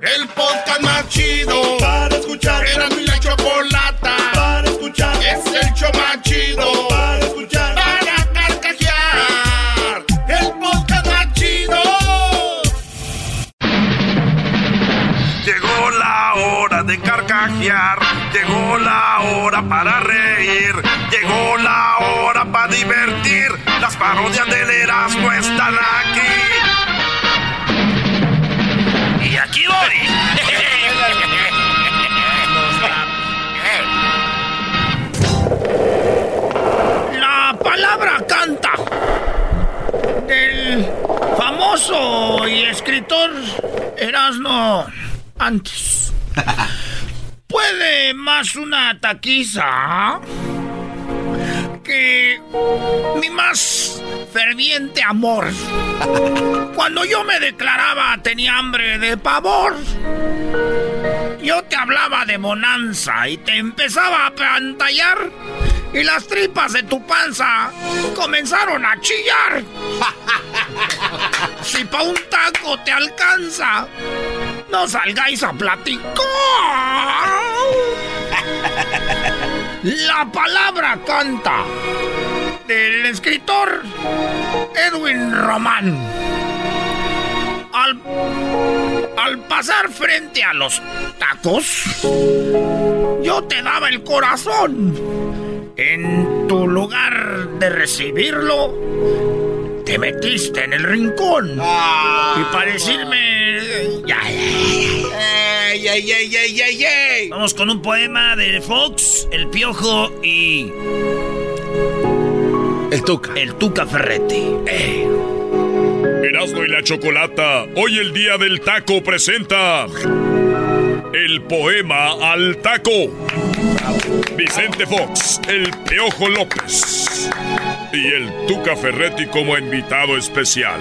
El podcast más chido para escuchar. Era mi la chocolata para escuchar. Es el show más chido para escuchar. Para carcajear. El podcast más chido. Llegó la hora de carcajear. Llegó la hora para reír. Llegó la hora para divertir. Las parodias del Erasmo están aquí. Y aquí voy. La palabra canta del famoso y escritor Erasmo antes. ¿Puede más una taquiza que mi más ferviente amor? Cuando yo me declaraba tenía hambre de pavor. Yo te hablaba de bonanza y te empezaba a pantallar y las tripas de tu panza comenzaron a chillar. si pa' un taco te alcanza, no salgáis a platicar. La palabra canta del escritor Edwin Román. Al, al pasar frente a los tacos, yo te daba el corazón. En tu lugar de recibirlo, te metiste en el rincón. Y para decirme. Ya, Ey, ey, ey, ey, ey, ey. Vamos con un poema de Fox, El Piojo y. El Tuca. El Tuca Ferretti. Eh. Erasmo y la Chocolata, hoy el día del taco presenta el poema al taco. Vicente Fox, el Peojo López y el Tuca Ferretti como invitado especial.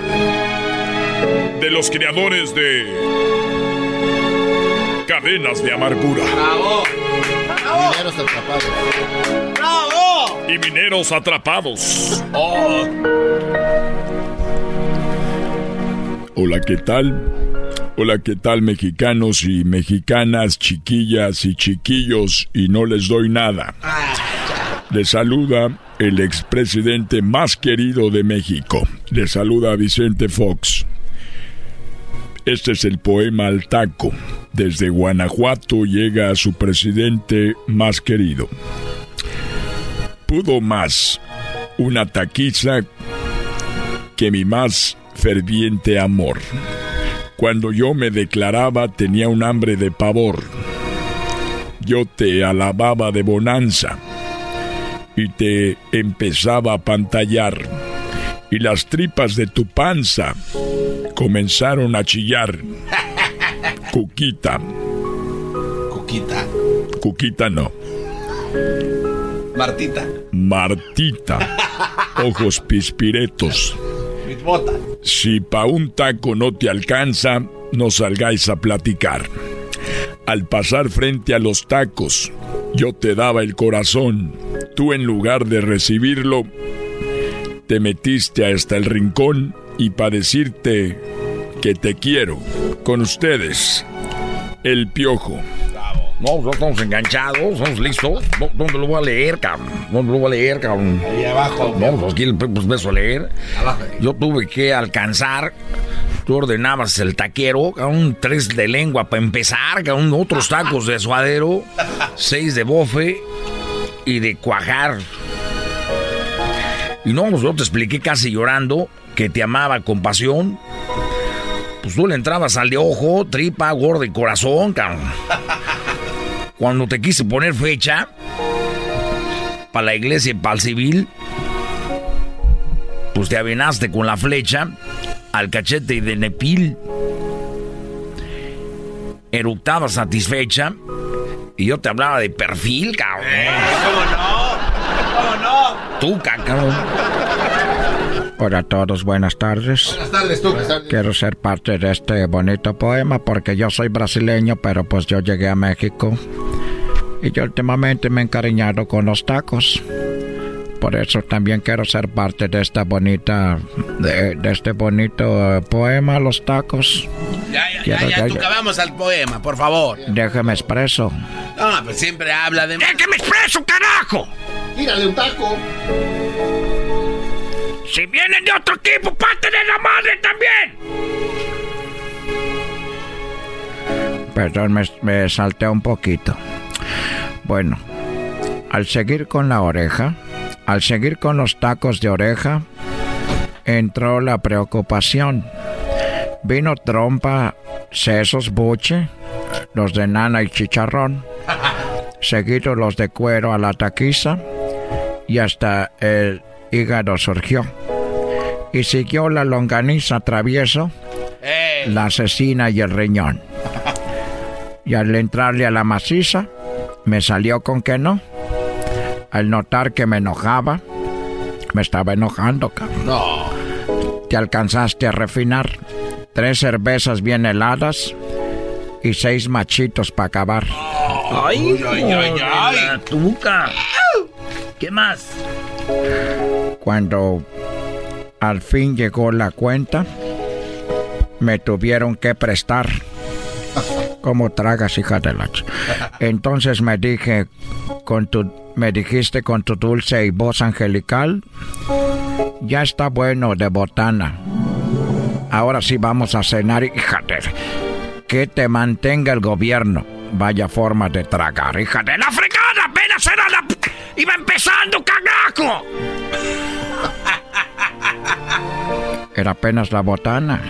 De los creadores de Cadenas de Amargura. ¡Bravo! Mineros atrapados. ¡Bravo! Y Mineros Atrapados. Oh. Hola, ¿qué tal? Hola, ¿qué tal mexicanos y mexicanas, chiquillas y chiquillos? Y no les doy nada. Les saluda el expresidente más querido de México. Les saluda Vicente Fox. Este es el poema al taco. Desde Guanajuato llega a su presidente más querido. Pudo más una taquiza que mi más ferviente amor. Cuando yo me declaraba tenía un hambre de pavor. Yo te alababa de bonanza y te empezaba a pantallar. Y las tripas de tu panza comenzaron a chillar. Cuquita. Cuquita. Cuquita no. Martita. Martita. Ojos pispiretos. Si pa' un taco no te alcanza, no salgáis a platicar. Al pasar frente a los tacos, yo te daba el corazón. Tú en lugar de recibirlo, te metiste hasta el rincón y para decirte que te quiero. Con ustedes, el piojo. No, ya estamos enganchados, estamos listos. ¿Dó- ¿Dónde lo voy a leer, cabrón? ¿Dónde lo voy a leer, cabrón? Ahí abajo. No, pues aquí pues beso a leer. Abajo. Yo tuve que alcanzar Tú ordenabas el taquero, un tres de lengua para empezar, un otros tacos de suadero, seis de bofe y de cuajar. Y no, yo te expliqué casi llorando que te amaba con pasión. Pues tú le entrabas al de ojo, tripa, gordo y corazón, cabrón. Cuando te quise poner fecha para la iglesia y para el civil, pues te avenaste con la flecha al cachete de Nepil. Eructaba satisfecha y yo te hablaba de perfil, cabrón. Eh, ¿Cómo no? ¿Cómo no? Tú, cabrón. Hola a todos, buenas tardes. Buenas tardes, tú. Quiero ser parte de este bonito poema porque yo soy brasileño, pero pues yo llegué a México. Y yo últimamente me he encariñado con los tacos. Por eso también quiero ser parte de esta bonita, de, este bonito eh, poema, Los Tacos. Ya, ya, ya, ya, acabamos al poema, por favor. Déjame expreso. No, pues siempre habla de... ¡Déjame expreso, carajo! Tírale un taco. Si vienen de otro tipo, parte de la madre también. Perdón, me, me salté un poquito. Bueno, al seguir con la oreja, al seguir con los tacos de oreja, entró la preocupación. Vino trompa, sesos, buche, los de nana y chicharrón, seguidos los de cuero a la taquiza, y hasta el hígado surgió. Y siguió la longaniza travieso, la asesina y el riñón. Y al entrarle a la maciza, me salió con que no al notar que me enojaba, me estaba enojando, cabrón. No. Te alcanzaste a refinar. Tres cervezas bien heladas y seis machitos para acabar. ¡Ay, ay, ay, ay! tuca! ¿Qué más? Cuando al fin llegó la cuenta, me tuvieron que prestar. ¿Cómo tragas, hija de la... Entonces me dije, con tu me dijiste con tu dulce y voz angelical. Ya está bueno de botana. Ahora sí vamos a cenar, hija de... Que te mantenga el gobierno. Vaya forma de tragar, hija de la fregada. Apenas era la... Iba empezando, cagaco. Era apenas la botana.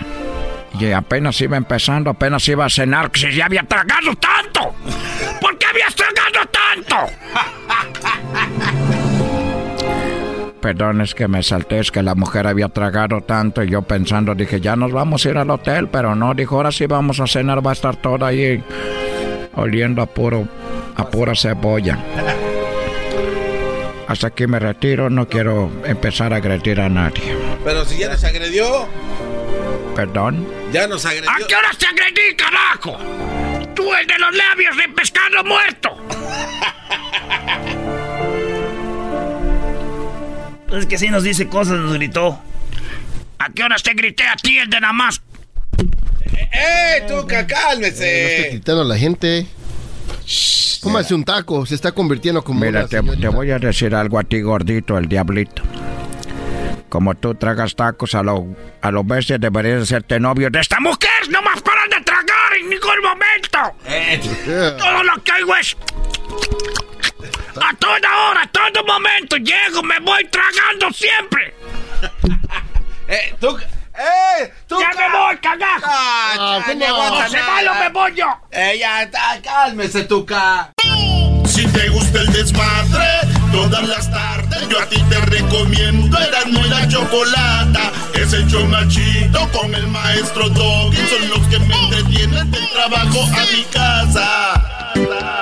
Y apenas iba empezando, apenas iba a cenar, que si ya había tragado tanto. ¿Por qué habías tragado tanto? Perdón, es que me salté, es que la mujer había tragado tanto y yo pensando, dije, ya nos vamos a ir al hotel, pero no, dijo, ahora sí vamos a cenar, va a estar todo ahí oliendo a puro, a pura cebolla. Hasta aquí me retiro, no quiero empezar a agredir a nadie. Pero si ya nos agredió. ¿Perdón? Ya nos agredió. ¿A qué hora te agredí, carajo? Tú el de los labios de pescado muerto. Es que si nos dice cosas, nos gritó. ¿A qué horas te grité a ti, el de nada más? ¡Eh, eh Tuca, cálmese! no está gritando a la gente. Cómase un taco, se está convirtiendo como Mira, te, te, voy a decir algo a ti, gordito, el diablito. Como tú tragas tacos a los a los veces deberías hacerte novio de esta mujer. No más paran de tragar en ningún momento. Eh. Todo lo que hago es a toda hora, a todo momento llego, me voy tragando siempre. eh, tú... ¡Eh! ¡Tú ¡Ya me voy, cagajo! Ah, no, se malo me voy yo! Eh, ya está, cálmese, Tuca. Si te gusta el desmadre, todas las tardes yo a ti te recomiendo Eran muy la chocolata. Es el chomachito con el maestro Doggy. Son los que me entretienen del trabajo a mi casa.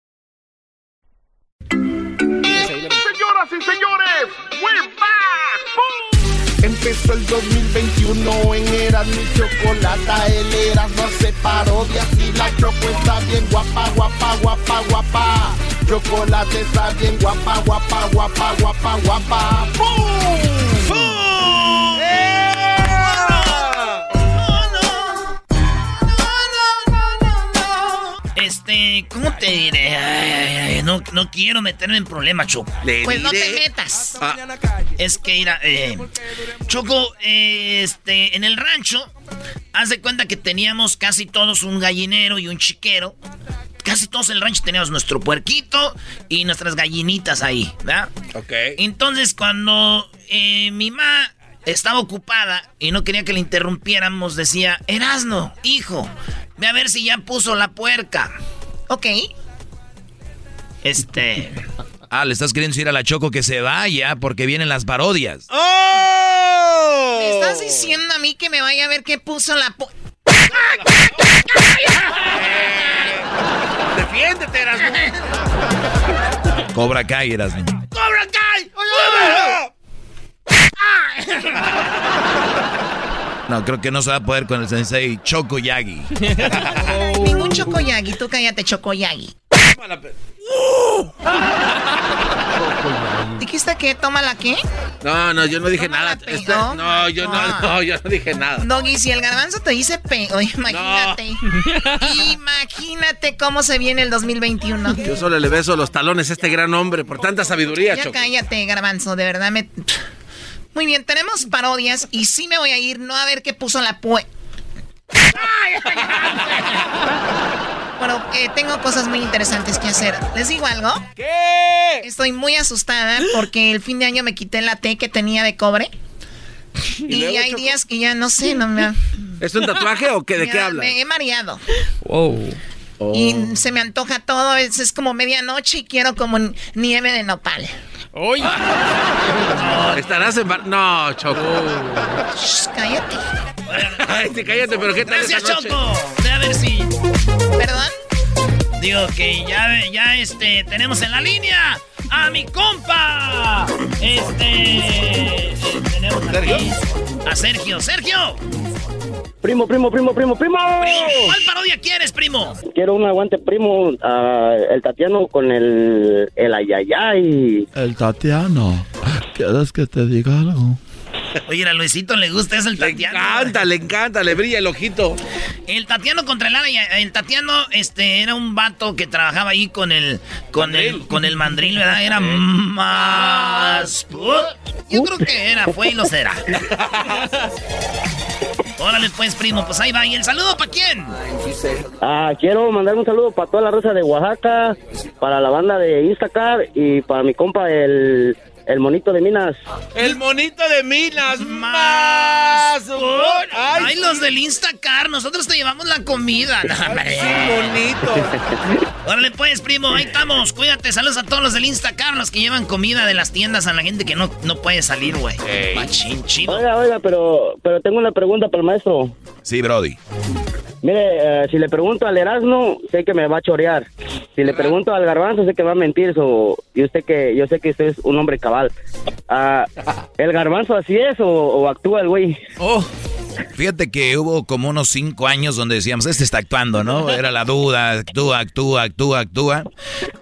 Señoras y señores, we're back. Empezó el 2021 en Eras mi chocolata, el Eras no se parodias y la choco está bien guapa, guapa, guapa, guapa. Chocolate está bien guapa, guapa, guapa, guapa, guapa. ¡Boom! Este, ¿cómo te diré? Ay, ay, ay, no, no quiero meterme en problemas, Choco. Pues no te metas. Es que, mira, eh, Choco, eh, este, en el rancho, haz de cuenta que teníamos casi todos un gallinero y un chiquero. Casi todos en el rancho teníamos nuestro puerquito y nuestras gallinitas ahí, ¿verdad? Ok. Entonces, cuando eh, mi mamá estaba ocupada y no quería que le interrumpiéramos, decía, Erasno, hijo, ve a ver si ya puso la puerca. Ok. Este... Ah, le estás queriendo decir a la Choco que se vaya porque vienen las parodias. ¡Oh! ¿Me estás diciendo a mí que me vaya a ver qué puso la... po- Defiéndete, Erasmo. Cobra Kai, eras. ¡Cobra Kai! No, creo que no se va a poder con el sensei Choco Yagi. Ningún Chocoyagi, tú cállate, Chocoyagi. ¿Dijiste que toma la qué? No, no, yo no dije Toma nada. Este- no. no, yo no, No. no, yo no dije nada. Doggy, si el garbanzo te dice pe... Oye, imagínate. Imagínate cómo se viene el 2021. Yo solo le beso los talones a este gran hombre por tanta sabiduría, Ya Choco. cállate, garbanzo, de verdad me... Muy bien, tenemos parodias y sí me voy a ir, no a ver qué puso la pue... Bueno, eh, tengo cosas muy interesantes que hacer. ¿Les digo algo? ¿Qué? Estoy muy asustada porque el fin de año me quité la T que tenía de cobre. Y, hay días que ya no sé, no me... ¿Es un tatuaje o qué? ¿De ya qué hablas? Me he mareado. Wow. Oh. Y se me antoja todo. Es, es como medianoche y quiero como nieve de nopal. ¿Estarás en bar... No, Choco. Shh, cállate. Ay, sí, cállate, pero ¿qué tal Gracias, esa noche? Choco. Ve a ver si... ¿Perdón? Digo que ya, ya este, tenemos en la línea a mi compa. Este. eh, tenemos aquí a Sergio. ¡Sergio! Primo, primo, primo, primo, primo. ¿Cuál parodia quieres, primo? Quiero un aguante primo, ah, el Tatiano con el, el ayayay. El Tatiano. ¿Quieres que te diga algo? Oye, a Luisito le gusta eso el Le Tatiano. encanta, le encanta, le brilla el ojito. El Tatiano contra el Ara, el Tatiano este era un vato que trabajaba ahí con el con el con el mandril, ¿verdad? Era más Yo creo que era, fue y lo será. Órale pues, primo, pues ahí va. ¿Y el saludo para quién? Ah, quiero mandar un saludo para toda la raza de Oaxaca, para la banda de Instacar y para mi compa el, el monito de Minas. El monito de Minas más. Ahí Ay, los del Instacar, nosotros te llevamos la comida. No, hombre. bonito. Órale pues, primo, ahí estamos. Cuídate, saludos a todos los del Instacar, los que llevan comida de las tiendas a la gente que no, no puede salir, güey. Machín, chido. Oiga, oiga, pero, pero tengo una pregunta para el maestro. Sí, Brody. Mire, eh, si le pregunto al Erasmo, sé que me va a chorear. Si le pregunto al Garbanzo, sé que va a mentir. So, yo, sé que, yo sé que usted es un hombre cabal. Ah, ¿El Garbanzo así es o, o actúa el güey? Oh. Fíjate que hubo como unos cinco años donde decíamos, este está actuando, ¿no? Era la duda, actúa, actúa, actúa, actúa.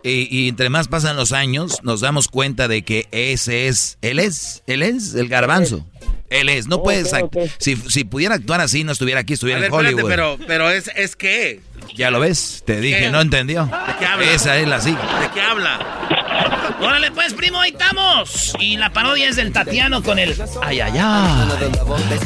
Y, y entre más pasan los años, nos damos cuenta de que ese es, él es, él es el garbanzo. Él es, no puedes si, si pudiera actuar así, no estuviera aquí, A estuviera ver, en espérate, Hollywood. pero, pero es, es que. Ya lo ves, te dije, ¿Qué? no entendió. ¿De qué habla? Esa es la sí. ¿De qué habla? Órale pues, primo, ahí estamos. Y la parodia es del Tatiano con el... Ay, ay, ay.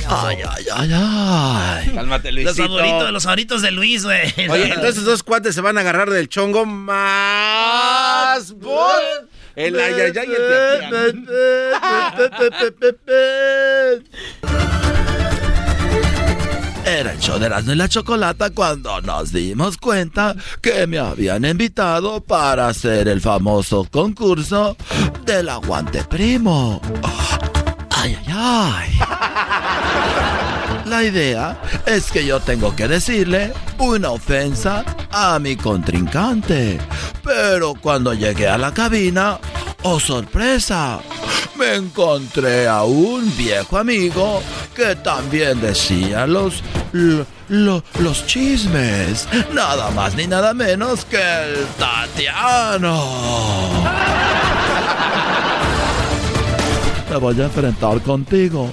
Ay, ay, ay, ay. Cálmate, Los Luisito. favoritos, los favoritos de Luis, güey. Oye, entonces esos dos cuates se van a agarrar del chongo más. bol. El ay, ay, ay, el Era el show de Erasmo y la Chocolata cuando nos dimos cuenta que me habían invitado para hacer el famoso concurso del aguante primo. Ay, ay, ay. La idea es que yo tengo que decirle una ofensa a mi contrincante. Pero cuando llegué a la cabina, oh sorpresa, me encontré a un viejo amigo que también decía los, lo- lo- los chismes. Nada más ni nada menos que el Tatiano. Me voy a enfrentar contigo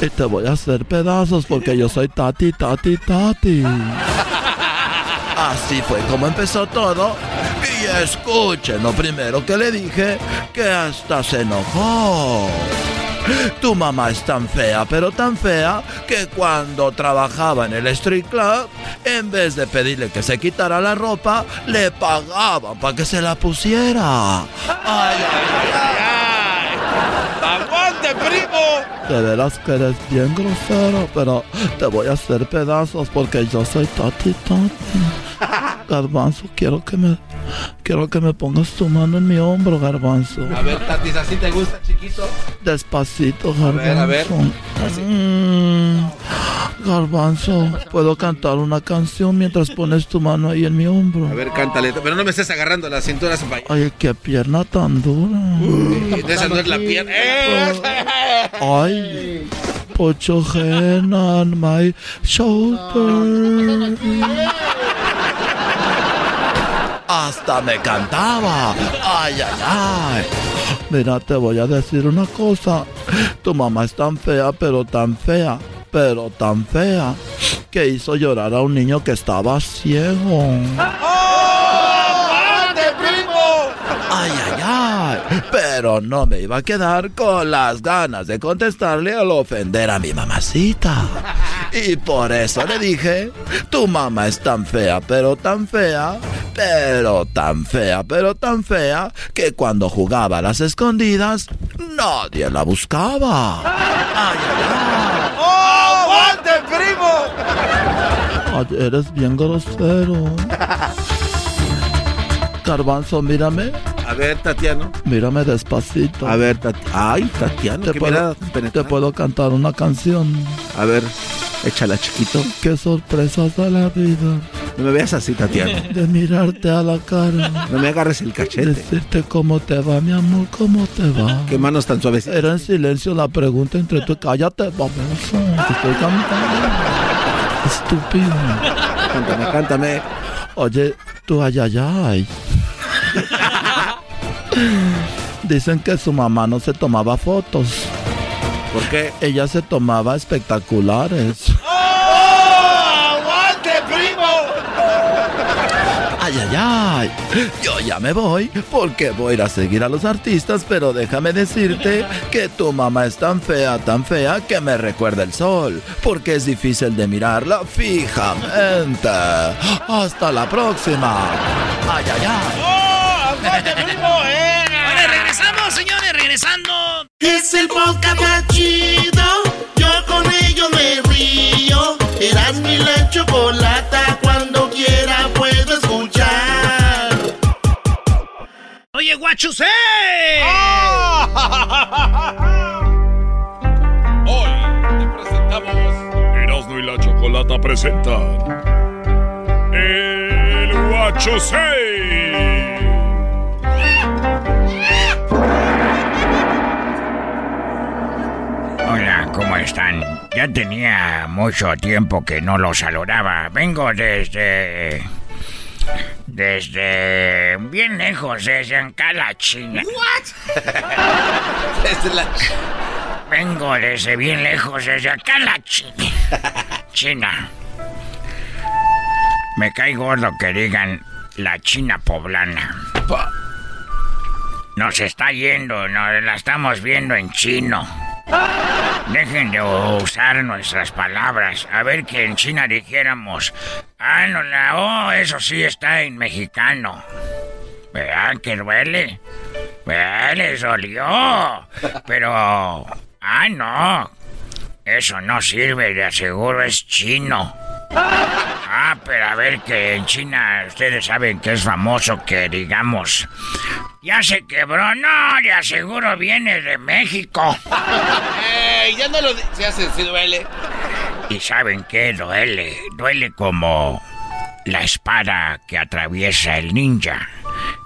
y te voy a hacer pedazos porque yo soy Tati, Tati, Tati. Así fue como empezó todo. Y escuchen lo primero que le dije, que hasta se enojó. Tu mamá es tan fea, pero tan fea, que cuando trabajaba en el street club, en vez de pedirle que se quitara la ropa, le pagaban para que se la pusiera. Ay, ay, ay, ¡Aguante, primo! De veras que eres bien grosero, pero te voy a hacer pedazos porque yo soy Tati Tati. Garbanzo, quiero que me quiero que me pongas tu mano en mi hombro, Garbanzo. A ver, Tatis, ¿así te gusta, chiquito? Despacito, A ver, a ver. Garbanzo. Mm, Garbanzo, puedo cantar una canción mientras pones tu mano ahí en mi hombro. A ver, cántale. Pero no me estés agarrando la cintura, vaya. Ay, qué pierna tan dura. Esa no es la pierna. Ay, put your hand on my shoulder. Hasta me cantaba. Ay, ay, ay. Mira, te voy a decir una cosa. Tu mamá es tan fea, pero tan fea, pero tan fea, que hizo llorar a un niño que estaba ciego. ¡Aguante, primo! Ay, ay, ay. Pero no me iba a quedar con las ganas de contestarle al ofender a mi mamacita. Y por eso le dije, tu mamá es tan fea, pero tan fea, pero tan fea, pero tan fea, que cuando jugaba a las escondidas, nadie la buscaba. Ay, ay, ay. ¡Oh, aguante, primo! Eres bien grosero. Garbanzo, mírame. A ver, Tatiano. Mírame despacito. A ver, Tati. Ay, Tatiano, Te qué puedo, te cantar una canción. A ver, échala, chiquito. Qué sorpresas de la vida. No me veas así, Tatiano. De mirarte a la cara. No me agarres el cachete. Decirte cómo te va, mi amor, cómo te va. Qué manos tan suaves. Era en silencio la pregunta entre tú. Cállate, baboso. Te estoy cantando. Estúpido. Cántame, cántame. Oye, tú ay, ay, ay. Dicen que su mamá no se tomaba fotos. ¿Por qué? Ella se tomaba espectaculares. ¡Aguante, primo! Ay, ay, ay. Yo ya me voy porque voy a ir a seguir a los artistas, pero déjame decirte que tu mamá es tan fea, tan fea que me recuerda el sol, porque es difícil de mirarla fijamente. Hasta la próxima. Ay, ay, ay. ¡Oh, aguante, primo! ¡Eh! Es el podcast más chido. Yo con ello me río. Eras mi la chocolata. Cuando quiera puedo escuchar. Oye, guachos, ¡eh! Hoy te presentamos. Erasmo y la chocolata presentan. El guacho 6. ¿Cómo están? Ya tenía mucho tiempo que no los saludaba. Vengo desde... Desde... Bien lejos, desde acá la China. Desde la... Vengo desde bien lejos, desde acá la China. China. Me cae gordo que digan la China poblana. Nos está yendo, nos la estamos viendo en chino. Dejen de usar nuestras palabras. A ver que en China dijéramos, ah, no, eso sí está en mexicano. ¿Verdad que duele? ¿Verdad? Les dolió. Pero, ah, no. Eso no sirve, de aseguro es chino. Ah, pero a ver que en China ustedes saben que es famoso que digamos, ya se quebró, no, de aseguro viene de México. ¡Ey! Ya no lo... Se hace, sí duele. ¿Y saben qué duele? Duele como la espada que atraviesa el ninja,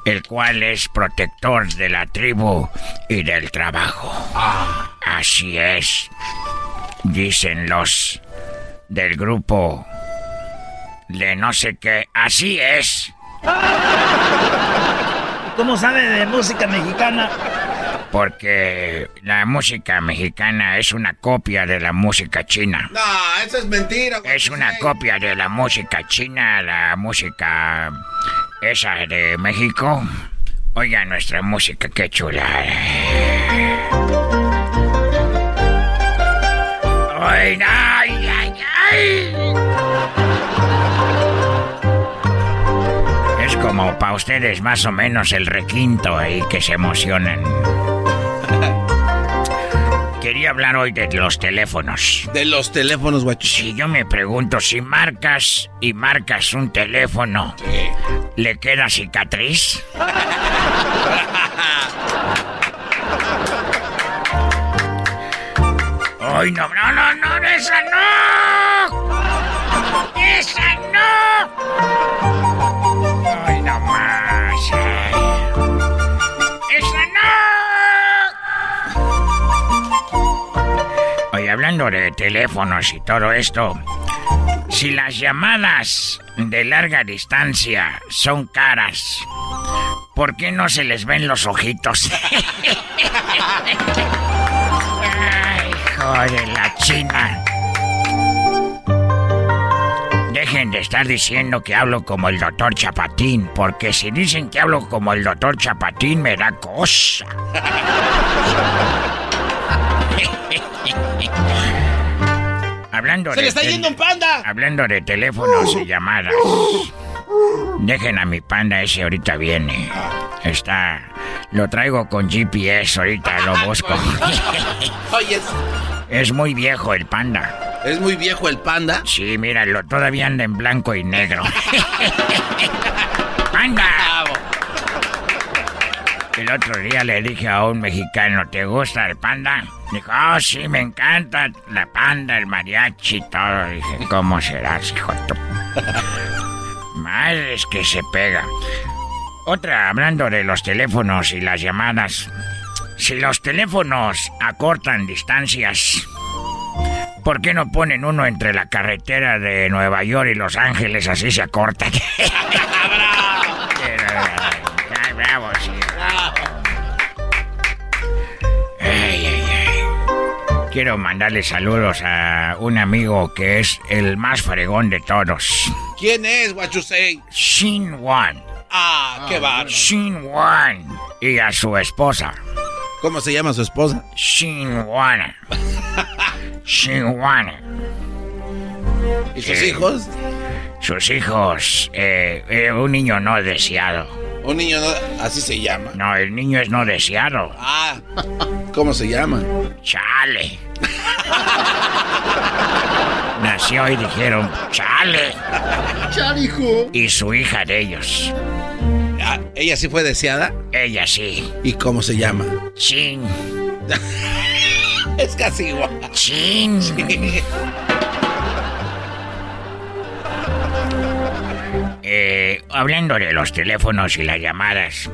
el cual es protector de la tribu y del trabajo. Así es, dicen los del grupo de no sé qué. Así es. ¿Cómo sabe de música mexicana? Porque la música mexicana es una copia de la música china. No, eso es mentira. Es una copia de la música china, la música esa de México. Oiga nuestra música, qué chula. Ay, ay, ay, ay. Como para ustedes más o menos el requinto ahí que se emocionan. Quería hablar hoy de los teléfonos. De los teléfonos, guachos. Si yo me pregunto si marcas y marcas un teléfono, ¿le queda cicatriz? ¡Ay, no, no, no, no, esa no! ¡Esa no! Hablando de teléfonos y todo esto, si las llamadas de larga distancia son caras, ¿por qué no se les ven los ojitos? Ay, hijo de la china. Dejen de estar diciendo que hablo como el doctor Chapatín, porque si dicen que hablo como el doctor Chapatín me da cosa. Hablando ¡Se de le está yendo un panda! Hablando de teléfonos y llamadas. Dejen a mi panda ese ahorita viene. Está. Lo traigo con GPS, ahorita lo busco. Oye, Es muy viejo el panda. es muy viejo el panda. Sí, míralo, todavía anda en blanco y negro. ¡Panda! El otro día le dije a un mexicano, ¿te gusta el panda? Dijo, oh, sí, me encanta la panda, el mariachi y todo. Dije, ¿cómo serás, hijo de tu... Madre es que se pega. Otra, hablando de los teléfonos y las llamadas. Si los teléfonos acortan distancias, ¿por qué no ponen uno entre la carretera de Nueva York y Los Ángeles? Así se acortan. Ay, bravo, sí. Quiero mandarle saludos a un amigo que es el más fregón de todos. ¿Quién es, Guachusei? Shin Wan. Ah, qué bárbaro. Shin Wan. Y a su esposa. ¿Cómo se llama su esposa? Shin Wan. Shin Wan. ¿Y sus hijos? Sus hijos. eh, eh, un niño no deseado. Un niño, no- así se llama. No, el niño es no deseado. Ah, ¿cómo se llama? Chale. Nació y dijeron, chale. Chale, hijo. Y su hija de ellos. Ah, ¿Ella sí fue deseada? Ella sí. ¿Y cómo se llama? Chin. es casi igual. Chin. Eh, hablando de los teléfonos y las llamadas,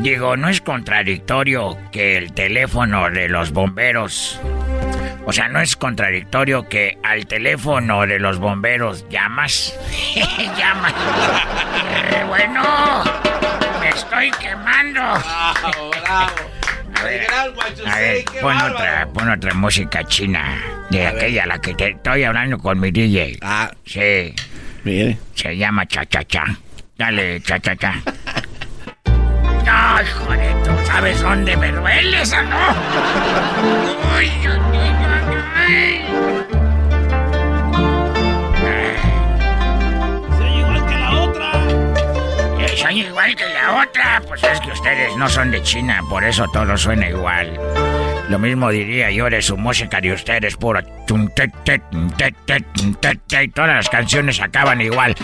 digo, ¿no es contradictorio que el teléfono de los bomberos, o sea, no es contradictorio que al teléfono de los bomberos llamas? llamas. Eh, bueno, me estoy quemando. A ver, a ver, pon otra, pon otra música china. De aquella, la que te estoy hablando con mi DJ. Ah. Sí. Mire. Se llama Cha Cha Cha. Dale, Cha Cha Cha. Ay, joder, ¿tú sabes dónde me duele esa, no? Uy, uy, Soy igual que la otra. Soy igual que la otra. Pues es que ustedes no son de China, por eso todo suena igual. Lo mismo diría yo de su música de ustedes, pura. Todas las canciones acaban igual.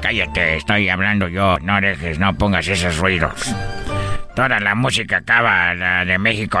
Cállate, estoy hablando yo. No dejes, no pongas esos ruidos. Toda la música acaba la de México.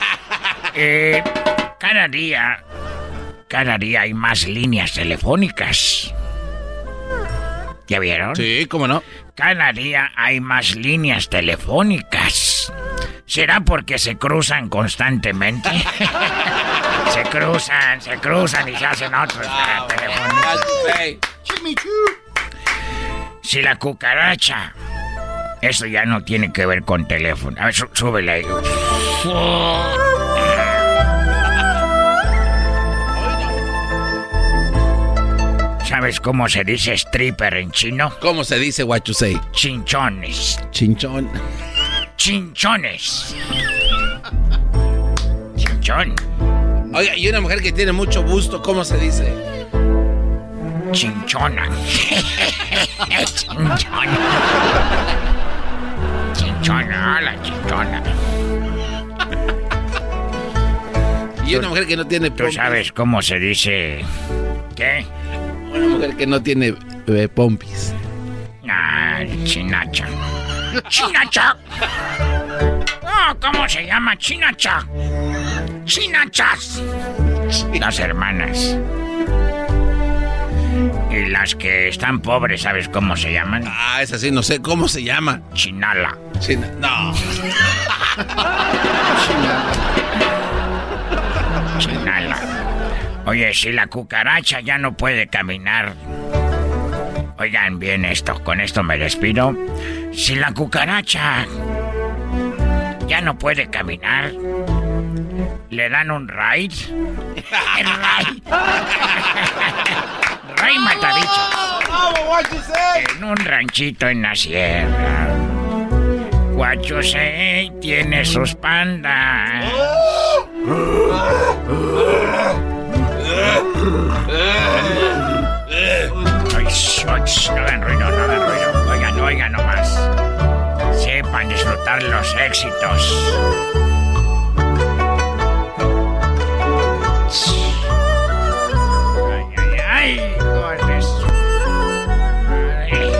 eh, cada día, cada día hay más líneas telefónicas. ¿Ya vieron? Sí, cómo no. Cada día hay más líneas telefónicas. ¿Será porque se cruzan constantemente? se cruzan, se cruzan y se hacen otros Ah, telefónicos. Si la cucaracha. Eso ya no tiene que ver con teléfono. A ver, sú- súbele ahí. ¿Sabes cómo se dice stripper en chino? ¿Cómo se dice guachusei? Chinchones. Chinchón. Chinchones. Chinchón. Oiga, y una mujer que tiene mucho busto, ¿cómo se dice? Chinchona. Chinchona. Chinchona, la chinchona. Y una mujer que no tiene ¿Tú sabes cómo se dice? ¿Qué? Una mujer que no tiene eh, pompis. Ah, chinacha. ¡Chinacha! Oh, ¿Cómo se llama? Chinacha. Chinachas. Las hermanas. Y las que están pobres, ¿sabes cómo se llaman? Ah, es así, no sé cómo se llama. Chinala. China. No. Chinala. Oye, si la cucaracha ya no puede caminar. Oigan bien esto, con esto me despido. Si la cucaracha ya no puede caminar, le dan un. Ride. Rey Matabichos. En un ranchito en la sierra. Guachosei tiene sus pandas. Ay, sh- no hagan ruido, no hagan ruido. Oigan, oigan nomás. Sepan disfrutar los éxitos. Ay, Ay.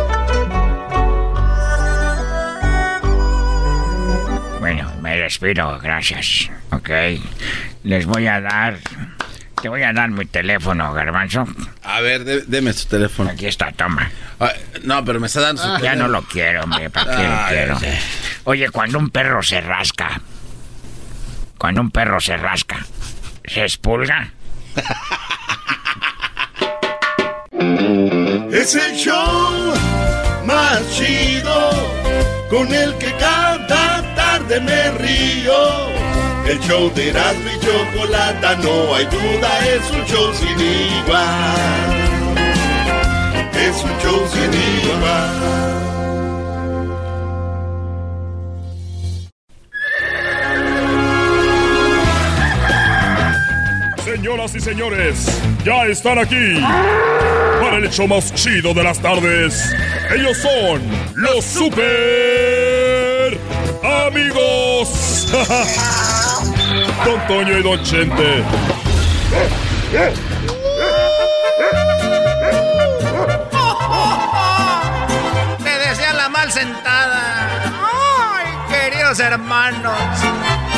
Bueno, me despido, gracias. Ok. Les voy a dar. Te voy a dar mi teléfono, Garbanzo. A ver, dé- deme su teléfono. Aquí está, toma. Ay, no, pero me está dando su Ya teléfono. no lo quiero, hombre, ¿para qué lo Ay, quiero? Oye, cuando un perro se rasca, cuando un perro se rasca, ¿se expulga? Es el show más chido. con el que cada tarde me río. El show de Erasmo y Chocolata, no hay duda, es un show sin igual. Es un show sin igual. Señoras y señores, ya están aquí para el hecho más chido de las tardes. Ellos son los super amigos. Don Toño y Don Chente. Me decían la mal sentada. Ay, queridos hermanos.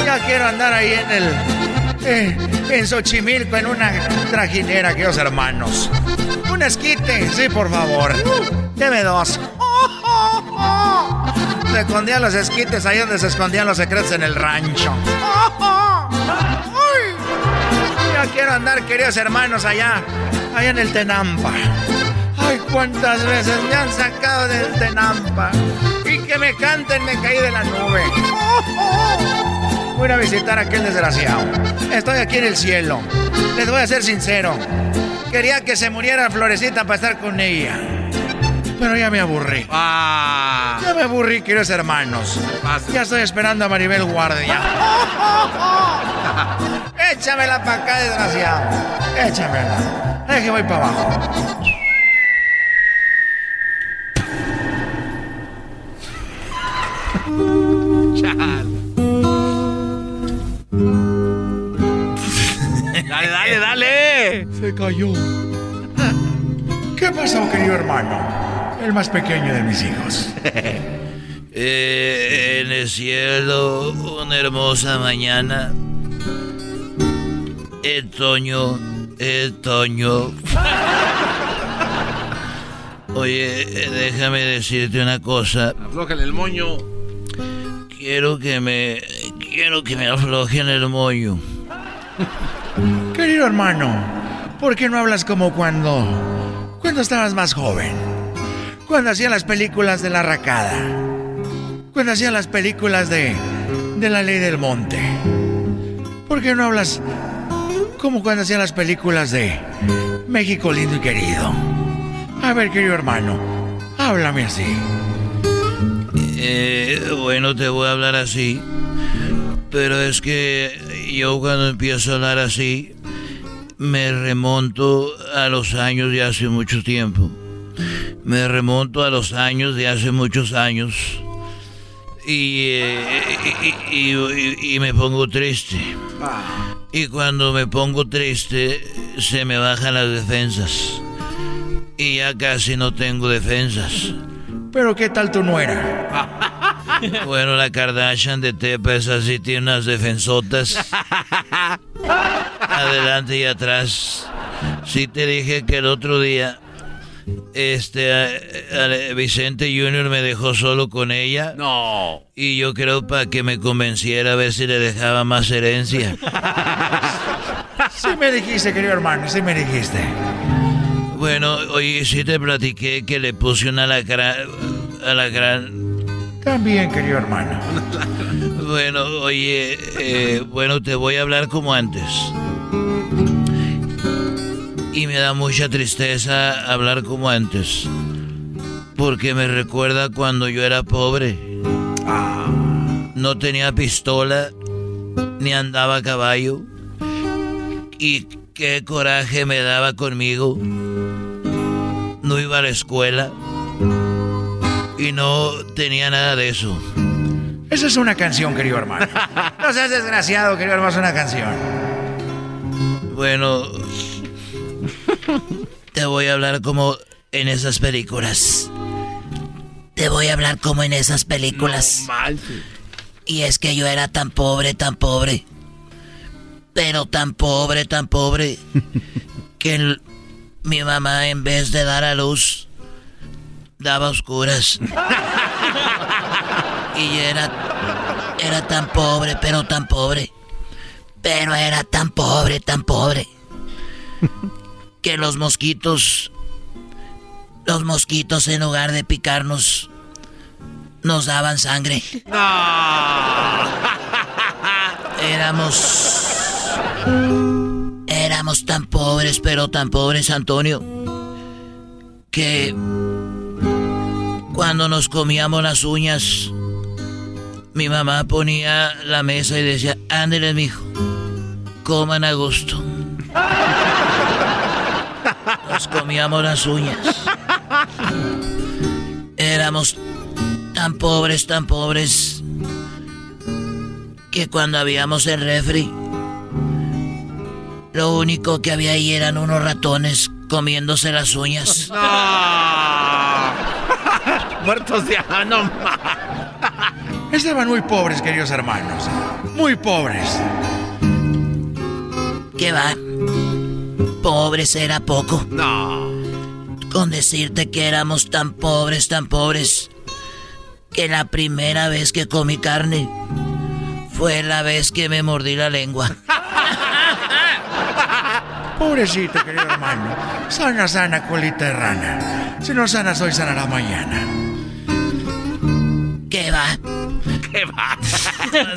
Ya quiero andar ahí en el. eh, en Xochimilco, en una trajinera, queridos hermanos. Un esquite, sí, por favor. Deme dos. Se escondían los esquites ahí donde se escondían los secretos en el rancho. Quiero andar, queridos hermanos, allá. Allá en el Tenampa. Ay, cuántas veces me han sacado del Tenampa. Y que me canten, me caí de la nube. Voy a visitar a aquel desgraciado. Estoy aquí en el cielo. Les voy a ser sincero. Quería que se muriera Florecita para estar con ella. Pero ya me aburrí. Ya me aburrí, queridos hermanos. Ya estoy esperando a Maribel Guardia. Échamela para acá, desgraciado. Échamela. Es que voy para abajo. Dale, dale, dale. Se cayó. ¿Qué pasó, querido hermano? El más pequeño de mis hijos. Eh, en el cielo, una hermosa mañana. El Toño, el Toño. Oye, eh, déjame decirte una cosa. Aflójale el moño. Quiero que me. Quiero que me aflojen el moño. Querido hermano, ¿por qué no hablas como cuando. cuando estabas más joven? Cuando hacía las películas de la racada. Cuando hacía las películas de. de la ley del monte. ¿Por qué no hablas como cuando hacía las películas de México lindo y querido? A ver, querido hermano, háblame así. Eh, bueno, te voy a hablar así. Pero es que yo cuando empiezo a hablar así, me remonto a los años de hace mucho tiempo. Me remonto a los años de hace muchos años. Y, eh, y, y- y- y me pongo triste. Y cuando me pongo triste, se me bajan las defensas. Y ya casi no tengo defensas. Pero ¿qué tal tu nuera? Bueno, la Kardashian de Tepa es así, tiene unas defensotas. Adelante y atrás. Sí te dije que el otro día, este, eh, eh, Vicente Junior me dejó solo con ella. No. Y yo creo para que me convenciera a ver si le dejaba más herencia. Sí me dijiste, querido hermano, sí me dijiste. Bueno, oye, sí te platiqué que le puse una alacrán, alacrán También, querido hermano. Bueno, oye, eh, bueno, te voy a hablar como antes. Y me da mucha tristeza hablar como antes. Porque me recuerda cuando yo era pobre. No tenía pistola, ni andaba a caballo. Y qué coraje me daba conmigo. No iba a la escuela. Y no tenía nada de eso. Esa es una canción, querido hermano. No seas desgraciado, querido hermano, es una canción. Bueno, te voy a hablar como en esas películas. Te voy a hablar como en esas películas. y es que yo era tan pobre, tan pobre. Pero tan pobre, tan pobre. que el- mi mamá en vez de dar a luz, daba oscuras. y era, era tan pobre, pero tan pobre. Pero era tan pobre, tan pobre. Que los mosquitos, los mosquitos en lugar de picarnos, nos daban sangre. Éramos. Éramos tan pobres, pero tan pobres, Antonio, que cuando nos comíamos las uñas, mi mamá ponía la mesa y decía, ándele, mijo, coman a gusto. Nos comíamos las uñas. Éramos tan pobres, tan pobres, que cuando habíamos el refri, lo único que había ahí eran unos ratones comiéndose las uñas. Muertos de no Estaban muy pobres, queridos hermanos. Muy pobres. ¿Qué va? Pobres era poco. No. Con decirte que éramos tan pobres, tan pobres, que la primera vez que comí carne fue la vez que me mordí la lengua. Pobrecito, querido hermano. Sana, sana, colita de rana. Si no sanas hoy, sanará mañana. ¿Qué va? ¿Qué va?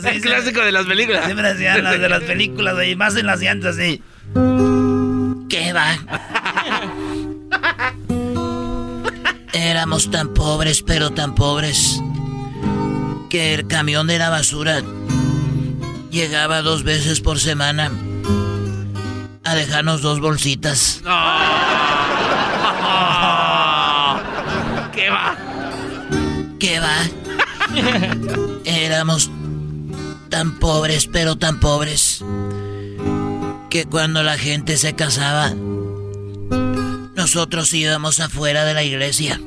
Es clásico de las películas. Siempre hacían las de las películas, y más en las llantas, sí. ¿Qué va? Éramos tan pobres, pero tan pobres, que el camión de la basura llegaba dos veces por semana a dejarnos dos bolsitas. ¿Qué va? ¿Qué va? Éramos tan pobres, pero tan pobres, que cuando la gente se casaba, nosotros íbamos afuera de la iglesia.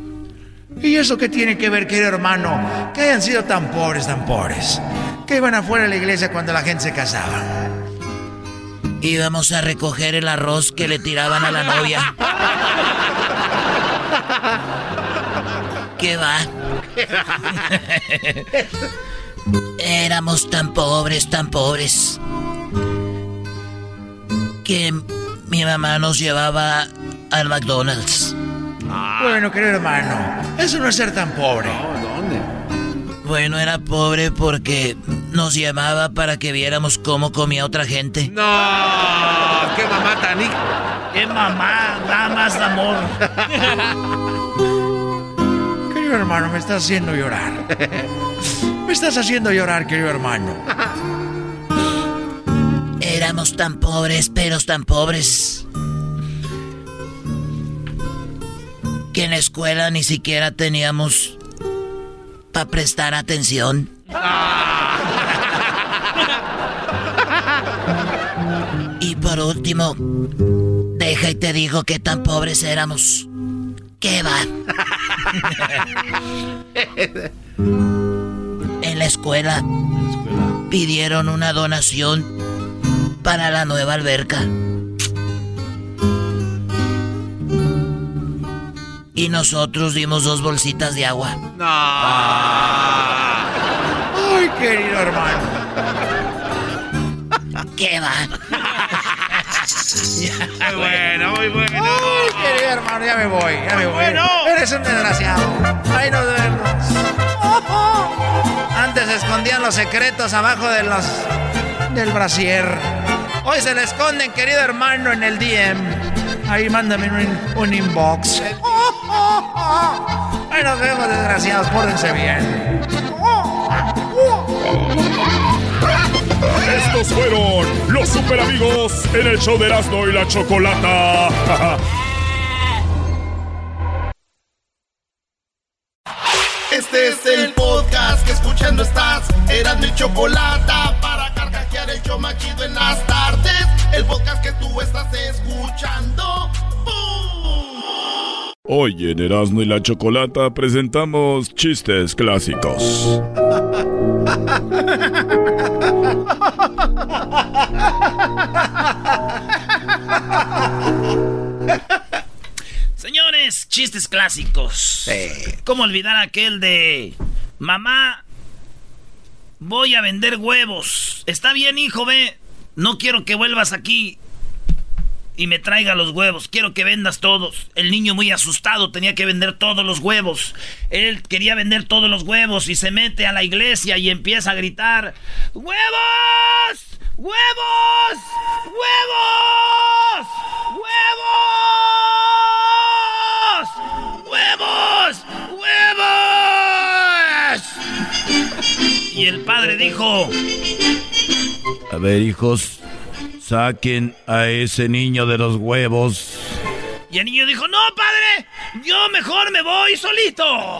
¿Y eso qué tiene que ver, querido hermano? Que hayan sido tan pobres, tan pobres. Que iban afuera de la iglesia cuando la gente se casaba. Íbamos a recoger el arroz que le tiraban a la novia. ¿Qué va? Éramos tan pobres, tan pobres, que mi mamá nos llevaba al McDonald's. Bueno, querido hermano, eso no es ser tan pobre. ¿Dónde? Bueno, era pobre porque nos llamaba para que viéramos cómo comía otra gente. No, qué mamá tan ¡Qué mamá! Da más amor. Querido hermano, me estás haciendo llorar. Me estás haciendo llorar, querido hermano. Éramos tan pobres, pero tan pobres. Que en la escuela ni siquiera teníamos para prestar atención. Y por último, deja y te digo que tan pobres éramos. ¿Qué va? en la escuela pidieron una donación para la nueva alberca. Y nosotros dimos dos bolsitas de agua. No. Ay, querido hermano. ¿Qué va? Muy bueno, muy bueno. Ay, querido hermano, ya me voy, ya me voy. Eres un desgraciado. Ahí nos vemos. Antes se escondían los secretos abajo de los del brasier. Hoy se le esconden, querido hermano, en el DM. Ahí mándame un, un inbox. Ahí nos vemos, desgraciados. Pórdense bien. Estos fueron los super amigos en el show de Erasmo y la Chocolata. Este es el podcast que escuchando estás. Eran mi chocolate para carcajear el show machido en las. El podcast que tú estás escuchando. ¡Bum! Hoy en Erasmo y la Chocolata presentamos chistes clásicos. Señores, chistes clásicos. ¿Cómo olvidar aquel de mamá? Voy a vender huevos. Está bien, hijo, ve. No quiero que vuelvas aquí. y me traiga los huevos. Quiero que vendas todos. El niño muy asustado tenía que vender todos los huevos. Él quería vender todos los huevos y se mete a la iglesia y empieza a gritar, ¡Huevos! ¡Huevos! ¡Huevos! ¡Huevos! ¡Huevos! ¡Huevos! Y el padre dijo, A ver, hijos, saquen a ese niño de los huevos. Y el niño dijo, no, padre, yo mejor me voy solito.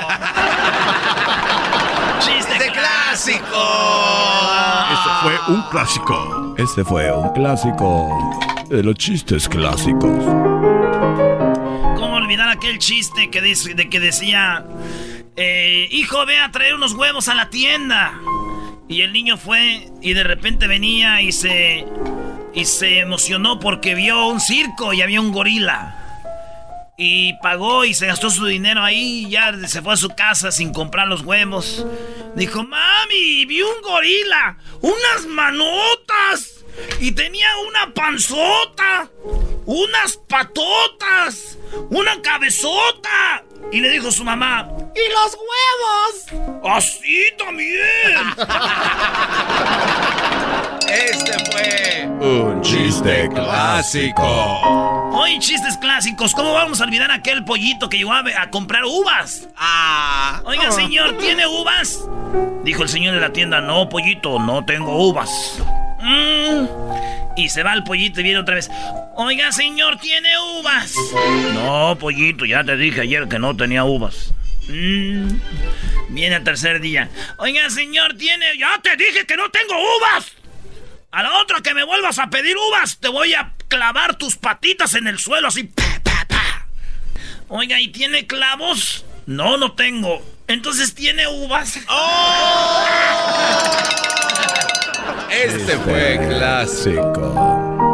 ¡Chiste clásico! Ese fue un clásico. Ese fue un clásico de los chistes clásicos. ¿Cómo olvidar aquel chiste que, dice, de que decía, eh, hijo, ve a traer unos huevos a la tienda? Y el niño fue y de repente venía y se, y se emocionó porque vio un circo y había un gorila. Y pagó y se gastó su dinero ahí y ya se fue a su casa sin comprar los huevos. Dijo, mami, vi un gorila, unas manotas y tenía una panzota, unas patotas, una cabezota. Y le dijo su mamá, ¿y los huevos? Así también. Este fue un chiste clásico. Hoy chistes clásicos. ¿Cómo vamos a olvidar aquel pollito que llegó a, a comprar uvas? Ah. Oiga, señor, ¿tiene uvas? Dijo el señor de la tienda, no, pollito, no tengo uvas. Mm. Y se va el pollito y viene otra vez. Oiga, señor, ¿tiene uvas? No, pollito, ya te dije ayer que no tenía uvas. Mm. Viene el tercer día. Oiga, señor, ¿tiene...? Ya te dije que no tengo uvas. A la otra que me vuelvas a pedir uvas, te voy a clavar tus patitas en el suelo así. Oiga, ¿y tiene clavos? No, no tengo. Entonces tiene uvas. ¡Oh! Este fue clásico.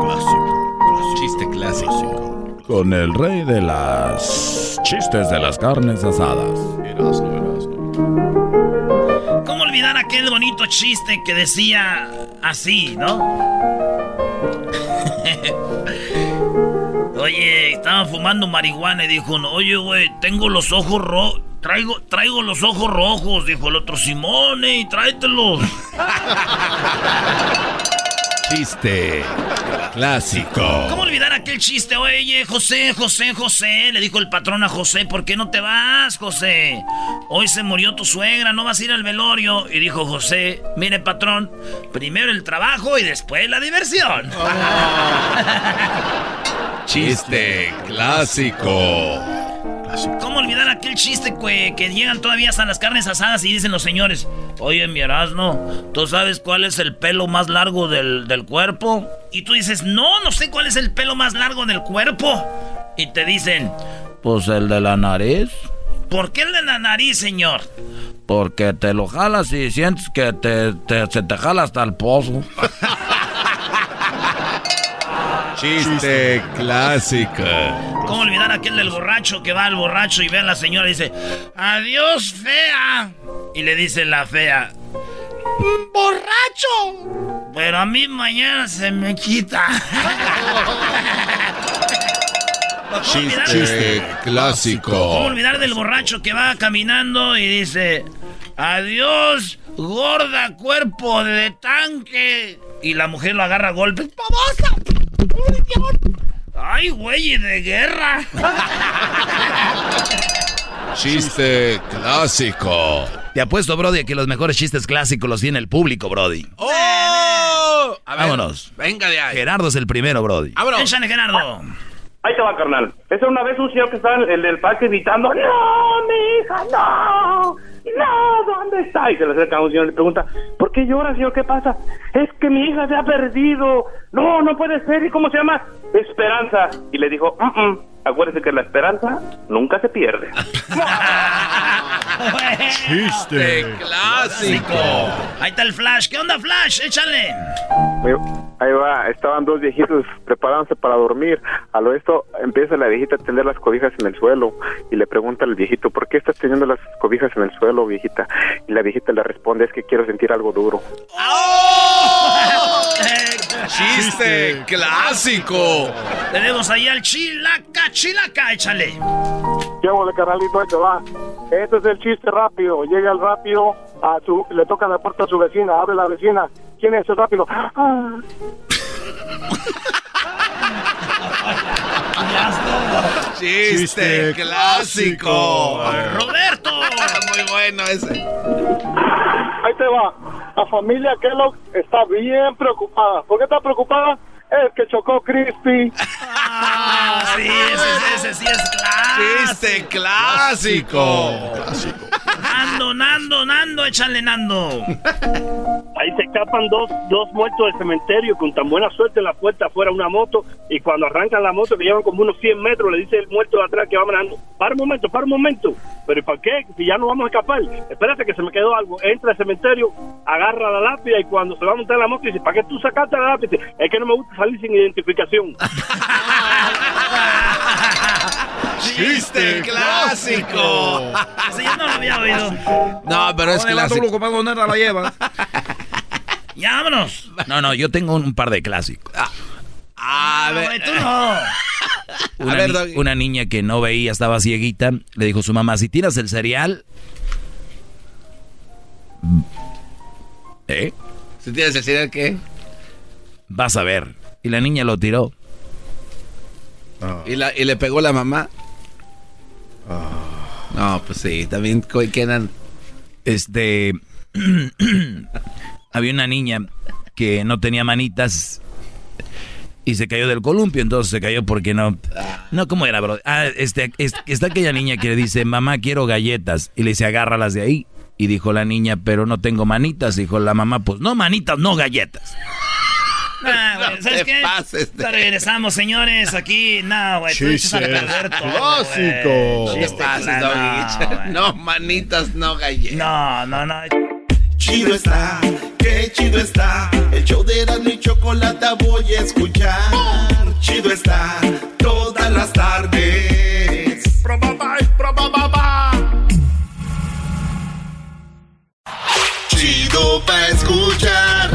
Clásico. Chiste clásico. Con el rey de las chistes de las carnes asadas. ¿Cómo olvidar aquel bonito chiste que decía así, no? Oye, estaban fumando marihuana y dijo uno, oye, güey, tengo los ojos rojos. Traigo, traigo los ojos rojos, dijo el otro, Simone, y tráetelos. Chiste clásico. ¿Cómo olvidar aquel chiste? Oye, José, José, José, le dijo el patrón a José, ¿por qué no te vas, José? Hoy se murió tu suegra, no vas a ir al velorio. Y dijo José, mire, patrón, primero el trabajo y después la diversión. Chiste clásico. ¿Cómo olvidar aquel chiste que, que llegan todavía hasta las carnes asadas y dicen los señores, oye, mi Erasmo, ¿tú sabes cuál es el pelo más largo del, del cuerpo? Y tú dices, no, no sé cuál es el pelo más largo del cuerpo. Y te dicen, Pues el de la nariz. ¿por qué el de la nariz, señor? Porque te lo jalas y sientes que te, te- se te jala hasta el pozo. Chiste clásico. ¿Cómo olvidar aquel del borracho que va al borracho y ve a la señora y dice, adiós, fea? Y le dice la fea, ¡borracho! Pero a mí mañana se me quita. Chiste clásico. ¿Cómo olvidar del borracho que va caminando y dice, adiós, gorda cuerpo de tanque? Y la mujer lo agarra a golpes. ¡Babosa! ¡Ay, güey, de guerra! Chiste clásico. Te apuesto, Brody, que los mejores chistes clásicos los tiene el público, Brody. ¡Oh! A ver, Vámonos. Venga de ahí. Gerardo es el primero, Brody. Vámonos. Échale, Gerardo. Ahí te va, carnal. Esa una vez un señor que estaba en el del parque gritando, ¡No, mi hija, no! ¡No! ¿Dónde está? Y se le acerca a un señor y le pregunta, ¿por qué llora, señor? ¿Qué pasa? Es que mi hija se ha perdido. No, no puede ser. ¿Y cómo se llama? Esperanza. Y le dijo, "Mm, mm, acuérdese que la esperanza nunca se pierde. Chiste clásico. Ahí está el Flash. ¿Qué onda, Flash? Échale. Ahí va, estaban dos viejitos preparándose para dormir. A lo esto empieza la viejita a tender las cobijas en el suelo y le pregunta al viejito, ¿por qué estás teniendo las cobijas en el suelo, viejita? Y la viejita le responde, es que quiero sentir algo duro. ¡Oh! Chiste clásico. Tenemos ahí al chilaca, chilaca, échale. Llevo de carnalito, este va. Este es el chiste rápido. Llega el rápido, a su, le toca la puerta a su vecina, abre la vecina. ¿Quién es el rápido? Ah. Chiste clásico. Roberto. Muy bueno ese. Ahí te va. La familia Kellogg está bien preocupada. ¿Por qué está preocupada? Es que chocó Crispy. Ah, sí, ese, ese sí es clásico. Chiste clásico. Nando, Nando, Nando, échale Nando. Ahí se escapan dos, dos muertos del cementerio con tan buena suerte en la puerta afuera una moto y cuando arrancan la moto que llevan como unos 100 metros le dice el muerto de atrás que va manejando, para un momento, para un momento, pero ¿y para qué? Si ya no vamos a escapar, espérate que se me quedó algo, entra al cementerio, agarra la lápida y cuando se va a montar la moto dice, ¿para qué tú sacaste la lápida? Es que no me gusta salir sin identificación. Chiste clásico. Ese yo no lo había oído. No, pero es clásico. loco, ¿para dónde la lleva? Ya, vámonos. No, no, yo tengo un par de clásicos. A No, ver. güey, tú no. Una, ver, ni- Doggy. una niña que no veía, estaba cieguita, le dijo a su mamá, si tiras el cereal... ¿Eh? Si tienes el cereal, ¿qué? Vas a ver. Y la niña lo tiró. ¿Y, la, y le pegó la mamá. No, pues sí, también quedan. Este... había una niña que no tenía manitas y se cayó del columpio, entonces se cayó porque no... No, ¿cómo era, bro? Ah, este, es- está aquella niña que le dice, mamá, quiero galletas. Y le dice, agárralas de ahí. Y dijo la niña, pero no tengo manitas. Dijo la mamá, pues no manitas, no galletas. Ah, güey, ¿Sabes te qué? pases de- Ya Regresamos, señores, aquí. No, güey, tú dices a Chiste perder todo, clásico. güey. No Chiste pases, manitas, no galletas. No, no, no. Chido está, qué chido está. El show de Erasmo y Chocolata voy a escuchar. Chido está, todas las tardes. Chido pa' escuchar.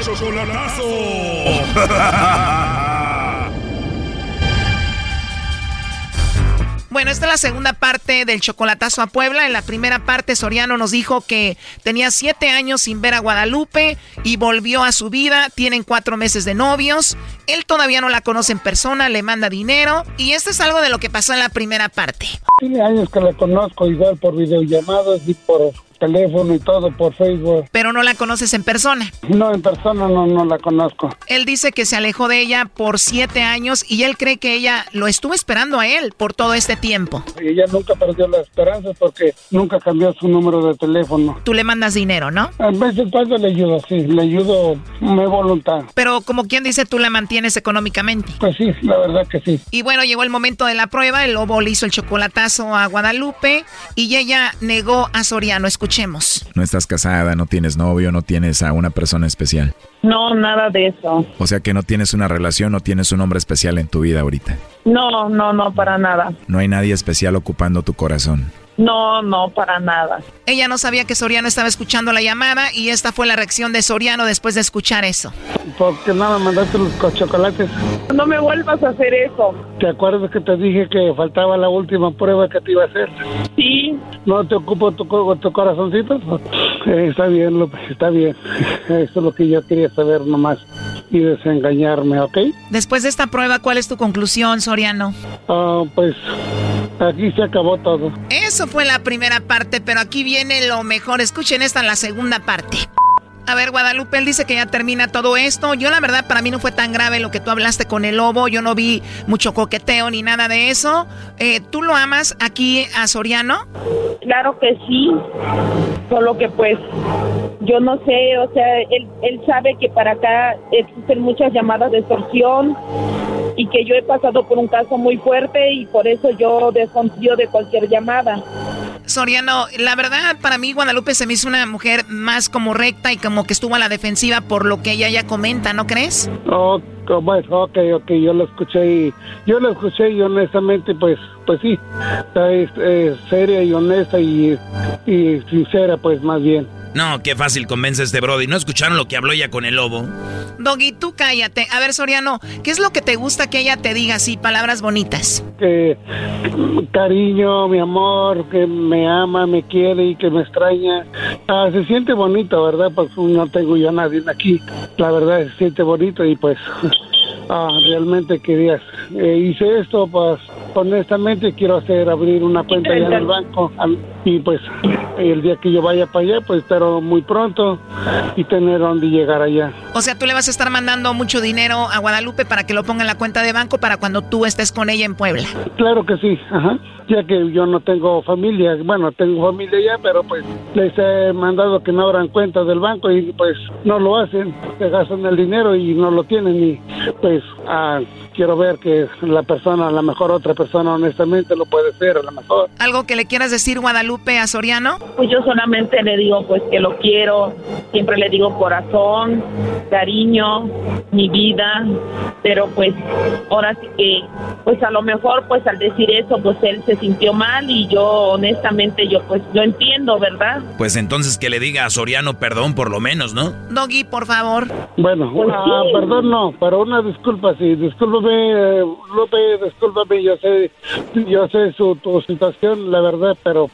Chocolatazo. Bueno, esta es la segunda parte del chocolatazo a Puebla. En la primera parte, Soriano nos dijo que tenía siete años sin ver a Guadalupe y volvió a su vida. Tienen cuatro meses de novios. Él todavía no la conoce en persona, le manda dinero. Y esto es algo de lo que pasó en la primera parte. Tiene años que la conozco igual por videollamadas y por teléfono y todo, por Facebook. Pero no la conoces en persona. No, en persona no, no la conozco. Él dice que se alejó de ella por siete años y él cree que ella lo estuvo esperando a él por todo este tiempo. Y ella nunca perdió la esperanza porque nunca cambió su número de teléfono. Tú le mandas dinero, ¿no? A veces cuando le ayudo, sí, le ayudo mi voluntad. Pero como quien dice, tú la mantienes económicamente. Pues sí, la verdad que sí. Y bueno, llegó el momento de la prueba. El lobo le hizo el chocolatazo a Guadalupe y ella negó a Soriano. Escuchemos. No estás casada, no tienes novio, no tienes a una persona especial. No, nada de eso. O sea que no tienes una relación, no tienes un hombre especial en tu vida ahorita. No, no, no, para nada. No hay nadie especial ocupando tu corazón. No, no, para nada. Ella no sabía que Soriano estaba escuchando la llamada y esta fue la reacción de Soriano después de escuchar eso. Porque nada, mandaste los co- chocolates. No me vuelvas a hacer eso. ¿Te acuerdas que te dije que faltaba la última prueba que te iba a hacer? Sí. ¿No te ocupo tu, tu corazoncito? Eh, está bien, López, está bien. Eso es lo que yo quería saber nomás. Y desengañarme, ¿ok? Después de esta prueba, ¿cuál es tu conclusión, Soriano? Ah, pues aquí se acabó todo. Eso fue la primera parte, pero aquí viene lo mejor. Escuchen esta, la segunda parte. A ver, Guadalupe, él dice que ya termina todo esto. Yo la verdad para mí no fue tan grave lo que tú hablaste con el lobo. Yo no vi mucho coqueteo ni nada de eso. Eh, ¿Tú lo amas aquí a Soriano? Claro que sí, solo que pues yo no sé, o sea, él, él sabe que para acá existen muchas llamadas de extorsión y que yo he pasado por un caso muy fuerte y por eso yo desconfío de cualquier llamada. Soriano, la verdad para mí Guadalupe se me hizo una mujer más como recta y como que estuvo a la defensiva por lo que ella ya comenta, ¿no crees? Oh, bueno, ok, ok, yo lo escuché y yo lo escuché y honestamente pues pues sí, es, seria y honesta y sincera pues más bien. No, qué fácil convence este Brody. ¿No escucharon lo que habló ella con el lobo? Doggy, tú cállate. A ver, Soriano, ¿qué es lo que te gusta que ella te diga así, palabras bonitas? Que cariño, mi amor, que me ama, me quiere y que me extraña. Ah, se siente bonito, ¿verdad? Pues no tengo yo a nadie aquí. La verdad, se siente bonito y pues ah, realmente querías. Eh, hice esto, pues honestamente quiero hacer abrir una cuenta allá en el banco y pues el día que yo vaya para allá, pues espero muy pronto y tener dónde llegar allá. O sea, tú le vas a estar mandando mucho dinero a Guadalupe para que lo ponga en la cuenta de banco para cuando tú estés con ella en Puebla. Claro que sí, ajá. Ya que yo no tengo familia, bueno, tengo familia ya, pero pues les he mandado que no abran cuenta del banco y pues no lo hacen, se gastan el dinero y no lo tienen y pues ah, quiero ver que la persona, a lo mejor otra persona honestamente lo puede ser, a lo mejor. ¿Algo que le quieras decir Guadalupe a Soriano? Pues yo solamente le digo pues que lo quiero, siempre le digo corazón, cariño, mi vida, pero pues ahora sí que pues a lo mejor pues al decir eso pues él se sintió mal y yo honestamente yo pues lo entiendo, ¿verdad? Pues entonces que le diga a Soriano perdón por lo menos, ¿no? Doggy, por favor. Bueno, Pues sí. perdón no, pero una disculpa, sí, discúlpame, eh, Lupe, discúlpame, yo sé, yo sé su tu situación, la verdad, pero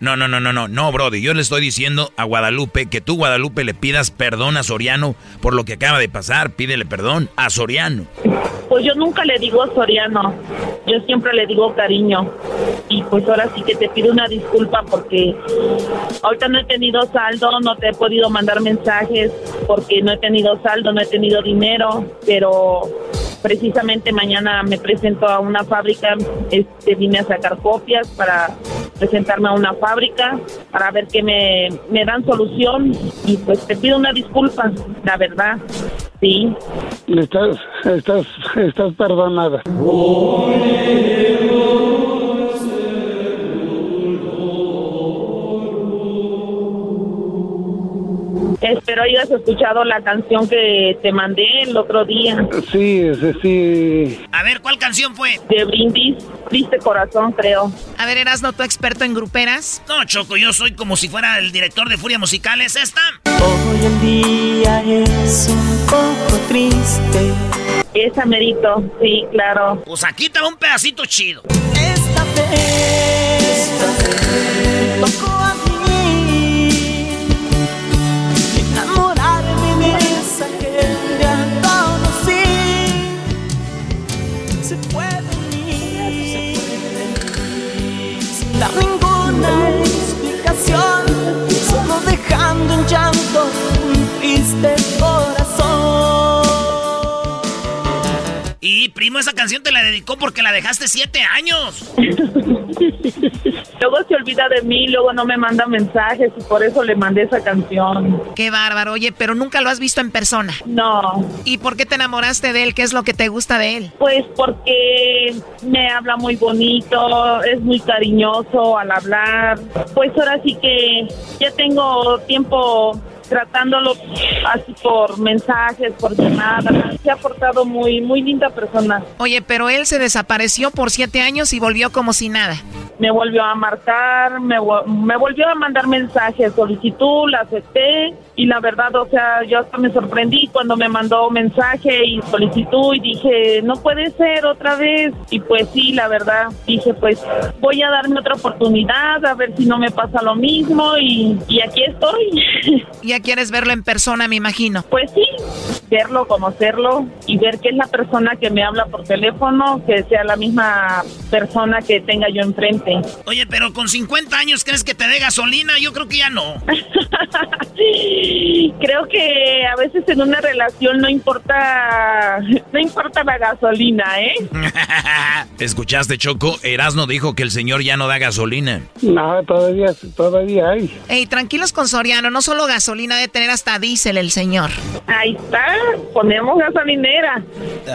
No, no, no, no, no, no, Brody. Yo le estoy diciendo a Guadalupe que tú, Guadalupe, le pidas perdón a Soriano por lo que acaba de pasar. Pídele perdón a Soriano. Pues yo nunca le digo Soriano, yo siempre le digo cariño. Y pues ahora sí que te pido una disculpa porque ahorita no he tenido saldo, no te he podido mandar mensajes porque no he tenido saldo, no he tenido dinero, pero precisamente mañana me presento a una fábrica, este, vine a sacar copias para presentarme a una fábrica para ver que me, me dan solución y pues te pido una disculpa, la verdad, sí. estás, estás, estás perdonada. Espero hayas escuchado la canción que te mandé el otro día. Sí, sí, sí. A ver, ¿cuál canción fue? De Brindis, Triste Corazón, creo. A ver, Erasno, ¿tú experto en gruperas? No, Choco, yo soy como si fuera el director de Furia Musical. ¿Es esta? Hoy el día es un poco triste. Esa merito, sí, claro. Pues aquí te va un pedacito chido. Esta vez triste corazón. Y primo, esa canción te la dedicó porque la dejaste siete años. Luego se olvida de mí, luego no me manda mensajes y por eso le mandé esa canción. Qué bárbaro. Oye, pero nunca lo has visto en persona. No. ¿Y por qué te enamoraste de él? ¿Qué es lo que te gusta de él? Pues porque me habla muy bonito, es muy cariñoso al hablar. Pues ahora sí que ya tengo tiempo tratándolo así por mensajes, por llamadas. Se ha portado muy, muy linda persona. Oye, pero él se desapareció por siete años y volvió como si nada. Me volvió a marcar, me, me volvió a mandar mensajes, solicitud, la acepté y la verdad, o sea, yo hasta me sorprendí cuando me mandó mensaje y solicitud y dije, no puede ser otra vez. Y pues sí, la verdad, dije, pues voy a darme otra oportunidad, a ver si no me pasa lo mismo y, y aquí estoy. ¿Y a quieres verlo en persona, me imagino. Pues sí, verlo, conocerlo y ver que es la persona que me habla por teléfono, que sea la misma persona que tenga yo enfrente. Oye, pero con 50 años, ¿crees que te dé gasolina? Yo creo que ya no. creo que a veces en una relación no importa, no importa la gasolina, ¿eh? ¿Escuchaste, Choco? Erasno dijo que el señor ya no da gasolina. No, todavía, todavía hay. Ey, tranquilos con Soriano, no solo gasolina, debe tener hasta diésel el señor. Ahí está, ponemos gasolinera.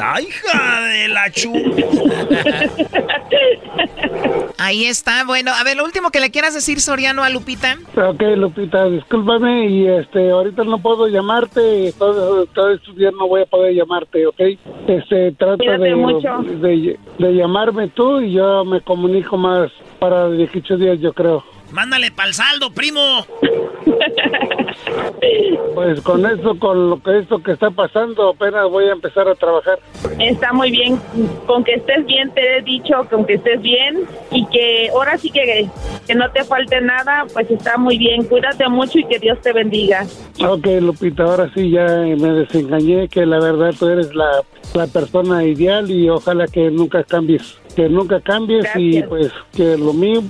¡Ay, hija de la chu! Ahí está, bueno, a ver, lo último que le quieras decir, Soriano, a Lupita. Ok, Lupita, discúlpame y este, ahorita no puedo llamarte, todo, todo estos días no voy a poder llamarte, ¿ok? Este, trata de, mucho. de, de llamarme tú y yo me comunico más para 18 días, yo creo. Mándale pa'l saldo, primo. Pues con eso, con lo que esto que está pasando, apenas voy a empezar a trabajar. Está muy bien. Con que estés bien, te he dicho, con que estés bien y que ahora sí que, que no te falte nada, pues está muy bien. Cuídate mucho y que Dios te bendiga. Ok, Lupita, ahora sí ya me desengañé, que la verdad tú eres la, la persona ideal y ojalá que nunca cambies. Que nunca cambies y pues que lo mío,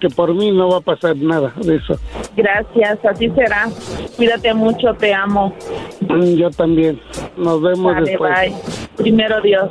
que por mí no va a pasar nada de eso. Gracias, así será. Cuídate mucho, te amo. Mm, Yo también. Nos vemos después. bye. Primero Dios.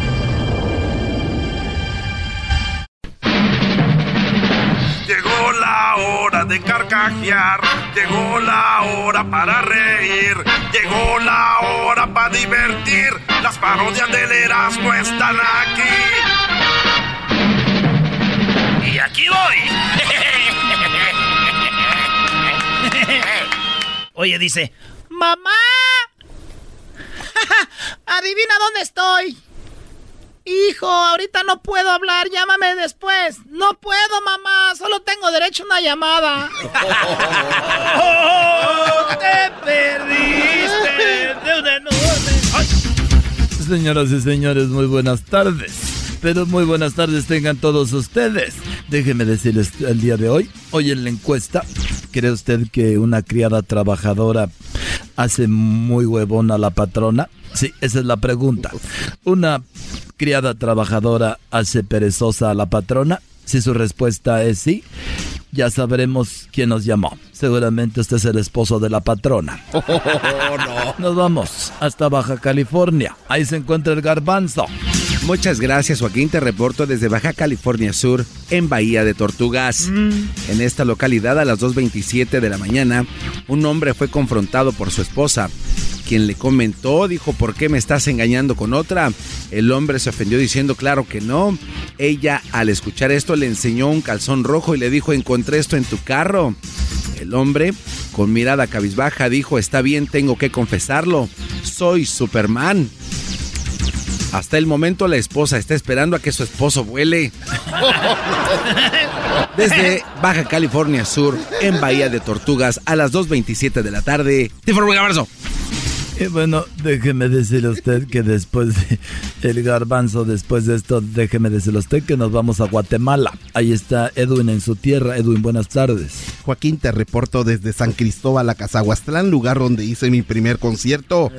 Llegó la hora de carcajear, llegó la hora para reír, llegó la hora para divertir. Las parodias del Erasmo están aquí. Y aquí voy. Oye, dice, mamá. Adivina dónde estoy. Hijo, ahorita no puedo hablar, llámame después. No puedo, mamá, solo tengo derecho a una llamada. ¡Oh, te perdiste de una enorme... ¡Ay! Señoras y señores, muy buenas tardes. Pero muy buenas tardes tengan todos ustedes. Déjenme decirles el día de hoy, hoy en la encuesta, ¿cree usted que una criada trabajadora hace muy huevona a la patrona? Sí, esa es la pregunta. ¿Una criada trabajadora hace perezosa a la patrona? Si su respuesta es sí, ya sabremos quién nos llamó. Seguramente usted es el esposo de la patrona. Nos vamos hasta Baja California. Ahí se encuentra el garbanzo. Muchas gracias, Joaquín. Te reporto desde Baja California Sur, en Bahía de Tortugas. En esta localidad, a las 2.27 de la mañana, un hombre fue confrontado por su esposa, quien le comentó, dijo, ¿por qué me estás engañando con otra? El hombre se ofendió diciendo, claro que no. Ella, al escuchar esto, le enseñó un calzón rojo y le dijo, encontré esto en tu carro. El hombre, con mirada cabizbaja, dijo, está bien, tengo que confesarlo. Soy Superman. Hasta el momento la esposa está esperando a que su esposo vuele. Desde Baja California Sur, en Bahía de Tortugas, a las 2.27 de la tarde. Te informo, Garbanzo. Y bueno, déjeme decirle a usted que después de el garbanzo, después de esto, déjeme decirle a usted que nos vamos a Guatemala. Ahí está Edwin en su tierra. Edwin, buenas tardes. Joaquín, te reporto desde San Cristóbal a Cazahuastlán, lugar donde hice mi primer concierto.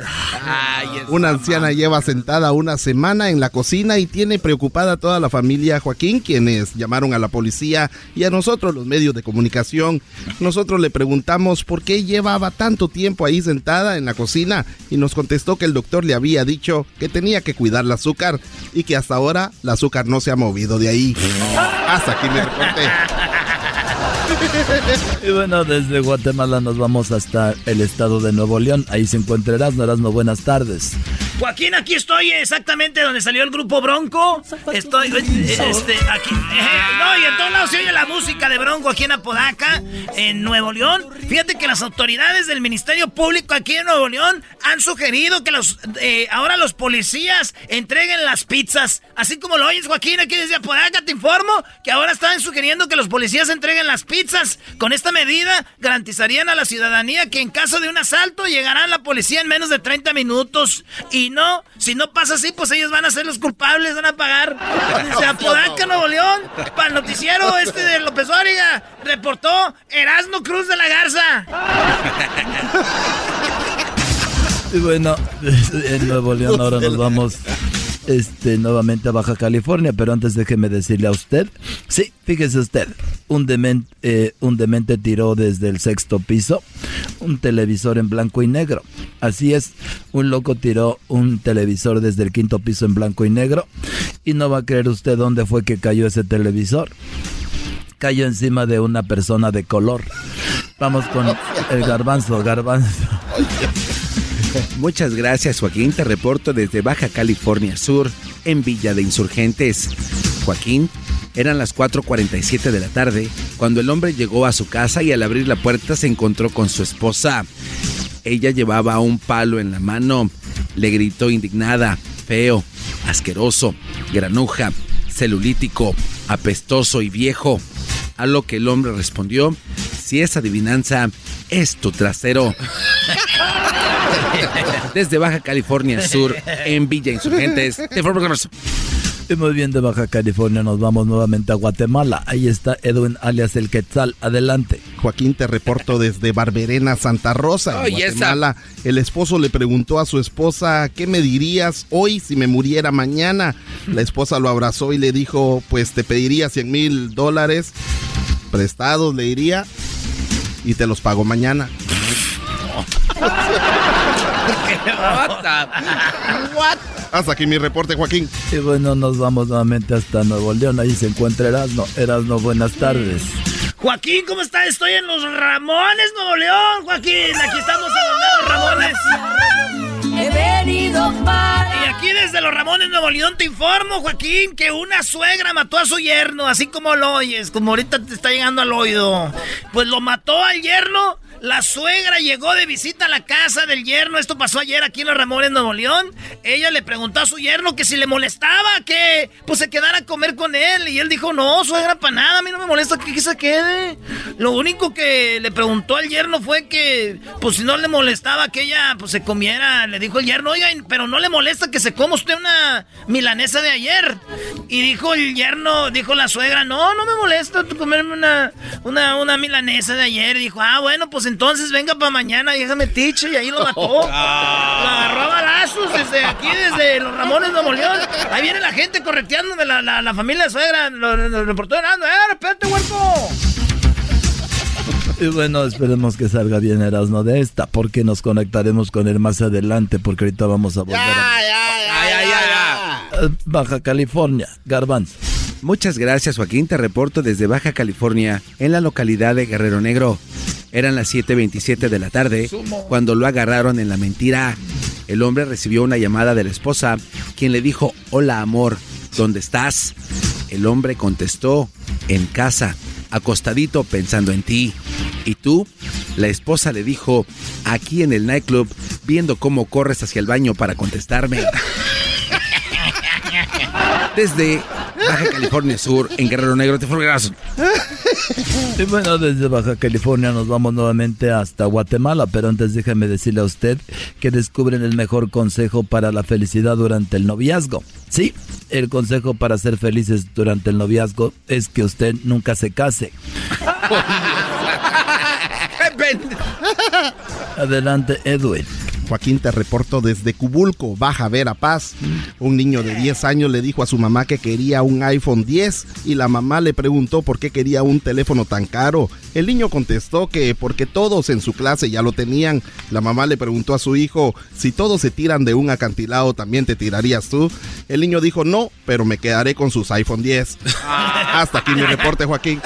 Una anciana lleva sentada una semana en la cocina y tiene preocupada a toda la familia Joaquín, quienes llamaron a la policía y a nosotros los medios de comunicación. Nosotros le preguntamos por qué llevaba tanto tiempo ahí sentada en la cocina y nos contestó que el doctor le había dicho que tenía que cuidar el azúcar y que hasta ahora el azúcar no se ha movido de ahí. Hasta aquí me reporté. Y bueno, desde Guatemala nos vamos hasta el estado de Nuevo León. Ahí se encuentra Erasmo. Erasmo, buenas tardes. Joaquín, aquí estoy exactamente donde salió el grupo Bronco. Estoy, eh, este, aquí. eh, no, y en todos lados se oye la música de Bronco aquí en Apodaca, en Nuevo León. Fíjate que las autoridades del Ministerio Público aquí en Nuevo León han sugerido que los, eh, ahora los policías entreguen las pizzas. Así como lo oyes, Joaquín, aquí desde Apodaca te informo que ahora están sugiriendo que los policías entreguen las pizzas. Con esta medida garantizarían a la ciudadanía que en caso de un asalto llegará la policía en menos de 30 minutos. Y no, si no pasa así, pues ellos van a ser los culpables, van a pagar. Desde Apodaca, Nuevo León, para el noticiero este de López Óriga, reportó Erasmo Cruz de la Garza. Y bueno, en Nuevo León ahora nos vamos este, nuevamente a Baja California, pero antes déjeme decirle a usted, sí, fíjese usted, un, demen- eh, un demente tiró desde el sexto piso un televisor en blanco y negro. Así es, un loco tiró un televisor desde el quinto piso en blanco y negro y no va a creer usted dónde fue que cayó ese televisor. Cayó encima de una persona de color. Vamos con el garbanzo, garbanzo. Muchas gracias Joaquín, te reporto desde Baja California Sur, en Villa de Insurgentes. Joaquín, eran las 4.47 de la tarde cuando el hombre llegó a su casa y al abrir la puerta se encontró con su esposa. Ella llevaba un palo en la mano, le gritó indignada, feo, asqueroso, granuja, celulítico, apestoso y viejo. A lo que el hombre respondió, si es adivinanza, es tu trasero. Desde Baja California Sur, en Villa Insurgentes, eso. Y muy bien, de Baja California nos vamos nuevamente a Guatemala. Ahí está Edwin alias el Quetzal. Adelante. Joaquín, te reporto desde Barberena, Santa Rosa, esa- Guatemala. El esposo le preguntó a su esposa, ¿qué me dirías hoy si me muriera mañana? La esposa lo abrazó y le dijo, pues te pediría 100 mil dólares prestados, le diría, y te los pago mañana. Hasta aquí mi reporte, Joaquín. Y bueno, nos vamos nuevamente hasta Nuevo León. Ahí se encuentra Erasmo. Erasmo, buenas tardes. Joaquín, ¿cómo está? Estoy en los Ramones, Nuevo León, Joaquín. Aquí estamos en los Ramones. He venido para. Y aquí desde los Ramones, Nuevo León, te informo, Joaquín, que una suegra mató a su yerno, así como lo oyes, como ahorita te está llegando al oído. Pues lo mató al yerno. La suegra llegó de visita a la casa del yerno. Esto pasó ayer aquí en los Ramones, Nuevo León. Ella le preguntó a su yerno que si le molestaba que pues se quedara a comer con él. Y él dijo, no, suegra, para nada, a mí no me molesta que se quede. Lo único que le preguntó al yerno fue que, pues si no le molestaba que ella pues se comiera. Le dijo el yerno, oiga, pero no le molesta que se coma usted una milanesa de ayer. Y dijo el yerno, dijo la suegra, no, no me molesta comerme una, una, una milanesa de ayer. Y dijo, ah, bueno, pues entonces venga para mañana y déjame tiche. Y ahí lo mató. Lo agarró a balazos desde aquí, desde los Ramones de León. Ahí viene la gente correteándome, la, la, la familia de suegra. Lo, lo, lo reportó Herando. ¡Eh, espérate, huerco! Y bueno, esperemos que salga bien Erasmo de esta, porque nos conectaremos con él más adelante, porque ahorita vamos a volver a... Eh, Baja California, Garbanzo. Muchas gracias Joaquín, te reporto desde Baja California, en la localidad de Guerrero Negro. Eran las 7.27 de la tarde cuando lo agarraron en la mentira. El hombre recibió una llamada de la esposa, quien le dijo, hola amor, ¿dónde estás? El hombre contestó, en casa, acostadito pensando en ti. ¿Y tú? La esposa le dijo, aquí en el nightclub, viendo cómo corres hacia el baño para contestarme. Desde Baja California Sur, en Guerrero Negro, te fue Y bueno, desde Baja California nos vamos nuevamente hasta Guatemala, pero antes déjeme decirle a usted que descubren el mejor consejo para la felicidad durante el noviazgo. Sí, el consejo para ser felices durante el noviazgo es que usted nunca se case. Adelante, Edwin. Joaquín, te reporto desde Cubulco, Baja Verapaz. Un niño de 10 años le dijo a su mamá que quería un iPhone 10 y la mamá le preguntó por qué quería un teléfono tan caro. El niño contestó que porque todos en su clase ya lo tenían. La mamá le preguntó a su hijo, si todos se tiran de un acantilado, ¿también te tirarías tú? El niño dijo, no, pero me quedaré con sus iPhone 10. Hasta aquí mi reporte, Joaquín.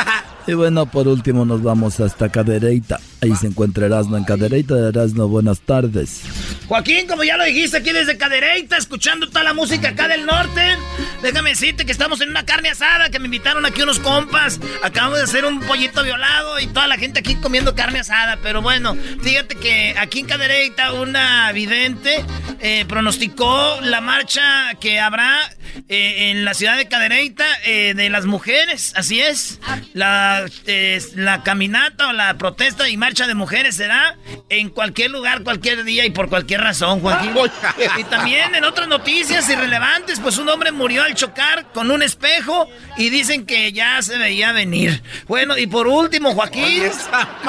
Y bueno, por último nos vamos hasta Cadereyta. Ahí se encuentra Erasmo en Cadereyta. Erasmo, buenas tardes. Joaquín, como ya lo dijiste, aquí desde Cadereyta, escuchando toda la música acá del norte. Déjame decirte que estamos en una carne asada, que me invitaron aquí unos compas. Acabamos de hacer un pollito violado y toda la gente aquí comiendo carne asada. Pero bueno, fíjate que aquí en Cadereyta una vidente eh, pronosticó la marcha que habrá eh, en la ciudad de Cadereyta eh, de las mujeres. Así es. La, la caminata o la protesta y marcha de mujeres será en cualquier lugar, cualquier día y por cualquier razón, Joaquín. y también en otras noticias irrelevantes, pues un hombre murió al chocar con un espejo y dicen que ya se veía venir. Bueno, y por último, Joaquín,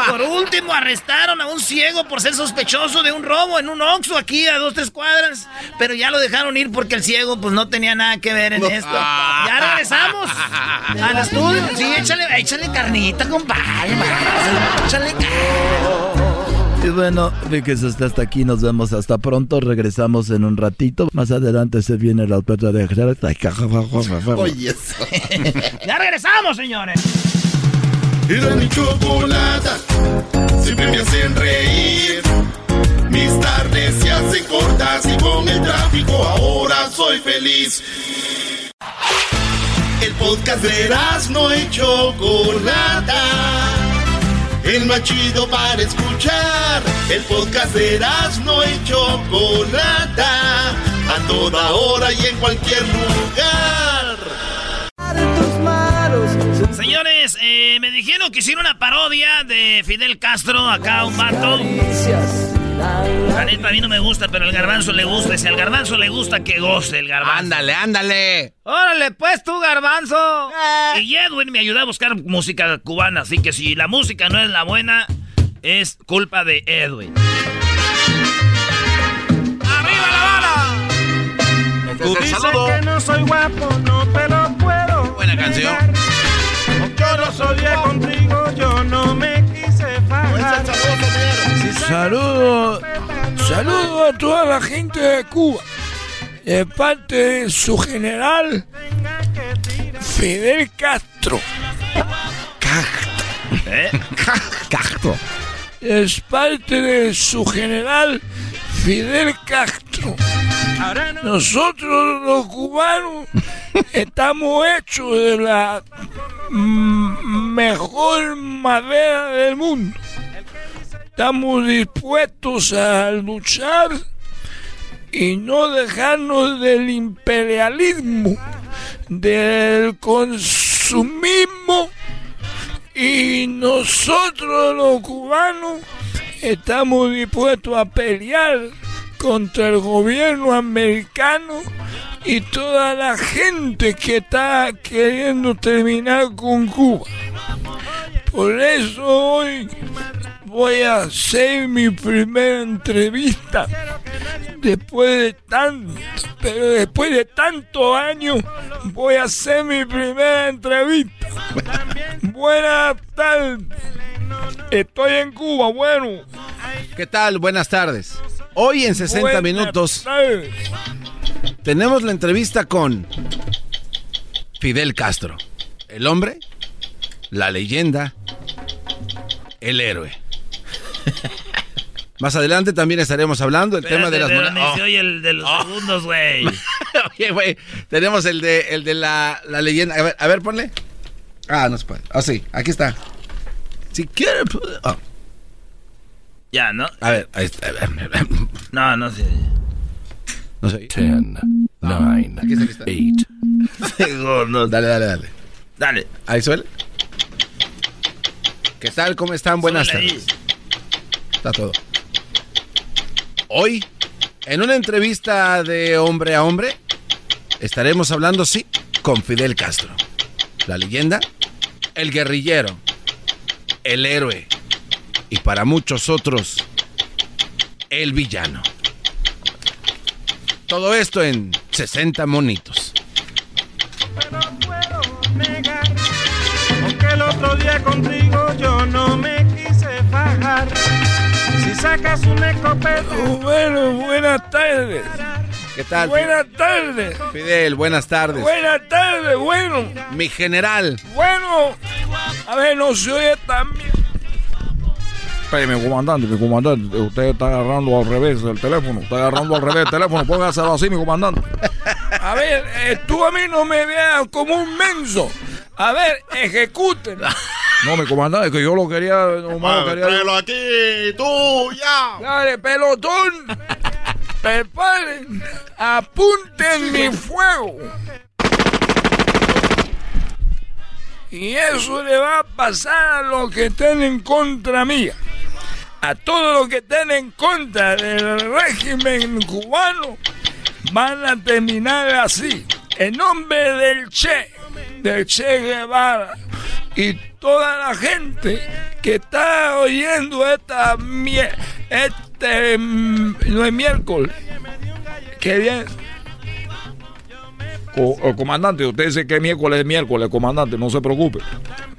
por último arrestaron a un ciego por ser sospechoso de un robo en un Oxxo aquí a dos, tres cuadras, pero ya lo dejaron ir porque el ciego pues no tenía nada que ver en esto. Ya regresamos al estudio. Sí, échale, échale carnita, compadre. Échale y bueno, fíjese hasta aquí, nos vemos hasta pronto, regresamos en un ratito. Más adelante se viene la otra de Oye, ya regresamos, señores. Era mi chocolata, siempre me hacen reír. Mis tardes se hacen cortas y con el tráfico ahora soy feliz. El podcast de no y Chocolata. El más chido para escuchar. El podcast de no y Chocolata. A toda hora y en cualquier lugar. Señores, eh, me dijeron que hicieron una parodia de Fidel Castro, acá un vato. La neta a mí no me gusta, pero al garbanzo le gusta. Si al garbanzo le gusta, que goce el garbanzo. Ándale, ándale. Órale, pues tú, garbanzo. Y Edwin me ayuda a buscar música cubana, así que si la música no es la buena, es culpa de Edwin. ¡Arriba la bala! Tú dices que no soy guapo, no te lo puedo. Buena canción. Yo no soy contigo, yo no me quise fajar. Saludos, saludos a toda la gente de Cuba. De parte de su general Fidel Castro. Castro. ¿Eh? Castro. Es parte de su general Fidel Castro. Nosotros los cubanos estamos hechos de la mejor madera del mundo. Estamos dispuestos a luchar y no dejarnos del imperialismo, del consumismo y nosotros los cubanos estamos dispuestos a pelear contra el gobierno americano y toda la gente que está queriendo terminar con Cuba. Por eso hoy voy a hacer mi primera entrevista después de tanto, pero después de tantos años voy a hacer mi primera entrevista. Buenas tardes. Estoy en Cuba, bueno. ¿Qué tal? Buenas tardes. Hoy en 60 minutos tenemos la entrevista con Fidel Castro. El hombre, la leyenda, el héroe. Más adelante también estaremos hablando del tema de las monedas. Oh. el de los oh. segundos, güey. Oye, güey, tenemos el de, el de la, la, leyenda. A ver, a ver, ponle. Ah, no se puede. Ah, sí, aquí está. Si quiere. Oh. Ya, ¿no? A ver, ahí está. No, no sé. No sé. Ten, nine, aquí está, eight. dale, dale, dale. Dale. Ahí suele. ¿Qué tal? ¿Cómo están? Buenas tardes. Está todo. Hoy, en una entrevista de hombre a hombre, estaremos hablando, sí, con Fidel Castro. La leyenda, el guerrillero, el héroe y para muchos otros, el villano. Todo esto en 60 monitos. Pero puedo negar, aunque el otro día contigo yo no me quise fajar sacas un escopeta. bueno, buenas tardes. ¿Qué tal? Buenas tardes. Fidel, buenas tardes. Buenas tardes, bueno. Mi general. Bueno, A ver, no se oye también. Espérame, comandante, mi comandante, usted está agarrando al revés el teléfono, está agarrando al revés el teléfono, póngaselo así, mi comandante. A ver, eh, tú a mí no me veas como un menso. A ver, ejecuten. No, mi comandante, que yo lo quería, nomás lo quería... Tráelo aquí, tú, ya. Dale, pelotón. Preparen. Apunten mi fuego. Y eso le va a pasar a los que estén en contra mía. A todos los que estén en contra del régimen cubano van a terminar así. En nombre del Che, del Che Guevara y toda la gente que está oyendo esta este mm, no es miércoles. Qué bien. Co- eh, comandante, usted dice que miércoles es miércoles, comandante, no se preocupe.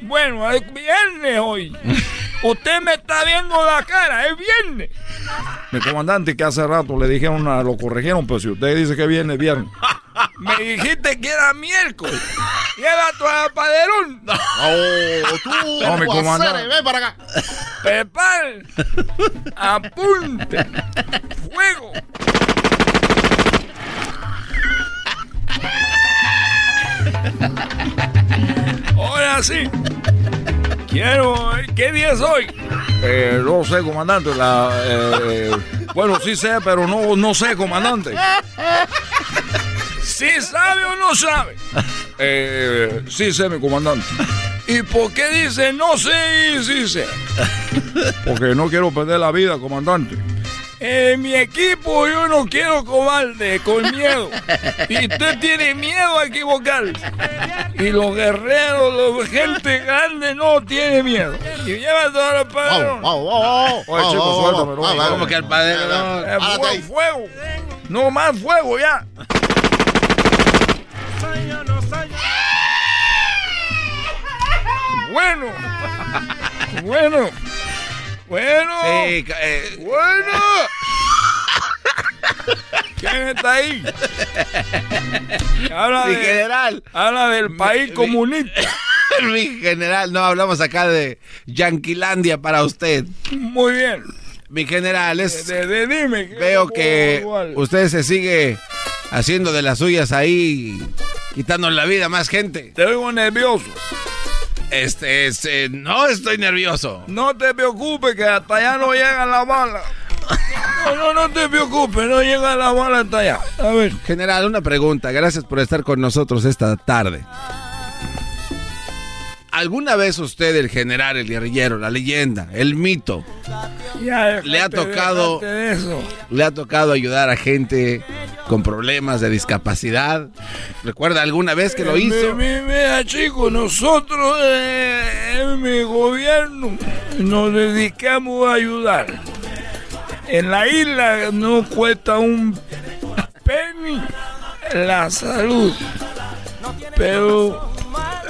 Bueno, es viernes hoy. Usted me está viendo la cara, es viernes. Mi comandante, que hace rato le dijeron, a- lo corrigieron, pero si usted dice que viene, viernes. Me dijiste que era miércoles. Lleva tu apaderón. tú, No, mi comandante. ven para acá. Preparen. Apunte. Fuego. Ahora sí. Quiero. ¿Qué día es hoy? Eh, no sé, comandante, la... eh, bueno, sí sé, pero no, no sé, comandante. ¿Sí sabe o no sabe? Eh, sí sé, mi comandante. ¿Y por qué dice no sé y sí sé? Porque no quiero perder la vida, comandante. En mi equipo yo no quiero cobarde con miedo. Y usted tiene miedo a equivocarse. Y los guerreros, los gente grande no tiene miedo. Y lleva todo el padrón. Oye, chicos, suéltame, no. ¿Cómo que al padre no? Eh, fuego, fuego. No más fuego ya. Bueno. Bueno. Bueno. Sí, eh, Bueno. ¿Quién está ahí? Habla Mi de- general. Habla del país mi- comunista. Mi general, no hablamos acá de Yanquilandia para usted. Muy bien. Mi general, es, De- de- dime. ¿qué veo que ayudar? usted se sigue haciendo de las suyas ahí, quitando la vida a más gente. Te oigo nervioso. Este, este, no estoy nervioso. No te preocupes que hasta allá no llega la bala. No, no, no te preocupes, no llega la bala hasta allá. A ver. General, una pregunta. Gracias por estar con nosotros esta tarde. ¿Alguna vez usted, el general, el guerrillero, la leyenda, el mito, Ya, le ha tocado, de eso. le ha tocado ayudar a gente con problemas de discapacidad? ¿Recuerda alguna vez que lo Eh, hizo? mi- mi- Mira, chicos, nosotros eh, en mi gobierno nos dedicamos a ayudar. En la isla no cuesta un penny la salud. Pero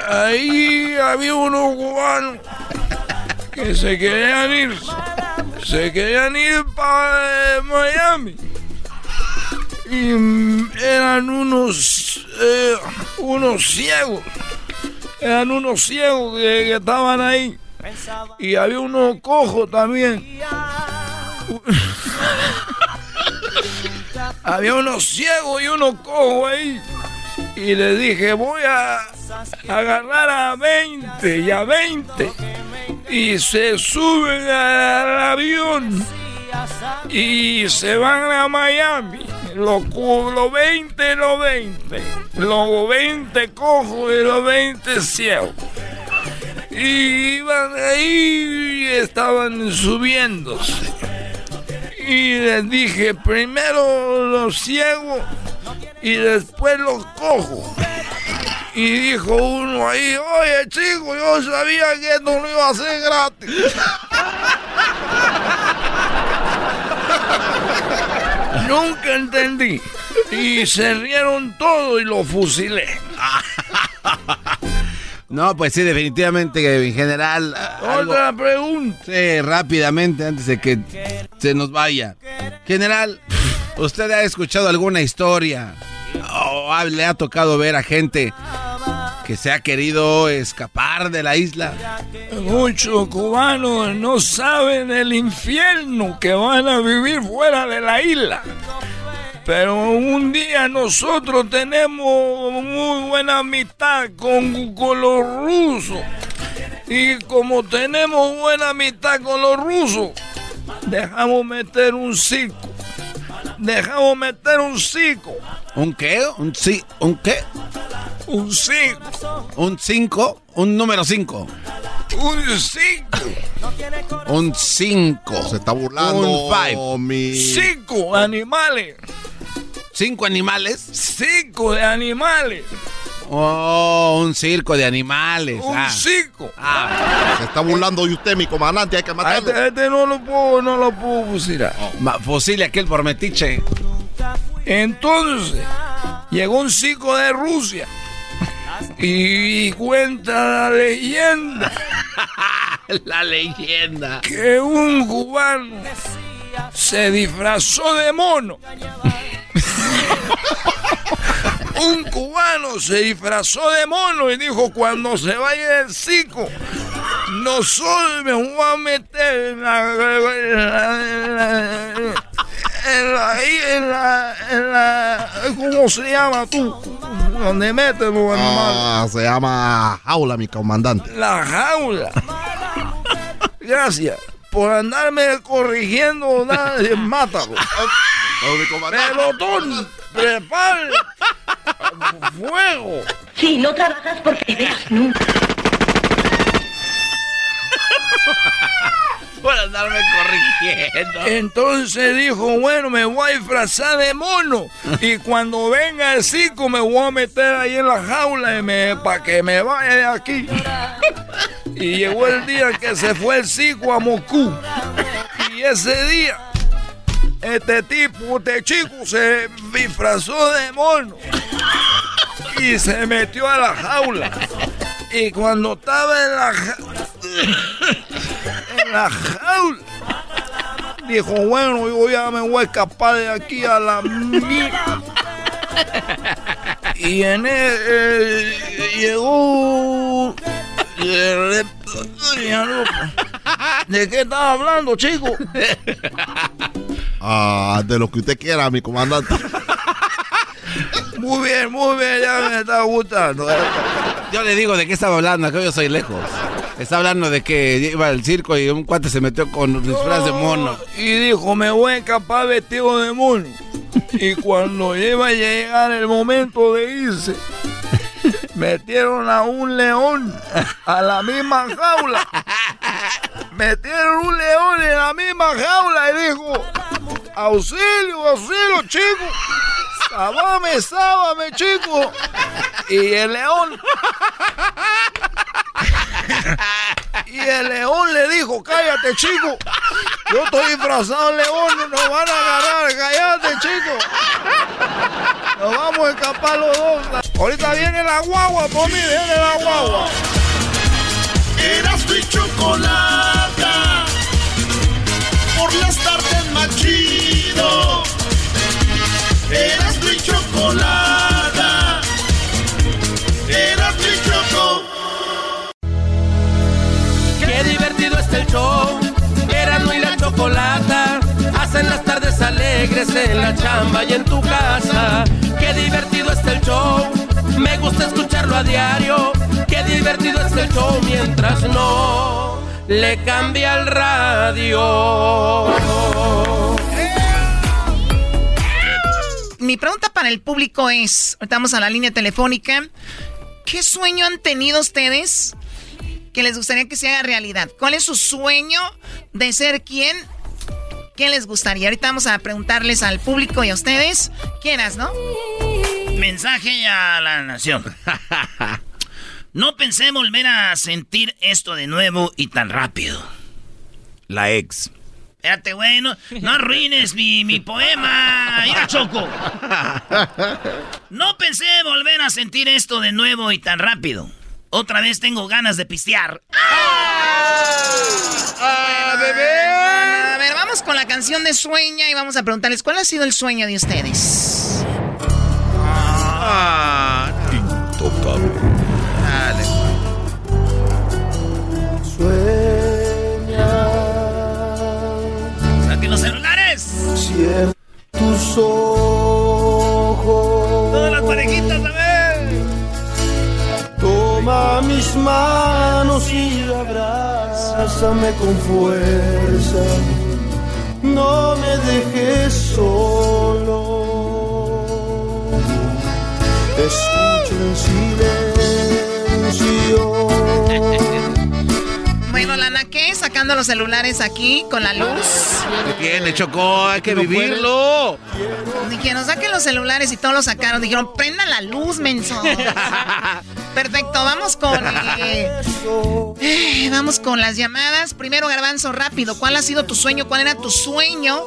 ahí había unos cubanos que se querían ir. Se querían ir para Miami. Y eran unos, eh, unos ciegos. Eran unos ciegos que, que estaban ahí. Y había unos cojos también. había unos ciegos y unos cojos ahí. Y le dije, voy a agarrar a 20 y a 20. Y se suben al avión y se van a Miami. Los, los 20 y los 20. Los 20 cojos y los 20 ciegos. Y iban ahí y estaban subiéndose. Y les dije, primero los ciegos y después los cojos. Y dijo uno ahí, oye chico, yo sabía que esto no iba a ser gratis. Nunca entendí. Y se rieron todos y lo fusilé. No, pues sí, definitivamente, en general. algo- Otra pregunta. Sí, rápidamente, antes de que se nos vaya. General, ¿usted ha escuchado alguna historia? ¿O le ha tocado ver a gente que se ha querido escapar de la isla. Muchos cubanos no saben el infierno que van a vivir fuera de la isla. Pero un día nosotros tenemos muy buena amistad con, con los rusos. Y como tenemos buena amistad con los rusos, dejamos meter un circo. Dejamos meter un circo. ¿Un qué? ¿Un, sí, ¿un qué? Un 5. ¿Un 5? ¿Un número 5? Un 5. Un 5. Se está burlando. Un 5. 5 animales. ¿Cinco animales? Cinco de animales. Oh, un circo de animales. Un ah. circo. Ah. Se está burlando de usted, mi comandante. Hay que matarlo. Este, este no lo puedo, no lo puedo fusilar. Oh, fusile aquel por metiche. Entonces, llegó un circo de Rusia. Y cuenta la leyenda. la leyenda. Que un cubano se disfrazó de mono. un cubano se disfrazó de mono y dijo cuando se vaya el circo, no soy, me voy a meter en la... En la, en la, en la, ¿cómo se llama tú? ¿Dónde metes los animales? Ah, se llama jaula, mi comandante. La jaula. Gracias por andarme corrigiendo nada de mátalo. Pelotón, prepare fuego. Sí, no trabajas porque veas nunca. por andarme corrigiendo. Entonces dijo, bueno, me voy a disfrazar de mono. Y cuando venga el circo me voy a meter ahí en la jaula para que me vaya de aquí. Y llegó el día que se fue el circo a Moscú. Y ese día, este tipo, este chico, se disfrazó de mono. Y se metió a la jaula. Y cuando estaba en la jaula, en la jaula, dijo, bueno, yo ya me voy a escapar de aquí a la mierda. Y en el, eh, llegó... ¿De qué estaba hablando, chico? Ah, de lo que usted quiera, mi comandante. Muy bien, muy bien, ya me está gustando. Yo le digo de qué estaba hablando, que yo soy lejos. Está hablando de que iba al circo y un cuate se metió con disfraz de mono. Y dijo, me voy a escapar vestido de mono. Y cuando iba a llegar el momento de irse, metieron a un león a la misma jaula. Metieron un león en la misma jaula y dijo, auxilio, auxilio, chico. Sábame, sábame, chico. Y el león. Y el león le dijo, cállate, chico. Yo estoy disfrazado león, nos van a agarrar, cállate, chico. Nos vamos a escapar los dos. Ahorita viene la guagua, por mí, viene la guagua. Eras mi chocolata. Por las tardes más chido. Eras el show. Erasmo y la chocolata. Hacen las tardes alegres en la chamba y en tu casa. Qué divertido está el show. Me gusta escucharlo a diario. Qué divertido está el show mientras no le cambia el radio. Mi pregunta para el público es, vamos a la línea telefónica, ¿qué sueño han tenido ustedes que les gustaría que se haga realidad? ¿Cuál es su sueño de ser quién? ¿Qué les gustaría? Ahorita vamos a preguntarles al público y a ustedes. ¿Quiénes, no? Mensaje a la nación. No pensé volver a sentir esto de nuevo y tan rápido. La ex. Espérate, güey, no, no arruines mi, mi poema. Mira, Choco. No pensé volver a sentir esto de nuevo y tan rápido. Otra vez tengo ganas de pistear. ¡Ah! ah ¡A beber! A ver, vamos con la canción de Sueña y vamos a preguntarles cuál ha sido el sueño de ustedes. Ah, intocable. Dale. Sueña. ¡Saquen los celulares! Cierra tus ojos. Todas las parejitas, a ver. Toma mis manos y abrázame con fuerza. No me dejes solo. Escucho en silencio. Bueno, Lana, ¿qué? Sacando los celulares aquí con la luz. ¿Qué tiene, Choco? Hay que vivirlo. Dijeron, saquen los celulares y todos los sacaron. Dijeron, prenda la luz, menso. Perfecto, vamos con. eh, vamos con las llamadas. Primero, Garbanzo, rápido. ¿Cuál ha sido tu sueño? ¿Cuál era tu sueñño?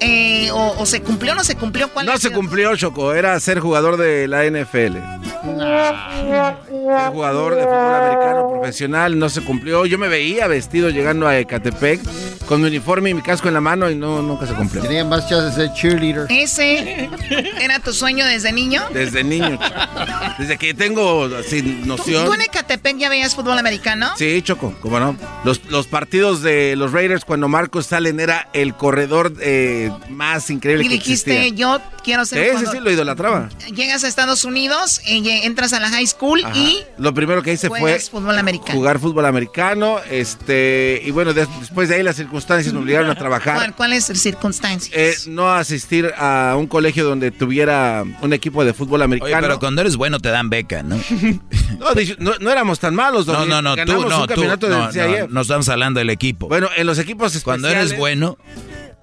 Eh, o, o se cumplió o no se cumplió? ¿Cuál No se sido? cumplió, Choco. Era ser jugador de la NFL. Ser jugador de fútbol americano profesional. No se cumplió. Yo me veía vestido llegando a Ecatepec con mi uniforme y mi casco en la mano y no nunca se cumplió. Tenía más chances de ser cheerleader. ¿Ese era tu sueño desde niño? Desde niño. Choco. Desde que tengo así ¿Tú, noción. tú en Ecatepec ya veías fútbol americano? Sí, Choco, cómo no. Los, los partidos de los Raiders cuando Marcos Salen era el corredor eh, más increíble Y que dijiste, existía. yo quiero ser Sí, sí, lo idolatraba. Llegas a Estados Unidos, eh, entras a la high school Ajá. y Lo primero que hice fue juegas fútbol americano. jugar fútbol americano, este, y bueno, des- después de ahí las circunstancias me obligaron a trabajar. ¿Cuál, cuál es la circunstancia? Eh, no asistir a un colegio donde tuviera un equipo de fútbol americano. Oye, pero cuando eres bueno te dan beca, ¿no? no, no, no éramos tan malos. No, no, no, tú, no, tú. No, no, no estamos hablando del equipo. Bueno, en los equipos especiales. Cuando eres bueno,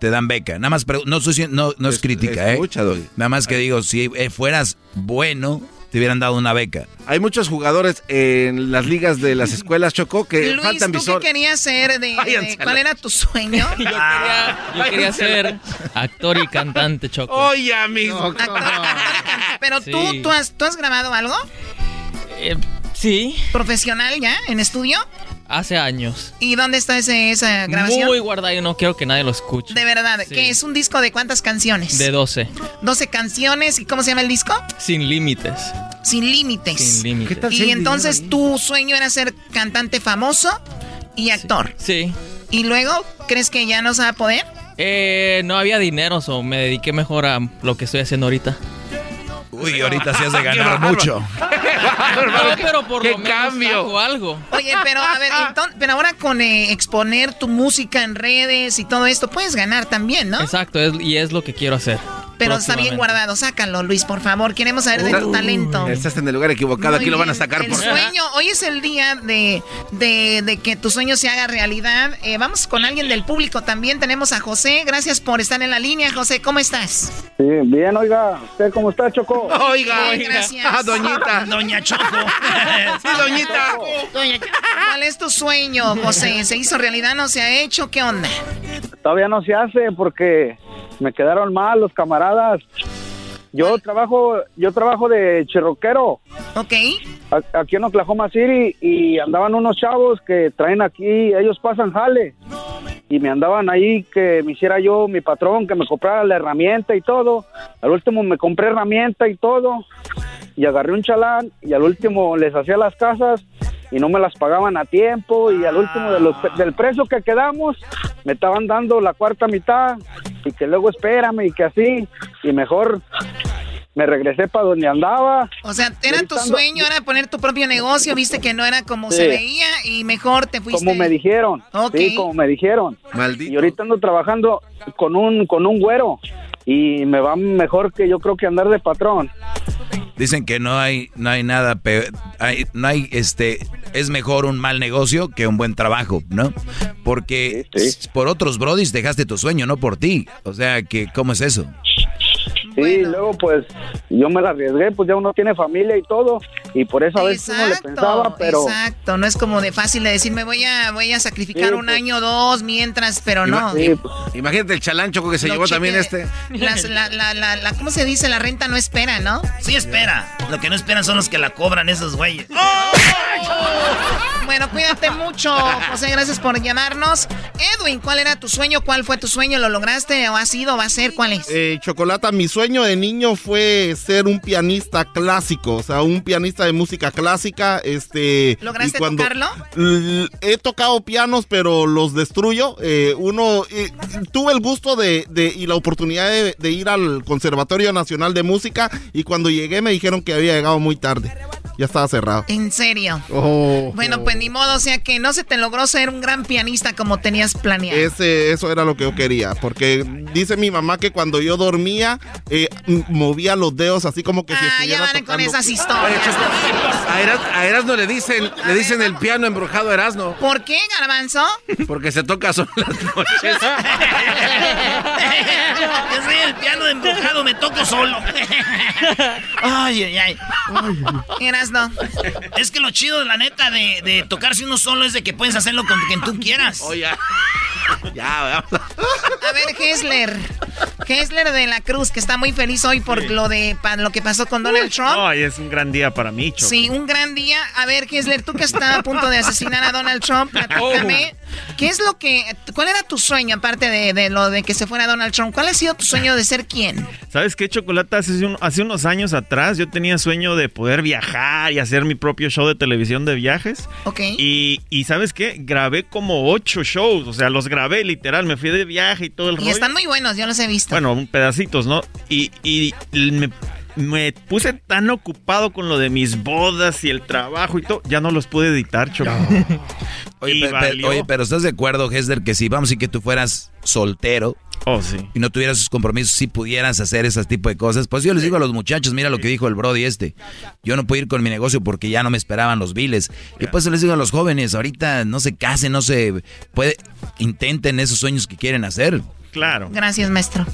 te dan beca. Nada más, no, no, no es crítica, escucha, ¿eh? Doggy. Nada más que digo, si eh, fueras bueno, te hubieran dado una beca. Hay muchos jugadores en las ligas de las escuelas, Chocó, que Luis, faltan ¿tú visor. qué querías ser? De, ¿Cuál era tu sueño? Yo quería, yo quería ser actor y cantante, Choco. Oye, amigo. Pero tú, Sí. ¿tú has, ¿tú has grabado algo? Eh, sí, ¿Profesional ya? ¿En estudio? Hace años. ¿Y dónde está ese, esa grabación? Muy guardado y no quiero que nadie lo escuche. De verdad, Sí. que es un disco de cuántas canciones? De 12. 12 canciones. ¿Y cómo se llama el disco? Sin límites. Sin límites. Sin límites. ¿Qué tal si Y entonces tu sueño era ser cantante famoso y actor. Sí. ¿Y luego crees que ya no se va a poder? Eh, no había dinero, o me dediqué mejor a lo que estoy haciendo ahorita. Uy, ahorita se has de ganar mucho. No, pero por ¡Qué lo menos cambio! hago algo. Oye, pero a ver, enton- pero ahora con eh, exponer tu música en redes y todo esto, puedes ganar también, ¿no? Exacto, es- y es lo que quiero hacer. Pero está bien guardado, sácalo, Luis, por favor. Queremos saber de tu talento. Estás en el lugar equivocado, Muy aquí lo van a sacar El por sueño, hoy es el día de, de, de que tu sueño se haga realidad. Eh, vamos con alguien del público también. Tenemos a José. Gracias por estar en la línea, José. ¿Cómo estás? Sí, bien, oiga. ¿Usted cómo está, Choco? Oiga, gracias. Ah, doñita. Doña Choco. Sí, doñita. ¿Cuál es tu sueño, José? ¿Se hizo realidad? ¿No se ha hecho? ¿Qué onda? Todavía no se hace porque me quedaron mal los camaradas. Yo trabajo, yo trabajo de cherroquero. Ok. Aquí en Oklahoma City y andaban unos chavos que traen aquí, ellos pasan jale. Y me andaban ahí que me hiciera yo mi patrón, que me comprara la herramienta y todo. Al último me compré herramienta y todo. Y agarré un chalán y al último les hacía las casas y no me las pagaban a tiempo. Y al último de los, del precio que quedamos me estaban dando la cuarta mitad y que luego espérame y que así y mejor me regresé para donde andaba. O sea, era tu sueño, era poner tu propio negocio, viste que no era como Sí. se veía y mejor te fuiste. Como me dijeron. Ok. Sí, como me dijeron. Maldito. Y ahorita ando trabajando con un con un güero y me va mejor que yo creo que andar de patrón. Dicen que no hay, no hay nada peor, hay, no hay, este, es mejor un mal negocio que un buen trabajo, ¿no? Porque por otros brodis dejaste tu sueño, no por ti. O sea, que, ¿cómo es eso? Sí, luego pues yo me la arriesgué, pues ya uno tiene familia y todo y por eso a veces uno le pensaba, pero Exacto, no es como de fácil de decir, me voy a, voy a sacrificar Sí, un pues. año o dos mientras, pero no. Ima- Imagínate el chalancho que se llevó también este. Las- la, la, la, la- ¿Cómo se dice? La renta no espera, ¿no? Sí espera. Lo que no esperan son los que la cobran esos güeyes. Bueno, cuídate mucho, José. Gracias por llamarnos. Edwin, ¿cuál era tu sueño? ¿Cuál fue tu sueño? ¿Lo lograste o ha sido? ¿Va a ser? ¿Cuál es? Eh, Chocolata, mi sueño de niño fue ser un pianista clásico, o sea, un pianista de música clásica. Este, ¿Lograste cuando- tocarlo? He tocado pianos, pero los destruyo. Eh, uno, eh, tuve el gusto de, de- y la oportunidad de, de ir al Conservatorio Nacional de Música y cuando llegué me dijeron que había llegado muy tarde. Ya estaba cerrado. En serio. Oh. Bueno, pues ni modo, o sea que no se te logró ser un gran pianista como tenías planeado. Ese, eso era lo que yo quería, porque dice mi mamá que cuando yo dormía eh, movía los dedos así como que si Ah, ya estuviera van con esas historias. A, Eras- a Erasno le dicen, le dicen el piano embrujado a Erasno. ¿Por qué, Garbanzo? Porque se toca solo las noches. Yo soy el piano embrujado, me toco solo. Ay, ay, ay. Eras no. Es que lo chido, la neta, de, de tocarse uno solo es de que puedes hacerlo con quien tú quieras. Oh, ya. Ya, vamos. A ver, Hessler. Hessler de la Cruz, que está muy feliz hoy por lo de pa- lo que pasó con Donald Trump. Ay, es un gran día para mí, Choco. Sí, un gran día. A ver, Hessler, tú que estás a punto de asesinar a Donald Trump, platícame. ¿Qué es lo que, cuál era tu sueño, aparte de, de lo de que se fuera Donald Trump? ¿Cuál ha sido tu sueño de ser quién? ¿Sabes qué, Chocolata? Hace, un- hace unos años atrás yo tenía sueño de poder viajar y hacer mi propio show de televisión de viajes. Ok. Y, y ¿sabes qué? Grabé como ocho shows, o sea, los grabé literal, me fui de viaje y todo el Y rollo. están muy buenos, yo los he visto. Bueno, pedacitos, ¿no? Y, y me, me puse tan ocupado con lo de mis bodas y el trabajo y todo, ya no los pude editar, Choco. Oye, Y pe- pe- valió. oye, pero ¿estás de acuerdo, Hesler, que si vamos y que tú fueras soltero Oh, sí. y no tuvieras sus compromisos, si pudieras hacer ese tipo de cosas? Pues yo les digo a los muchachos, mira lo que dijo el Brody este. Yo no puedo ir con mi negocio porque ya no me esperaban los biles. Y pues les digo a los jóvenes, ahorita no se casen, no se puede, intenten esos sueños que quieren hacer. Claro. Gracias, maestro.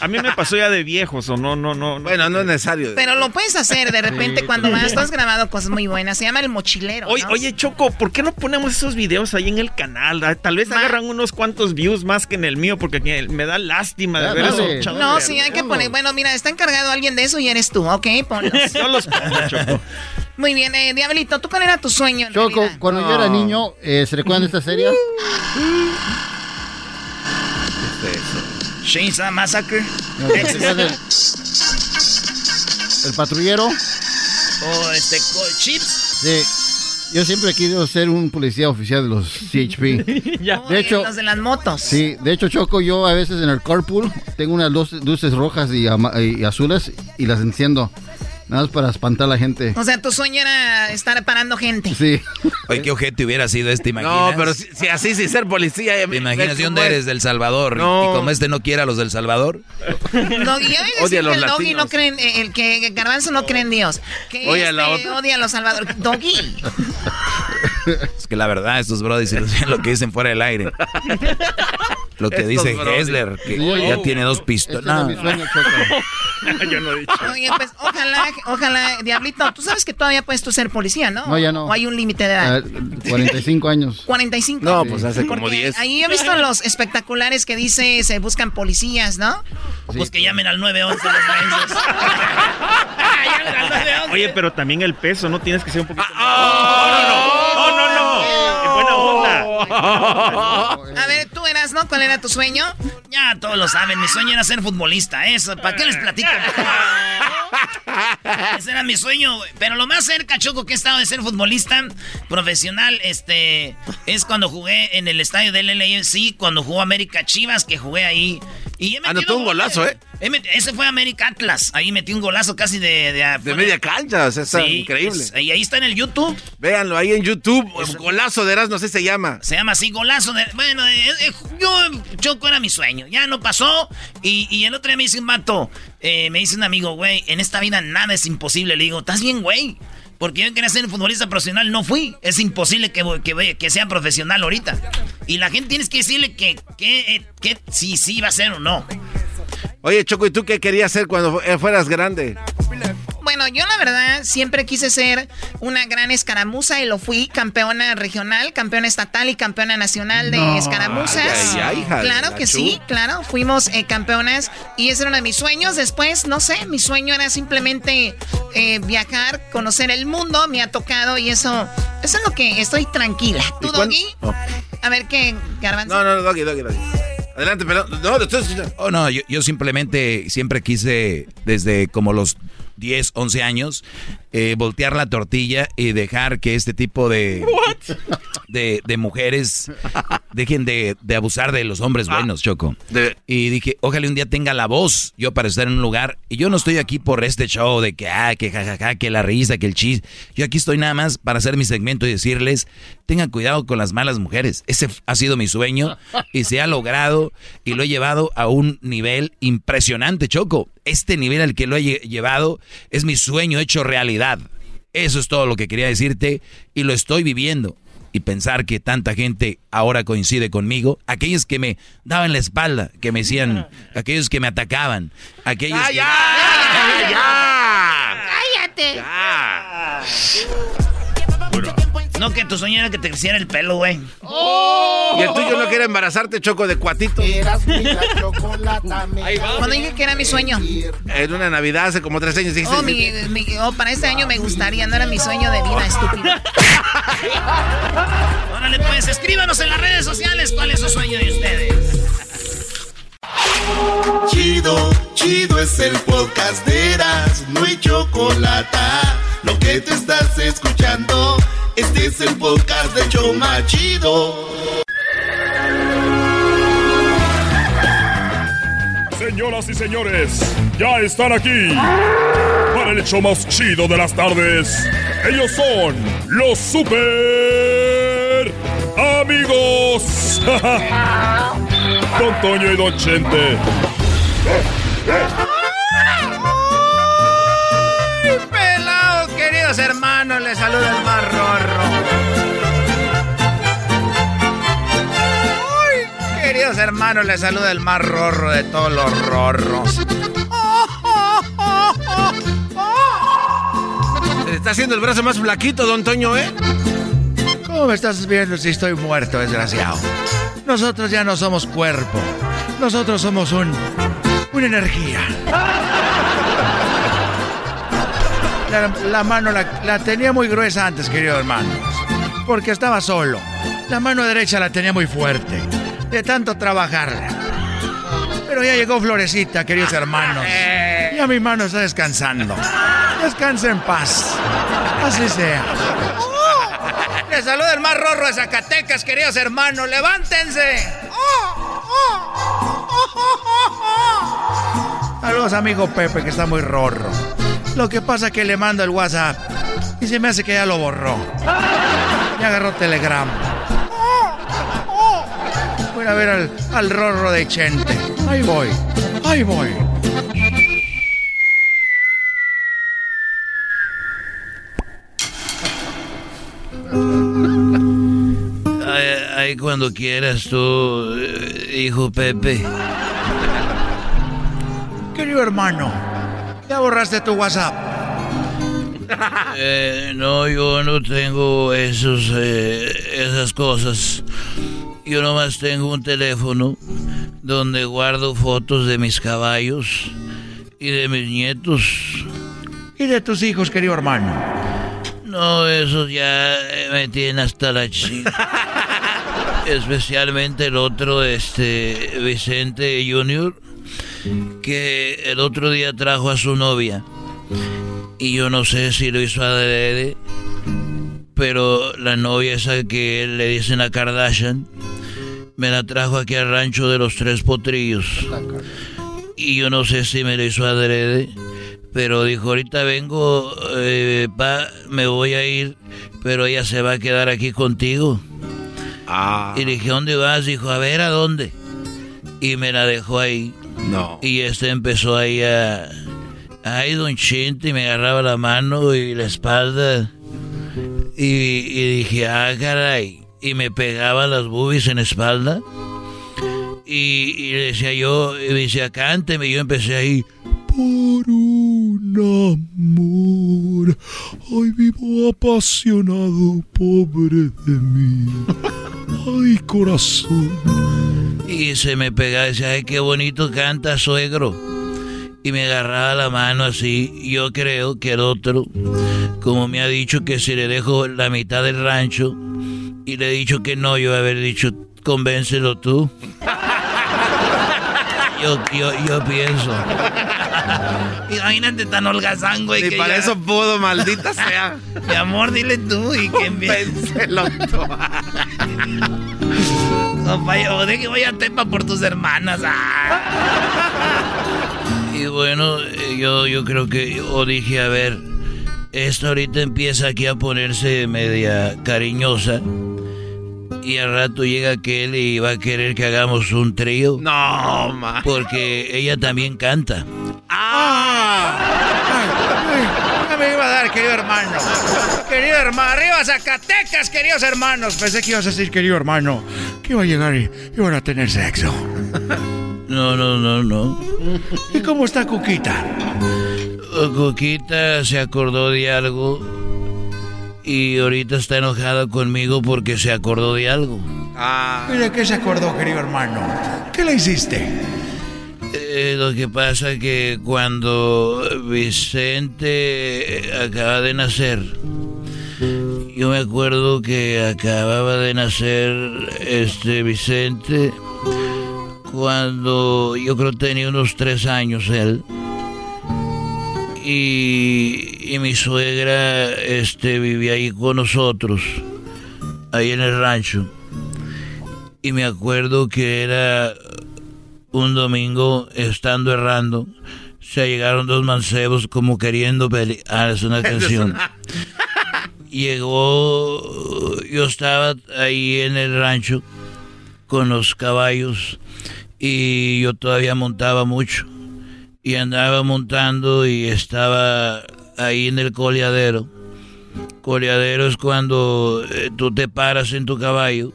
A mí me pasó ya de viejos o no, no, no. Bueno, no es necesario. Pero lo puedes hacer de repente Sí, cuando vas. Tú has grabado cosas muy buenas. Se llama El Mochilero. Oye, ¿no? oye, Choco, ¿por qué no ponemos esos videos ahí en el canal? Ah, Tal vez agarran unos cuantos views más que en el mío, porque me da lástima de Ya, ver eso. echado No, de sí, hay que poner. Bueno, mira, está encargado alguien de eso y eres tú, ¿ok? Ponlos. Yo los pongo, Choco. Muy bien, eh, Diablito, ¿tú cuál era tu sueño? Choco, realidad? cuando yo era niño, eh, ¿se recuerdan de esta serie? Chainsaw Massacre. No, ¿se recuerdan del- El patrullero. O este, Chips. Sí. Yo siempre he querido ser un policía oficial de los CHP. Oye, De hecho, los de las motos. sí, de hecho, Choco, yo a veces en el carpool tengo unas luces, rojas y azules y las enciendo. Nada más para espantar a la gente. O sea, tu sueño era estar parando gente. Sí. Oye, qué ojete hubiera sido este, ¿imaginas? No, pero si, si así, sin ser policía. ya ¿Te me- imaginas de dónde eres? Del Salvador. No. Y como este no quiere a los del Salvador. Ves Odia a que los el Doggy no cree en, eh, el que Garbanzo no cree en Dios. Que Oye, este la otra. odia a los salvadores. Doggy. Es que la verdad, estos brodis lo que dicen fuera del aire. Lo que Estos dice. Hessler, que Sí. ya tiene dos pistolas. era mi sueño, Choco. Yo no he dicho. Oye, pues ojalá, ojalá, Diablito, tú sabes que todavía puedes tú ser policía, ¿no? No, ya no. O hay un límite de edad. Ah, 45 años. 45. No, pues hace como Porque 10. Ahí he visto los espectaculares que dice se buscan policías, ¿no? Pues que llamen al 911 los mensos. Llamen al 911. Oye, pero también el peso, ¿no? Tienes que ser un poquito... Ah, no, no, no, no, no. En buena onda. A ver, tú eras, ¿no? ¿Cuál era tu sueño? Ya todos lo saben, mi sueño era ser futbolista, eso, ¿para qué les platico? Ese era mi sueño, pero lo más cerca, Choco, que he estado de ser futbolista profesional, este, es cuando jugué en el estadio del LAFC, cuando jugó América Chivas, que jugué ahí. Y he metido Anotó un goles. golazo, ¿eh? Ese fue América Atlas, ahí metí un golazo casi de... De, De media cancha, o sea, está Sí, increíble. es- y ahí está en el YouTube. Véanlo ahí en YouTube. Golazo de Erasmo, así se llama. Se llama así, golazo de... Bueno, eh, eh, yo, Choco era mi sueño. Ya no pasó. Y, el otro día me dice un vato, eh, me dice un amigo, güey, en esta vida nada es imposible. Le digo, ¿estás bien, güey? Porque yo quería ser un futbolista profesional, no fui. Es imposible que, que, que sea profesional ahorita. Y la gente tienes que decirle que, que, eh, que si sí va a ser o no. Oye, Choco, ¿y tú qué querías hacer cuando fu- fueras grande? Bueno, yo la verdad siempre quise ser una gran escaramuza y lo fui, campeona regional, campeona estatal y campeona nacional de No. escaramuzas. Ay, ay, ay, hija de claro la que sí, claro, fuimos eh, campeonas y ese era uno de mis sueños. Después, no sé, mi sueño era simplemente eh, viajar, conocer el mundo, me ha tocado y eso, eso es lo que estoy tranquila. ¿Tú, Doggy? A ver qué, Garbanzo. No, no, Doggy, Doggy, Doggy. Adelante, pero no. Oh, no, yo, yo simplemente siempre quise, desde como los 10, 11 años, eh, voltear la tortilla y dejar que este tipo de, de, de, mujeres dejen de, de, abusar de los hombres buenos, Choco. Y dije, ojalá un día tenga la voz yo para estar en un lugar. Y yo no estoy aquí por este show de que, ah, que jajaja, que la risa, que el chis. Yo aquí estoy nada más para hacer mi segmento y decirles, tengan cuidado con las malas mujeres. Ese ha sido mi sueño y se ha logrado y lo he llevado a un nivel impresionante, Choco. Este nivel al que lo he llevado es mi sueño hecho realidad. Eso es todo lo que quería decirte y lo estoy viviendo. Y pensar que tanta gente ahora coincide conmigo, aquellos que me daban la espalda, que me decían, aquellos que me atacaban, aquellos ¡Ah, que... ya! ¡Ya! ¡Cállate! ¡Ya! No, que tu sueño era que te creciera el pelo, güey. ¡Oh! Y el tuyo no quiere embarazarte, Choco, de cuatito. Cuando dije que era mi sueño. En una Navidad hace como tres años dijiste... Oh, mi, mi, oh, para este año me gustaría, no era mi sueño de vida, estúpido. Órale, pues, escríbanos en las redes sociales cuál es su sueño de ustedes. Chido, chido es el podcast de Eras, no hay chocolate. Lo que te estás escuchando, este es el podcast de Choma Chido. Señoras y señores, ya están aquí para el hecho más chido de las tardes. Ellos son los super amigos. Don Toño y Don Chente. ¡Ay, pelados, queridos hermanos! Les saluda el más queridos hermanos! Les saluda el más rorro de todos los rorros. Se está haciendo el brazo más flaquito, don Toño, ¿eh? ¿Cómo me estás viendo si estoy muerto, desgraciado? Nosotros ya no somos cuerpo. Nosotros somos un. una energía. La, la mano la, la, tenía muy gruesa antes, queridos hermanos. Porque estaba solo. La mano derecha la tenía muy fuerte. De tanto trabajarla. Pero ya llegó Florecita, queridos hermanos. Ya mi mano está descansando. Descansa en paz. Así sea. Les saluda el más rorro de Zacatecas, queridos hermanos. ¡Levántense! Saludos, amigo Pepe, que está muy rorro. Lo que pasa es que le mando el WhatsApp y se me hace que ya lo borró. Ya agarró Telegram. Voy a ver al, al rorro de Chente. Ahí voy, ahí voy. Ahí cuando quieras tú, hijo Pepe. Querido hermano, ¿ya borraste tu WhatsApp? Eh, no, yo no tengo esos, eh, esas cosas. Yo nomás tengo un teléfono donde guardo fotos de mis caballos y de mis nietos. ¿Y de tus hijos, querido hermano? No, esos ya me tienen hasta la chica. Especialmente el otro, este, Vicente Junior, que el otro día trajo a su novia. Y yo no sé si lo hizo adrede, pero la novia esa que le dicen a Kardashian, me la trajo aquí al rancho de los tres potrillos. Y yo no sé si me lo hizo adrede, pero dijo, ahorita vengo, eh, pa, me voy a ir, pero ella se va a quedar aquí contigo. Ah. Y dije, ¿dónde vas? Dijo, a ver, ¿a dónde? Y me la dejó ahí. No. Y este empezó ahí a... Ay, don Chente, y me agarraba la mano y la espalda. Y, y dije, ah, caray. Y me pegaba las boobies en espalda. Y, y le decía yo, y decía, cánteme. Y yo empecé ahí. Por un amor, hoy vivo apasionado, pobre de mí. Ay, corazón. Y se me pegaba decía, ay, qué bonito canta, suegro. y me agarraba la mano así. Yo creo que el otro, como me ha dicho que si le dejo la mitad del rancho y le he dicho que no, yo haber dicho, convéncelo tú. Yo, yo, yo pienso. Imagínate tan holgazán, güey. Que para ya- eso pudo, maldita sea. Mi amor, dile tú y que Convéncelo tú. O de que voy a Tepa por tus hermanas. ah. Y bueno, yo, yo creo que yo dije, a ver, esta ahorita empieza aquí a ponerse media cariñosa. Y al rato llega aquel y va a querer que hagamos un trío. No, ma. Porque ella también canta. Ya me iba a dar, querido hermano. Querido hermano, arriba Zacatecas, queridos hermanos. Pensé que ibas a decir, querido hermano, que iba a llegar y iban a tener sexo. No, no, no, no. ¿Y cómo está Cuquita? Coquita se acordó de algo y ahorita está enojada conmigo porque se acordó de algo. ¿Y de qué se acordó, querido hermano? ¿Qué le hiciste? Eh, lo que pasa que cuando Vicente acaba de nacer, yo me acuerdo que acababa de nacer este Vicente cuando yo creo tenía unos tres años él. Y, y mi suegra este, vivía ahí con nosotros, ahí en el rancho. Y me acuerdo que era un domingo estando errando, se llegaron dos mancebos como queriendo pelear. Ah, es una canción. Llegó, yo estaba ahí en el rancho con los caballos y yo todavía montaba mucho. Y andaba montando y estaba ahí en el coleadero. Coleadero es cuando eh, tú te paras en tu caballo,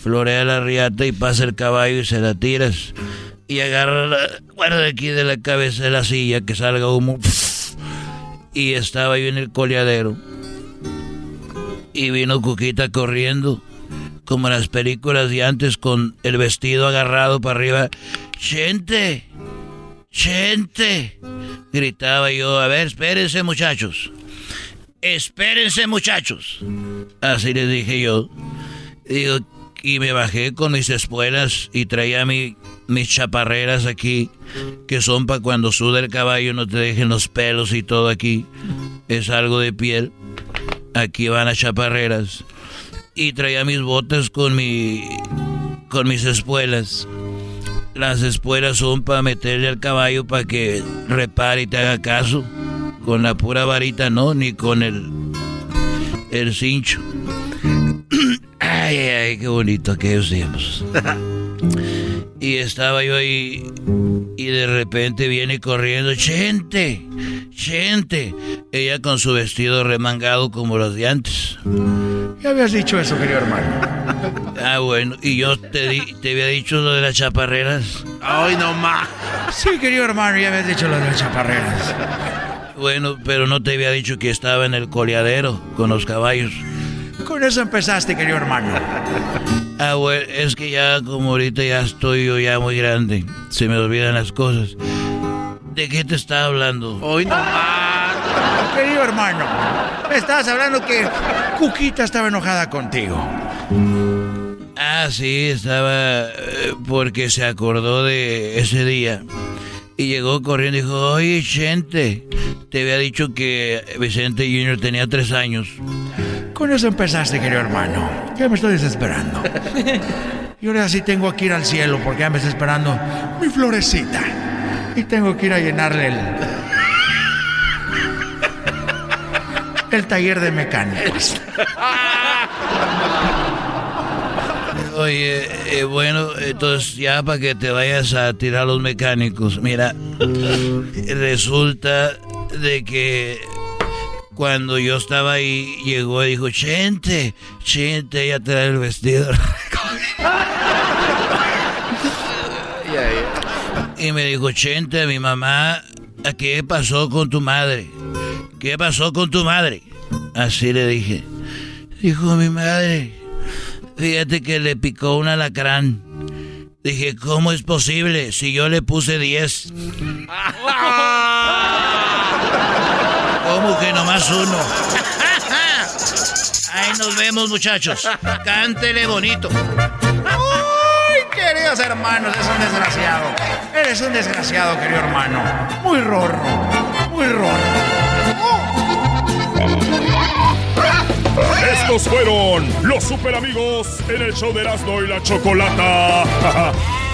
florea la riata y pasa el caballo y se la tiras. Y agarra la cuerda de aquí de la cabeza de la silla que salga humo. Y estaba yo en el coleadero. Y vino Cuquita corriendo, como en las películas de antes, con el vestido agarrado para arriba. ¡Gente! ¡Gente! Gritaba yo, a ver, espérense muchachos. Espérense muchachos. Así les dije yo. Digo, y me bajé con mis espuelas y traía mi, mis chaparreras aquí, que son para cuando suda el caballo no te dejen los pelos y todo aquí. Es algo de piel. Aquí van las chaparreras. Y traía mis botas con mi. con mis espuelas. Las espuelas son para meterle al caballo para que repare y te haga caso. Con la pura varita no, ni con el. el cincho. Ay, ay, ay, qué bonito aquellos tiempos. Y estaba yo ahí y de repente viene corriendo, Chente, Chente. Ella con su vestido remangado como los de antes. Ya habías dicho eso, querido hermano. Ah, bueno, y yo te, di- te había dicho lo de las chaparreras. Ay, no más. Sí, querido hermano, ya habías dicho lo de las chaparreras. Bueno, pero no te había dicho que estaba en el coleadero con los caballos. Con eso empezaste, querido hermano. Ah, bueno, es que ya como ahorita ya estoy yo ya muy grande, se me olvidan las cosas. ¿De qué te estaba hablando? Hoy no más. Querido hermano, me estabas hablando que Cuquita estaba enojada contigo. Ah, sí, estaba eh, porque se acordó de ese día. Y llegó corriendo y dijo, oye, Chente, te había dicho que Vicente Junior tenía tres años. Con eso empezaste, querido hermano. Ya me estoy desesperando. Y ahora sí tengo que ir al cielo porque ya me está esperando mi florecita. Y tengo que ir a llenarle el. El taller de mecánicos. Oye, eh, bueno, entonces ya para que te vayas a tirar los mecánicos, mira, resulta de que cuando yo estaba ahí, llegó y dijo, Chente, Chente, ya trae el vestido. Y me dijo, Chente, mi mamá, ¿qué pasó con tu madre? ¿Qué pasó con tu madre? Así le dije. Dijo mi madre, fíjate que le picó un alacrán. Dije, ¿cómo es posible si yo le puse 10? ¿Cómo que nomás uno? Ahí nos vemos, muchachos. Cántele bonito. ¡Ay, queridos hermanos! Es un desgraciado. Eres un desgraciado, querido hermano. Muy rorro. Muy rorro. Estos fueron los super amigos en el show de Erasmo y la Chocolata.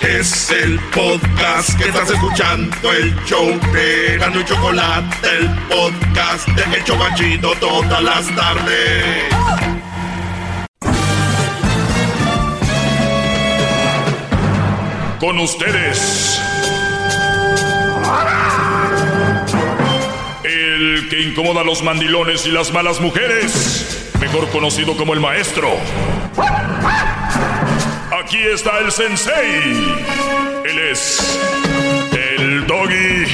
Es el podcast que estás escuchando, el show de Erasmo y Chocolate, el podcast de El Chocachito todas las tardes. Con ustedes. El que incomoda a los mandilones y las malas mujeres. Mejor conocido como el maestro. Aquí está el sensei. Él es el doggy.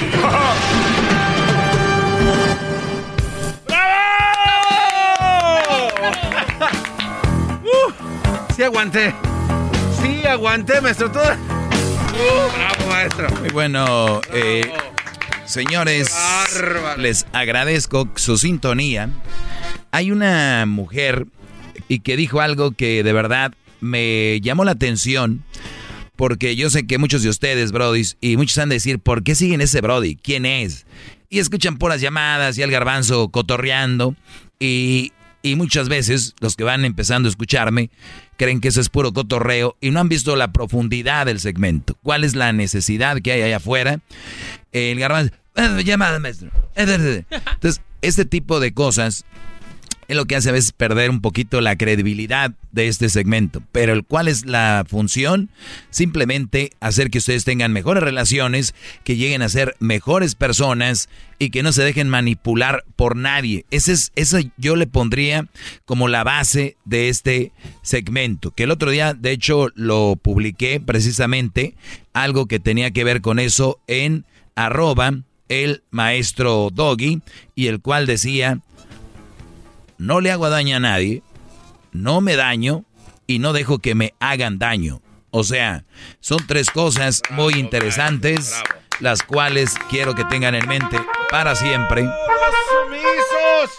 Sí aguanté. Sí aguanté, maestro. Todo... bravo, maestro. Muy bueno, eh, señores, les agradezco su sintonía. Hay una mujer y que dijo algo que de verdad me llamó la atención. Porque yo sé que muchos de ustedes, Brody, y muchos han de decir, ¿por qué siguen ese Brody? ¿Quién es? Y escuchan puras llamadas y al garbanzo cotorreando. Y, y muchas veces los que van empezando a escucharme creen que eso es puro cotorreo y no han visto la profundidad del segmento. ¿Cuál es la necesidad que hay allá afuera? El garbanzo, "Eh, llamada, maestro. Eh, Entonces, este tipo de cosas es lo que hace a veces perder un poquito la credibilidad de este segmento. Pero el- ¿cuál es la función? Simplemente hacer que ustedes tengan mejores relaciones, que lleguen a ser mejores personas y que no se dejen manipular por nadie. Ese es, eso yo le pondría como la base de este segmento. Que el otro día, de hecho, lo publiqué precisamente, algo que tenía que ver con eso en arroba el maestro Doggy, y el cual decía no le hago daño a nadie, no me daño y no dejo que me hagan daño. O sea, son tres cosas muy interesantes, las cuales quiero que tengan en mente para siempre. ¡Sumisos!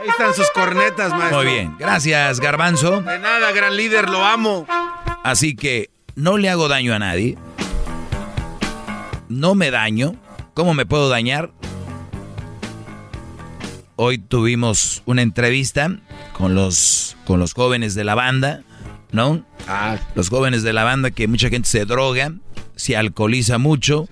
Ahí están sus cornetas, maestro. Muy bien, gracias Garbanzo. De nada, gran líder, lo amo. Así que no le hago daño a nadie, no me daño. ¿Cómo me puedo dañar? Hoy tuvimos una entrevista con los, con los jóvenes de la banda, ¿no? Los jóvenes de la banda que mucha gente se droga, se alcoholiza mucho,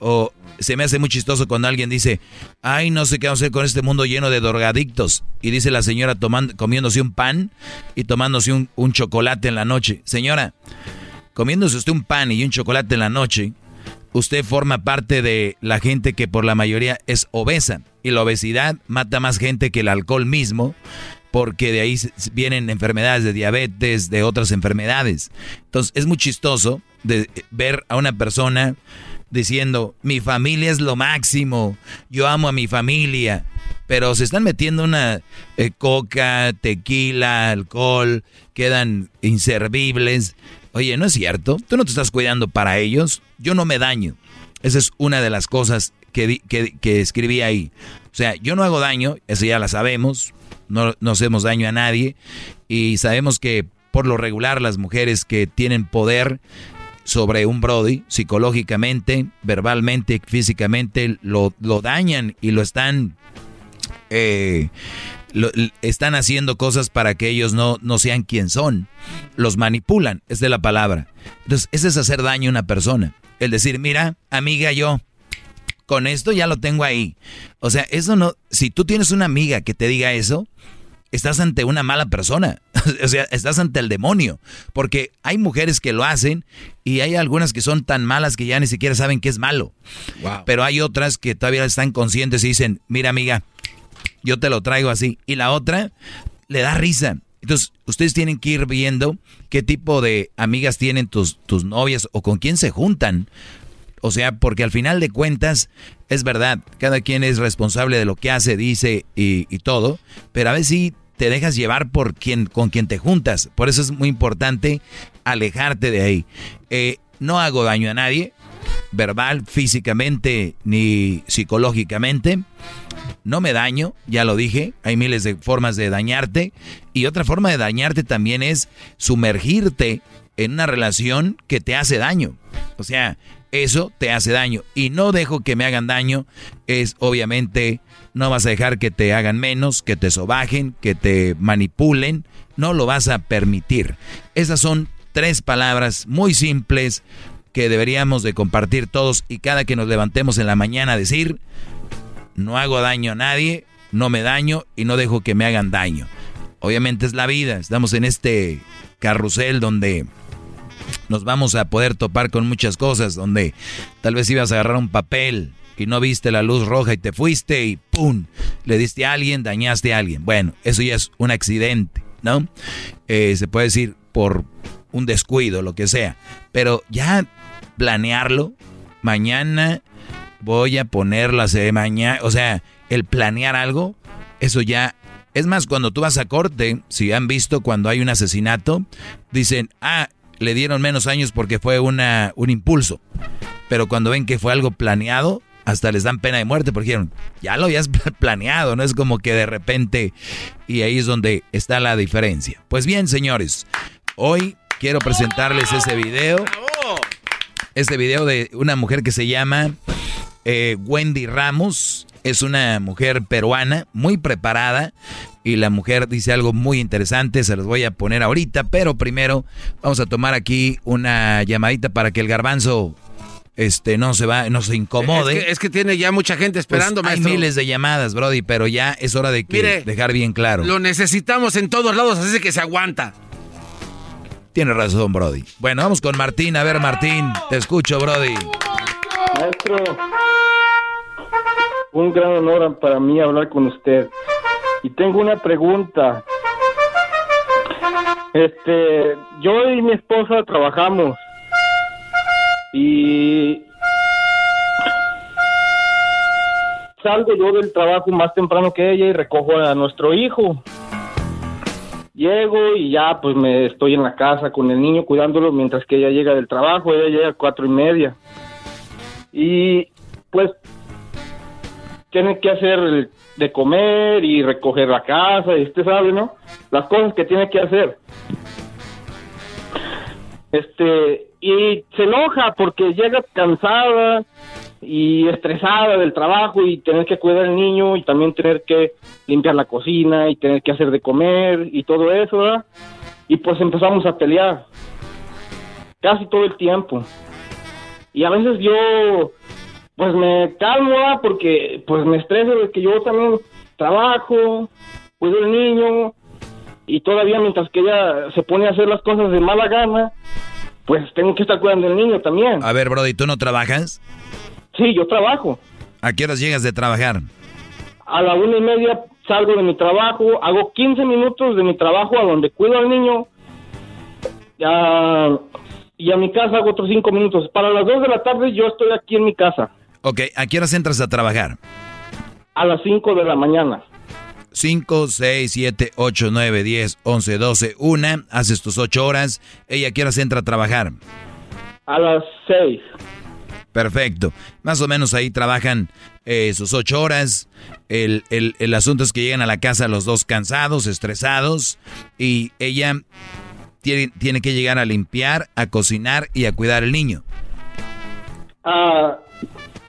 o se me hace muy chistoso cuando alguien dice, ay, no sé qué vamos a hacer con este mundo lleno de drogadictos. Y dice la señora tomando, comiéndose un pan y tomándose un, un chocolate en la noche. Señora, comiéndose usted un pan y un chocolate en la noche, usted forma parte de la gente que por la mayoría es obesa. Y la obesidad mata más gente que el alcohol mismo, porque de ahí vienen enfermedades de diabetes, de otras enfermedades. Entonces es muy chistoso de eh, ver a una persona diciendo, mi familia es lo máximo, yo amo a mi familia, pero se están metiendo una eh, coca, tequila, alcohol, quedan inservibles. Oye, no es cierto, tú no te estás cuidando para ellos, yo no me daño. Esa es una de las cosas que, que escribí ahí. O sea, yo no hago daño, eso ya la sabemos, no, no hacemos daño a nadie y sabemos que por lo regular las mujeres que tienen poder sobre un Brody, psicológicamente, verbalmente, físicamente, lo, lo dañan y lo están, eh, lo- están haciendo cosas para que ellos no, no sean quien son. Los manipulan, es de la palabra. Entonces, ese es hacer daño a una persona. El decir, mira, amiga, yo con esto ya lo tengo ahí. O sea, eso no, si tú tienes una amiga que te diga eso, estás ante una mala persona. o sea, estás ante el demonio. Porque hay mujeres que lo hacen y hay algunas que son tan malas que ya ni siquiera saben que es malo. Pero hay otras que todavía están conscientes y dicen, mira amiga, yo te lo traigo así. Y la otra le da risa. Entonces, ustedes tienen que ir viendo qué tipo de amigas tienen tus, tus novias o con quién se juntan. O sea, porque al final de cuentas, es verdad, cada quien es responsable de lo que hace, dice y, todo, pero a veces sí te dejas llevar por quien, con quien te juntas. Por eso es muy importante alejarte de ahí. Eh, no hago daño a nadie, verbal, físicamente ni psicológicamente. No me daño, ya lo dije, hay miles de formas de dañarte. Y otra forma de dañarte también es sumergirte en una relación que te hace daño. O sea, eso te hace daño. Y no dejo que me hagan daño es obviamente no vas a dejar que te hagan menos, que te sobajen, que te manipulen. No lo vas a permitir. Esas son tres palabras muy simples que deberíamos de compartir todos y cada que nos levantemos en la mañana decir, no hago daño a nadie, no me daño y no dejo que me hagan daño. Obviamente es la vida, estamos en este carrusel donde nos vamos a poder topar con muchas cosas, donde tal vez ibas a agarrar un papel y no viste la luz roja y te fuiste y ¡pum! Le diste a alguien, dañaste a alguien. Bueno, eso ya es un accidente, ¿no? Eh, se puede decir por un descuido, lo que sea. Pero ya planearlo, mañana voy a ponerla de mañana, o sea, el planear algo, eso ya es más, cuando tú vas a corte, si han visto cuando hay un asesinato, dicen, ah, le dieron menos años porque fue una, un impulso. Pero cuando ven que fue algo planeado, hasta les dan pena de muerte porque dijeron, ya lo habías planeado, no es como que de repente, y ahí es donde está la diferencia. Pues bien, señores, hoy quiero presentarles ese video. Este video de una mujer que se llama eh, Wendy Ramos. Es una mujer peruana muy preparada y la mujer dice algo muy interesante, se los voy a poner ahorita, pero primero vamos a tomar aquí una llamadita para que el garbanzo este no se va, no se incomode. Es que, tiene ya mucha gente esperando, pues Hay miles de llamadas, Brody, pero ya es hora de que dejar bien claro. Lo necesitamos en todos lados, así que se aguanta. Tiene razón, Brody. Bueno, vamos con Martín. A ver, Martín, te escucho, Brody. Maestro, un gran honor para mí hablar con usted. Y tengo una pregunta. Este, yo y mi esposa trabajamos. Y salgo yo del trabajo más temprano que ella y recojo a nuestro hijo. Llego y ya pues me estoy en la casa con el niño cuidándolo mientras que ella llega del trabajo, ella llega a cuatro y media. Y pues tiene que hacer de comer y recoger la casa y usted sabe, ¿no? Las cosas que tiene que hacer. Este, y se enoja porque llega cansada y estresada del trabajo y tener que cuidar al niño y también tener que limpiar la cocina y tener que hacer de comer y todo eso, ¿verdad? Y pues empezamos a pelear casi todo el tiempo. Y a veces yo pues me calmo ¿verdad? porque pues me estreso de que yo también trabajo, cuido al niño y todavía mientras que ella se pone a hacer las cosas de mala gana, pues tengo que estar cuidando al niño también. A ver, Brody, ¿tú no trabajas? Sí, yo trabajo. ¿A qué horas llegas de trabajar? A la una y media salgo de mi trabajo, hago 15 minutos de mi trabajo a donde cuido al niño. Ya, y a mi casa hago otros 5 minutos. Para las 2 de la tarde yo estoy aquí en mi casa. Ok, ¿a qué horas entras a trabajar? A las 5 de la mañana. 5, 6, 7, 8, 9, 10, 11, 12, 1. Haces tus 8 horas. ¿Ella a qué horas entra a trabajar? A las 6. Perfecto. Más o menos ahí trabajan eh, sus ocho horas. El, el, el, asunto es que llegan a la casa los dos cansados, estresados, y ella tiene, tiene que llegar a limpiar, a cocinar y a cuidar al niño. Ah,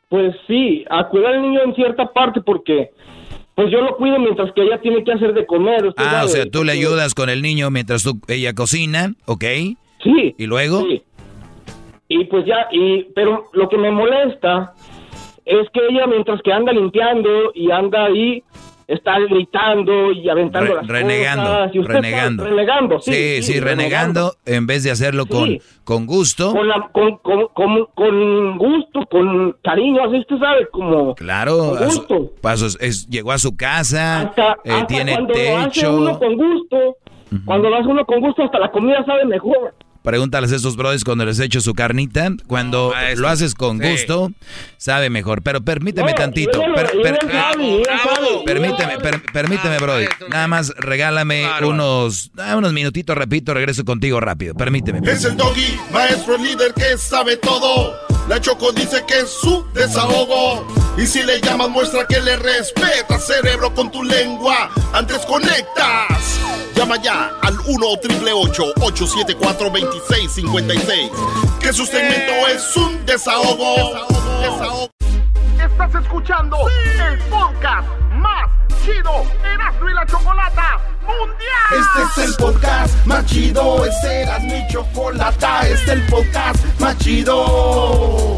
pues sí, a cuidar al niño en cierta parte porque pues yo lo cuido mientras que ella tiene que hacer de comer. ah, o sea, tú le ayudas con el niño mientras tú, ella cocina, ¿ok? Sí. ¿Y luego? Sí. Y pues ya, y, pero lo que me molesta es que ella mientras que anda limpiando y anda ahí, está gritando y aventando las renegando, cosas. Y renegando. renegando, sí. Sí, sí, renegando, en vez de hacerlo Sí. con, con gusto. Con, la- con, con, con, con gusto, con cariño, así usted sabe, como... Claro, Con a su- gusto. pasos, es, llegó a su casa, Hasta, eh, hasta tiene cuando lo hace techo. uno con gusto, cuando lo hace uno con gusto, hasta la comida sabe mejor. Pregúntales a estos brothers cuando les echo su carnita. Cuando lo haces con Sí. gusto, sabe mejor. Pero permíteme tantito. permíteme, per- permíteme, Brody. Nada más regálame unos, ah, unos minutitos, repito, regreso contigo rápido. Permíteme. Es el doggy, maestro el líder que sabe todo. La Choco dice que es su desahogo. Y si le llamas, muestra que le respeta, cerebro, con tu lengua. Antes conectas. Llama ya al 1 888 874 2656 Que su segmento es un desahogo. Desahogo. Estás escuchando el podcast más chido Erasmo y la Chocolata Mundial. Este es el podcast más chido, este era mi chocolata, este es el podcast más chido.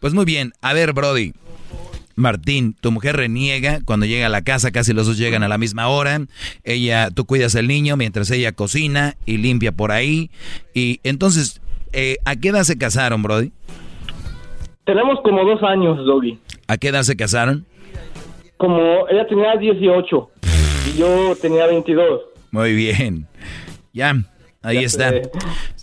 Pues muy bien, a ver, Brody. Martín, tu mujer reniega cuando llega a la casa, casi los dos llegan a la misma hora. Ella, tú cuidas al niño mientras ella cocina y limpia por ahí. Y entonces, eh, ¿a qué edad se casaron, Brody? Tenemos como dos años, Doggy. ¿A qué edad se casaron? Como ella tenía 18 y yo tenía 22. Muy bien. Ya, ahí Ya está. sé.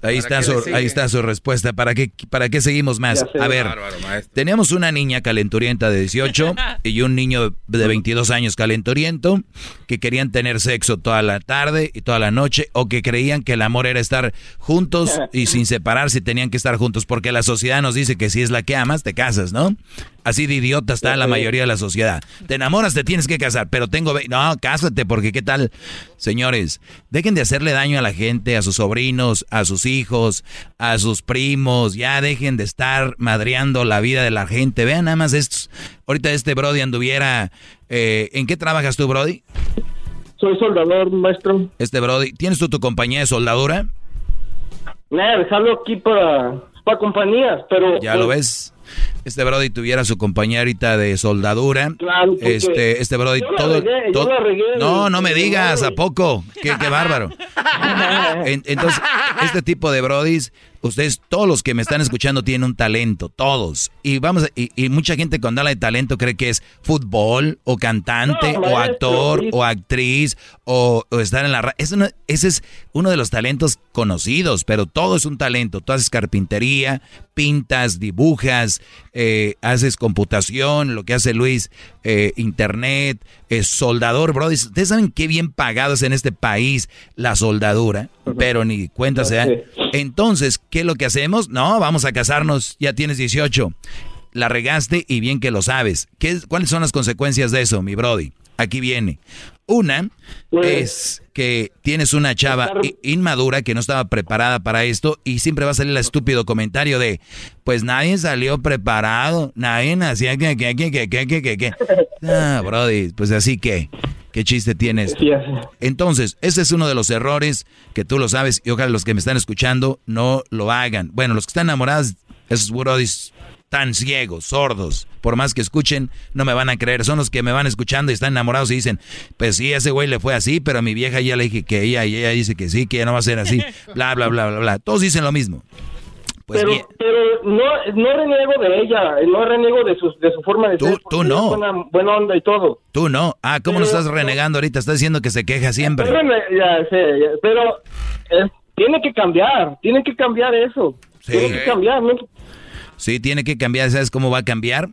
Ahí ¿Para está su, ahí está su respuesta. ¿Para qué, para qué seguimos más? Ya sé. A ver, Bárbaro, teníamos una niña calenturienta de 18 y un niño de 22 años calenturiento que querían tener sexo toda la tarde y toda la noche o que creían que el amor era estar juntos y sin separarse y tenían que estar juntos porque la sociedad nos dice que si es la que amas, te casas, ¿no? Así de idiota está la mayoría de la sociedad. Te enamoras, te tienes que casar, pero tengo... ve- No, cásate porque qué tal... Señores, dejen de hacerle daño a la gente, a sus sobrinos, a sus hijos, a sus primos. Ya dejen de estar madreando la vida de la gente. Vean nada más estos. Ahorita este Brody anduviera... eh, ¿En qué trabajas tú, Brody? Soy soldador, maestro. Este Brody, ¿tienes tú tu compañía de soldadura? Nada, dejarlo aquí para, para compañías, pero... Ya lo ves. Este Brody tuviera su compañía ahorita de soldadura. Claro, este, este Brody, todo. regué, todo- regué no, no me digas, ¿a poco? Qué, qué bárbaro. En- entonces, este tipo de Brodis, ustedes, todos los que me están escuchando tienen un talento, todos. Y vamos, a- y, y mucha gente cuando habla de talento cree que es fútbol, o cantante, No, o actor, o actriz, o, o estar en la radio. Ese, no- ese es uno de los talentos conocidos, pero todo es un talento. Tú haces carpintería, pintas, dibujas, eh, haces computación, lo que hace Luis, eh, internet, es soldador, bro. Ustedes saben qué bien pagado es en este país la soldadura, pero ni cuenta se dan. Entonces, ¿qué es lo que hacemos? No, vamos a casarnos, ya tienes 18. La regaste y bien que lo sabes. ¿Qué, ¿Cuáles son las consecuencias de eso, mi Brody? Aquí viene. Una es que tienes una chava inmadura que no estaba preparada para esto y siempre va a salir el estúpido comentario de, pues nadie salió preparado, nadie que, que, que, que, que, que, que. Ah, Brody, pues así que, ¿qué chiste tienes? Entonces, ese es uno de los errores que tú lo sabes y ojalá los que me están escuchando no lo hagan. Bueno, los que están enamorados, esos Brodis, tan ciegos, sordos. Por más que escuchen, no me van a creer. Son los que me van escuchando y están enamorados y dicen, pues sí, ese güey le fue así, pero a mi vieja ya le dije que ella, y ella dice que sí, que ya no va a ser así. Bla, bla, bla, bla, bla. Todos dicen lo mismo. Pues pero, bien. pero no, no reniego de ella, no reniego de su, de su forma de Tú- ser. tú no. es Buena, buena onda y todo. Tú no. Ah, ¿cómo no Pero- estás renegando ahorita? Estás diciendo que se queja siempre. Pero, me- ya sé, ya, pero eh, tiene que cambiar, tiene que cambiar eso. Sí. Tiene que cambiar, ¿no? Sí, tiene que cambiar. ¿Sabes cómo va a cambiar?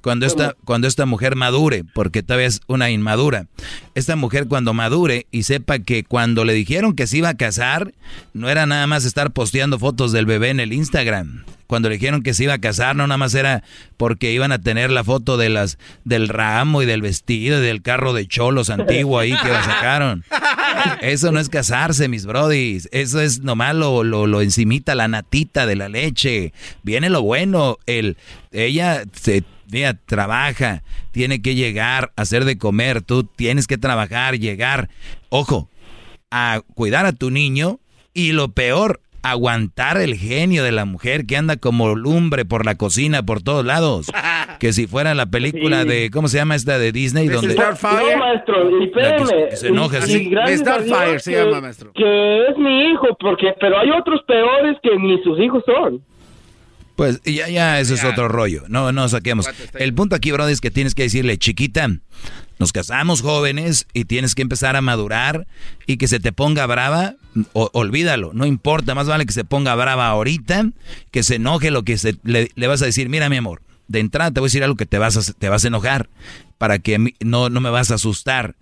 Cuando esta, cuando esta mujer madure, porque todavía es una inmadura. Esta mujer cuando madure y sepa que cuando le dijeron que se iba a casar, no era nada más estar posteando fotos del bebé en el Instagram. Cuando le dijeron que se iba a casar, no nada más era porque iban a tener la foto de las, del ramo y del vestido y del carro de cholos antiguo ahí que la sacaron. Eso no es casarse, mis brodis. Eso es nomás lo, lo, lo encimita, la natita de la leche. Viene lo bueno. El, ella se, mira, trabaja, tiene que llegar hacer de comer. Tú tienes que trabajar, llegar. Ojo, a cuidar a tu niño. Y lo peor, aguantar el genio de la mujer que anda como lumbre por la cocina, por todos lados. Que si fuera la película Sí. de, ¿cómo se llama esta de Disney? Donde, No, maestro, y que- espérame. que se enoja, sí. Starfire se llama, maestro. Que es mi hijo, porque, pero hay otros peores que ni sus hijos son. Pues ya, ya, eso es otro rollo. No, no saquemos. El punto aquí, brother, es que tienes que decirle, chiquita, nos casamos jóvenes y tienes que empezar a madurar y que se te ponga brava, olvídalo, no importa, más vale que se ponga brava ahorita, que se enoje lo que se, le, le vas a decir, mira mi amor, de entrada te voy a decir algo que te vas a, te vas a enojar, para que no, no me vas a asustar.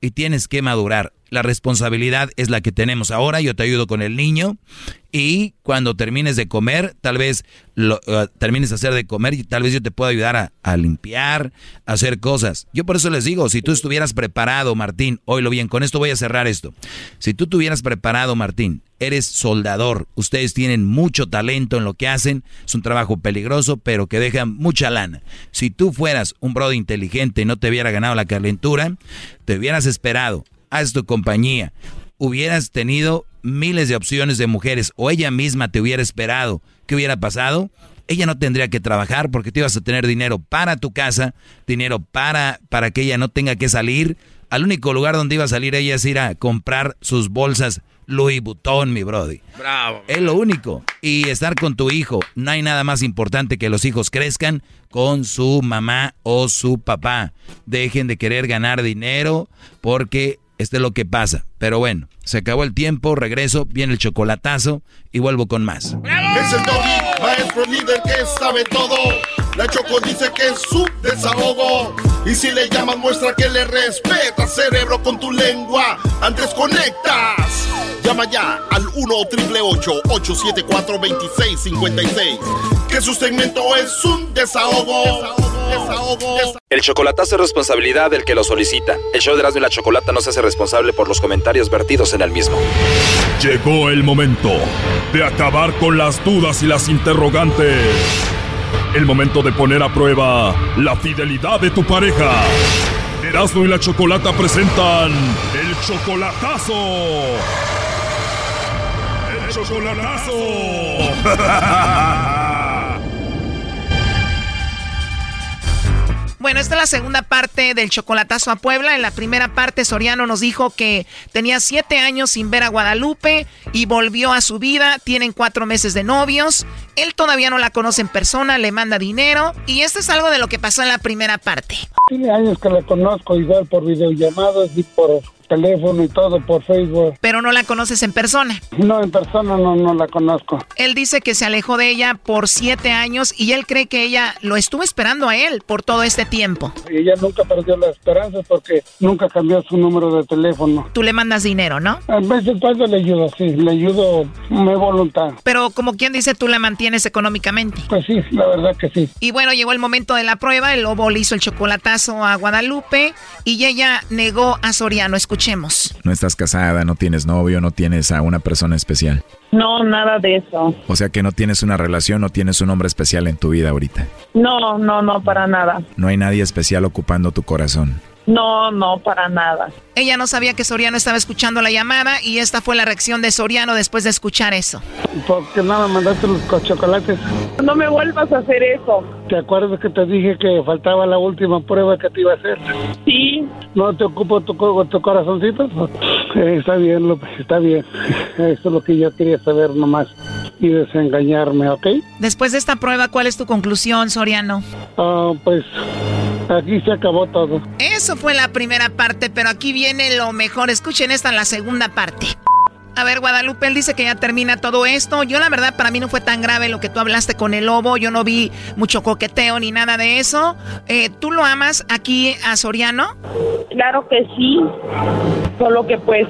Y tienes que madurar. La responsabilidad es la que tenemos ahora. Yo te ayudo con el niño. Y cuando termines de comer, tal vez lo, eh, termines de hacer de comer y tal vez yo te pueda ayudar a, limpiar, a hacer cosas. Yo por eso les digo, si tú estuvieras preparado, Martín, oílo bien, con esto voy a cerrar esto. Si tú tuvieras preparado, Martín, eres soldador, ustedes tienen mucho talento en lo que hacen, es un trabajo peligroso, pero que deja mucha lana. Si tú fueras un brother inteligente y no te hubiera ganado la calentura, te hubieras esperado, haz tu compañía, hubieras tenido miles de opciones de mujeres o ella misma te hubiera esperado, ¿qué hubiera pasado? Ella no tendría que trabajar porque tú ibas a tener dinero para tu casa, dinero para, para que ella no tenga que salir. Al único lugar donde iba a salir ella es ir a comprar sus bolsas Louis Vuitton, mi brody. Bravo. Es lo único. Y estar con tu hijo. No hay nada más importante que los hijos crezcan con su mamá o su papá. Dejen de querer ganar dinero porque esto es lo que pasa. Pero bueno, se acabó el tiempo, regreso, viene el chocolatazo y vuelvo con más. Es el doggy, maestro líder que sabe todo. La Choco dice que es su desahogo. Y si le llamas, muestra que le respeta, cerebro, con tu lengua. Antes conectas. Llama ya al 1-888-874-2656. Que su segmento es un desahogo. Desahogo. El chocolatazo es responsabilidad del que lo solicita. El show de Erasmo y la Chocolata no se hace responsable por los comentarios vertidos en el mismo. Llegó el momento de acabar con las dudas y las interrogantes. El momento de poner a prueba la fidelidad de tu pareja. Erasmo y la Chocolata presentan el chocolatazo. Chocolatazo. Bueno, esta es la segunda parte del chocolatazo a Puebla. En la primera parte, Soriano nos dijo que tenía siete años sin ver a Guadalupe y volvió a su vida. Tienen cuatro meses de novios. Él todavía no la conoce en persona, le manda dinero. Y esto es algo de lo que pasó en la primera parte. Tiene años que la conozco igual por videollamadas y por teléfono y todo, por Facebook. Pero no la conoces en persona. No, en persona no, no la conozco. Él dice que se alejó de ella por siete años y él cree que ella lo estuvo esperando a él por todo este tiempo. Y ella nunca perdió la esperanza porque nunca cambió su número de teléfono. Tú le mandas dinero, ¿no? A veces cuando le ayudo, sí, le ayudo mi voluntad. Pero como quien dice, tú la mantienes económicamente. Pues sí, la verdad que sí. Y bueno, llegó el momento de la prueba. El lobo le hizo el chocolatazo a Guadalupe y ella negó a Soriano. Escuchemos. No estás casada, no tienes novio, no tienes a una persona especial. No, nada de eso. O sea que no tienes una relación, no tienes un hombre especial en tu vida ahorita. No, no, no, para nada. No hay nadie especial ocupando tu corazón. No, no, para nada. Ella no sabía que Soriano estaba escuchando la llamada y esta fue la reacción de Soriano después de escuchar eso. ¿Por qué no me mandaste los co- chocolates? No me vuelvas a hacer eso. ¿Te acuerdas que te dije que faltaba la última prueba que te iba a hacer? Sí. ¿No te ocupo tu, co- tu corazoncito? Eh, está bien, López, está bien. Eso es lo que yo quería saber nomás y desengañarme, ¿ok? Después de esta prueba, ¿cuál es tu conclusión, Soriano? Ah, pues aquí se acabó todo. Eso fue la primera parte, pero aquí viene lo mejor. Escuchen esta, la segunda parte. A ver, Guadalupe, él dice que ya termina todo esto. Yo, la verdad, para mí no fue tan grave lo que tú hablaste con el lobo. Yo no vi mucho coqueteo ni nada de eso. Eh, ¿Tú lo amas aquí a Soriano? Claro que sí. Solo que pues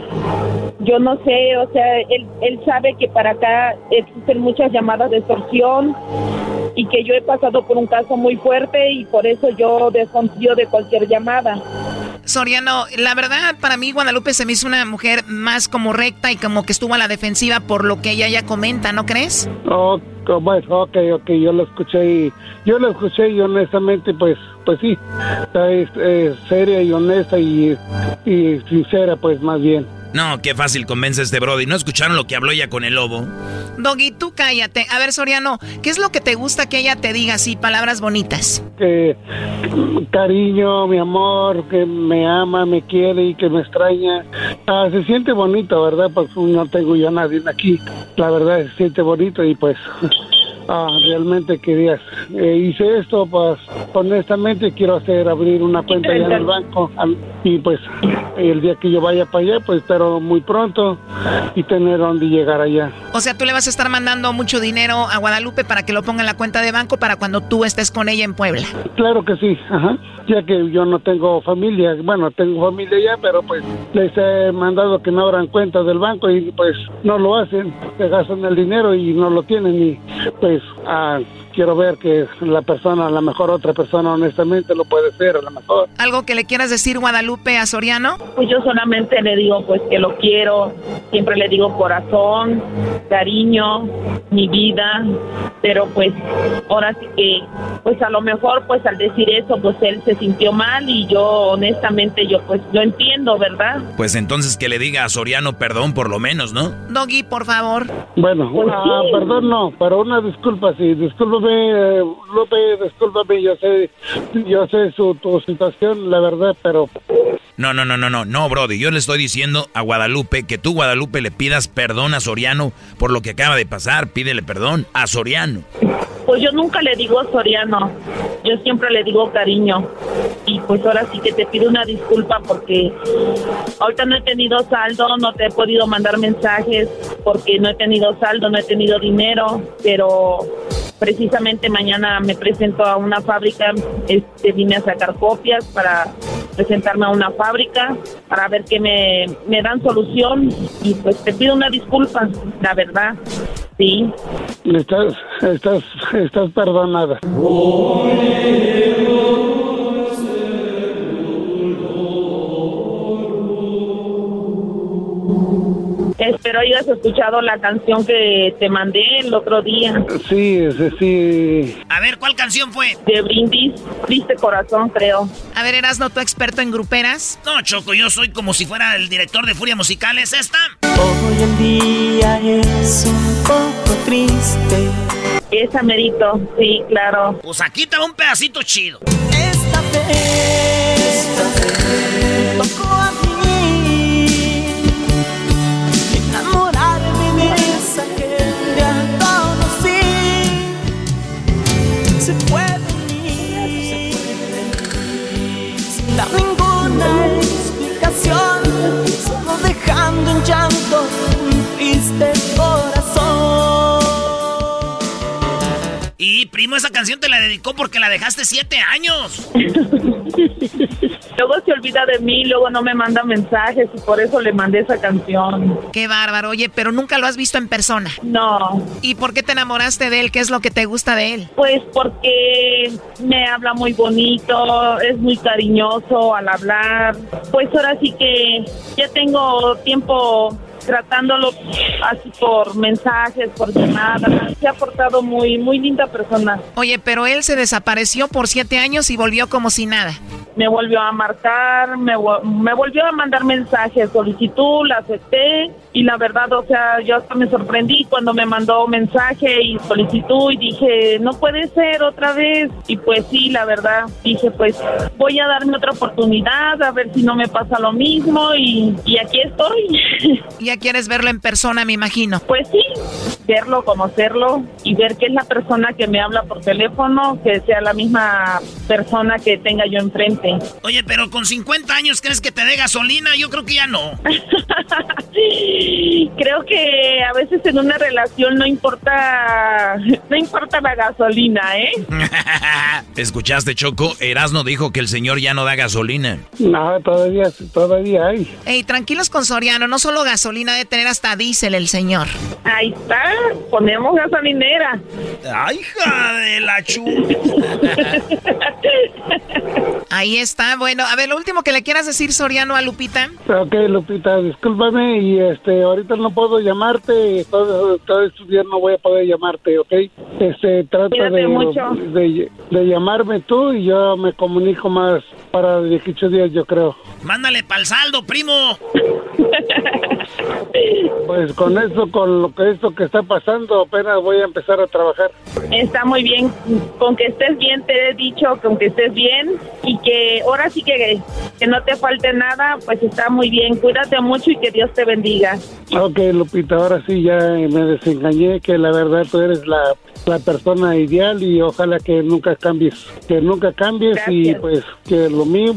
yo no sé, o sea, él, él sabe que para acá existen muchas llamadas de extorsión y que yo he pasado por un caso muy fuerte y por eso yo desconfío de cualquier llamada. Soriano, la verdad, para mí Guadalupe se me hizo una mujer más como recta y como que estuvo a la defensiva por lo que ella ya comenta, ¿no crees? Oh, co- bueno, ok, ok, yo lo escuché y yo lo escuché y honestamente, pues, pues sí, es, es seria y honesta y, y sincera, pues más bien. No, qué fácil convence a este Brody. ¿No escucharon lo que habló ella con el lobo? Doggy, tú cállate. A ver, Soriano, ¿qué es lo que te gusta que ella te diga así, palabras bonitas? Que cariño, mi amor, que me ama, me quiere y que me extraña. Ah, se siente bonito, ¿verdad? Pues no tengo yo a nadie aquí. La verdad se siente bonito y pues ah, realmente querías. Eh, hice esto, pues honestamente quiero hacer abrir una cuenta allá en el banco al- y pues el día que yo vaya para allá, pues pero muy pronto y tener dónde llegar allá. O sea, tú le vas a estar mandando mucho dinero a Guadalupe para que lo ponga en la cuenta de banco para cuando tú estés con ella en Puebla. Claro que sí, ajá. Ya que yo no tengo familia, bueno, tengo familia ya, pero pues les he mandado que no abran cuentas del banco y pues no lo hacen, se gastan el dinero y no lo tienen y pues ah, quiero ver que la persona, a lo mejor otra persona honestamente lo puede ser, a lo mejor. ¿Algo que le quieras decir, Guadalupe, a Soriano? Pues yo solamente le digo pues que lo quiero, siempre le digo corazón, cariño, mi vida, pero pues ahora sí que pues a lo mejor pues al decir eso pues él se sintió mal y yo honestamente yo pues lo entiendo, ¿verdad? Pues entonces que le diga a Soriano perdón por lo menos, ¿no? Doggy, por favor. Bueno, ah, perdón no, pero una disculpa, sí, discúlpame, eh, Lupe, discúlpame, yo sé, yo sé su, tu situación, la verdad, pero No, no, no, no, no, no, Brody. Yo le estoy diciendo a Guadalupe que tú, Guadalupe, le pidas perdón a Soriano por lo que acaba de pasar. Pídele perdón a Soriano. Pues yo nunca le digo Soriano, yo siempre le digo cariño. Y pues ahora sí que te pido una disculpa porque ahorita no he tenido saldo, no te he podido mandar mensajes porque no he tenido saldo, no he tenido dinero, pero precisamente mañana me presento a una fábrica, este, vine a sacar copias para presentarme a una fábrica para ver que me, me dan solución y pues te pido una disculpa, la verdad, sí. estás, estás, estás perdonada. Espero hayas escuchado la canción que te mandé el otro día. Sí, sí, sí. A ver, ¿cuál canción fue? De Brindis, Triste Corazón, creo. A ver, ¿Erasno, tu experto en gruperas? No, Choco, yo soy como si fuera el director de Furia Musical. ¿Es esta? Hoy en día es un poco triste. Esa merito, sí, claro. Pues aquí está un pedacito chido. Esta vez Primo, esa canción te la dedicó porque la dejaste siete años. Luego se olvida de mí, luego no me manda mensajes y por eso le mandé esa canción. Qué bárbaro, oye, pero nunca lo has visto en persona. No. ¿Y por qué te enamoraste de él? ¿Qué es lo que te gusta de él? Pues porque me habla muy bonito, es muy cariñoso al hablar. Pues ahora sí que ya tengo tiempo tratándolo así por mensajes, por llamadas. Se ha portado muy, muy linda persona. Oye, pero él se desapareció por siete años y volvió como si nada. me volvió a marcar, me, me volvió a mandar mensajes, solicitud, la acepté y la verdad, o sea, yo hasta me sorprendí cuando me mandó mensaje y solicitud y dije, no puede ser otra vez. Y pues sí, la verdad, dije, pues voy a darme otra oportunidad, a ver si no me pasa lo mismo y, y aquí estoy. ¿Ya quieres verlo en persona, me imagino? Pues sí, verlo, conocerlo y ver que es la persona que me habla por teléfono, que sea la misma persona que tenga yo enfrente. Oye, pero con 50 años, ¿crees que te dé gasolina? Yo creo que ya no. Creo que a veces en una relación no importa, no importa la gasolina, ¿eh? ¿Escuchaste, Choco? Erasno dijo que el señor ya no da gasolina. No, todavía, todavía hay. Ey, tranquilos con Soriano, no solo gasolina, de tener hasta diésel el señor. Ahí está, ponemos gasolinera. ¡Ay, hija de la chu! Ahí está, bueno, a ver, lo último que le quieras decir, Soriano, a Lupita. Ok, Lupita, discúlpame y este, ahorita no puedo llamarte, todo, todo estos días no voy a poder llamarte, ¿ok? Este, trata de, mucho. de, de llamarme tú y yo me comunico más para 18 días, yo creo. Mándale pa'l saldo, primo. Pues con eso, con lo que esto que está pasando, apenas voy a empezar a trabajar. Está muy bien, con que estés bien, te he dicho, con que estés bien y que ahora sí que, que no te falte nada, pues está muy bien. Cuídate mucho y que Dios te bendiga. Ok, Lupita, ahora sí ya me desengañé, que la verdad tú eres la, la persona ideal y ojalá que nunca cambies, que nunca cambies y pues que lo mío,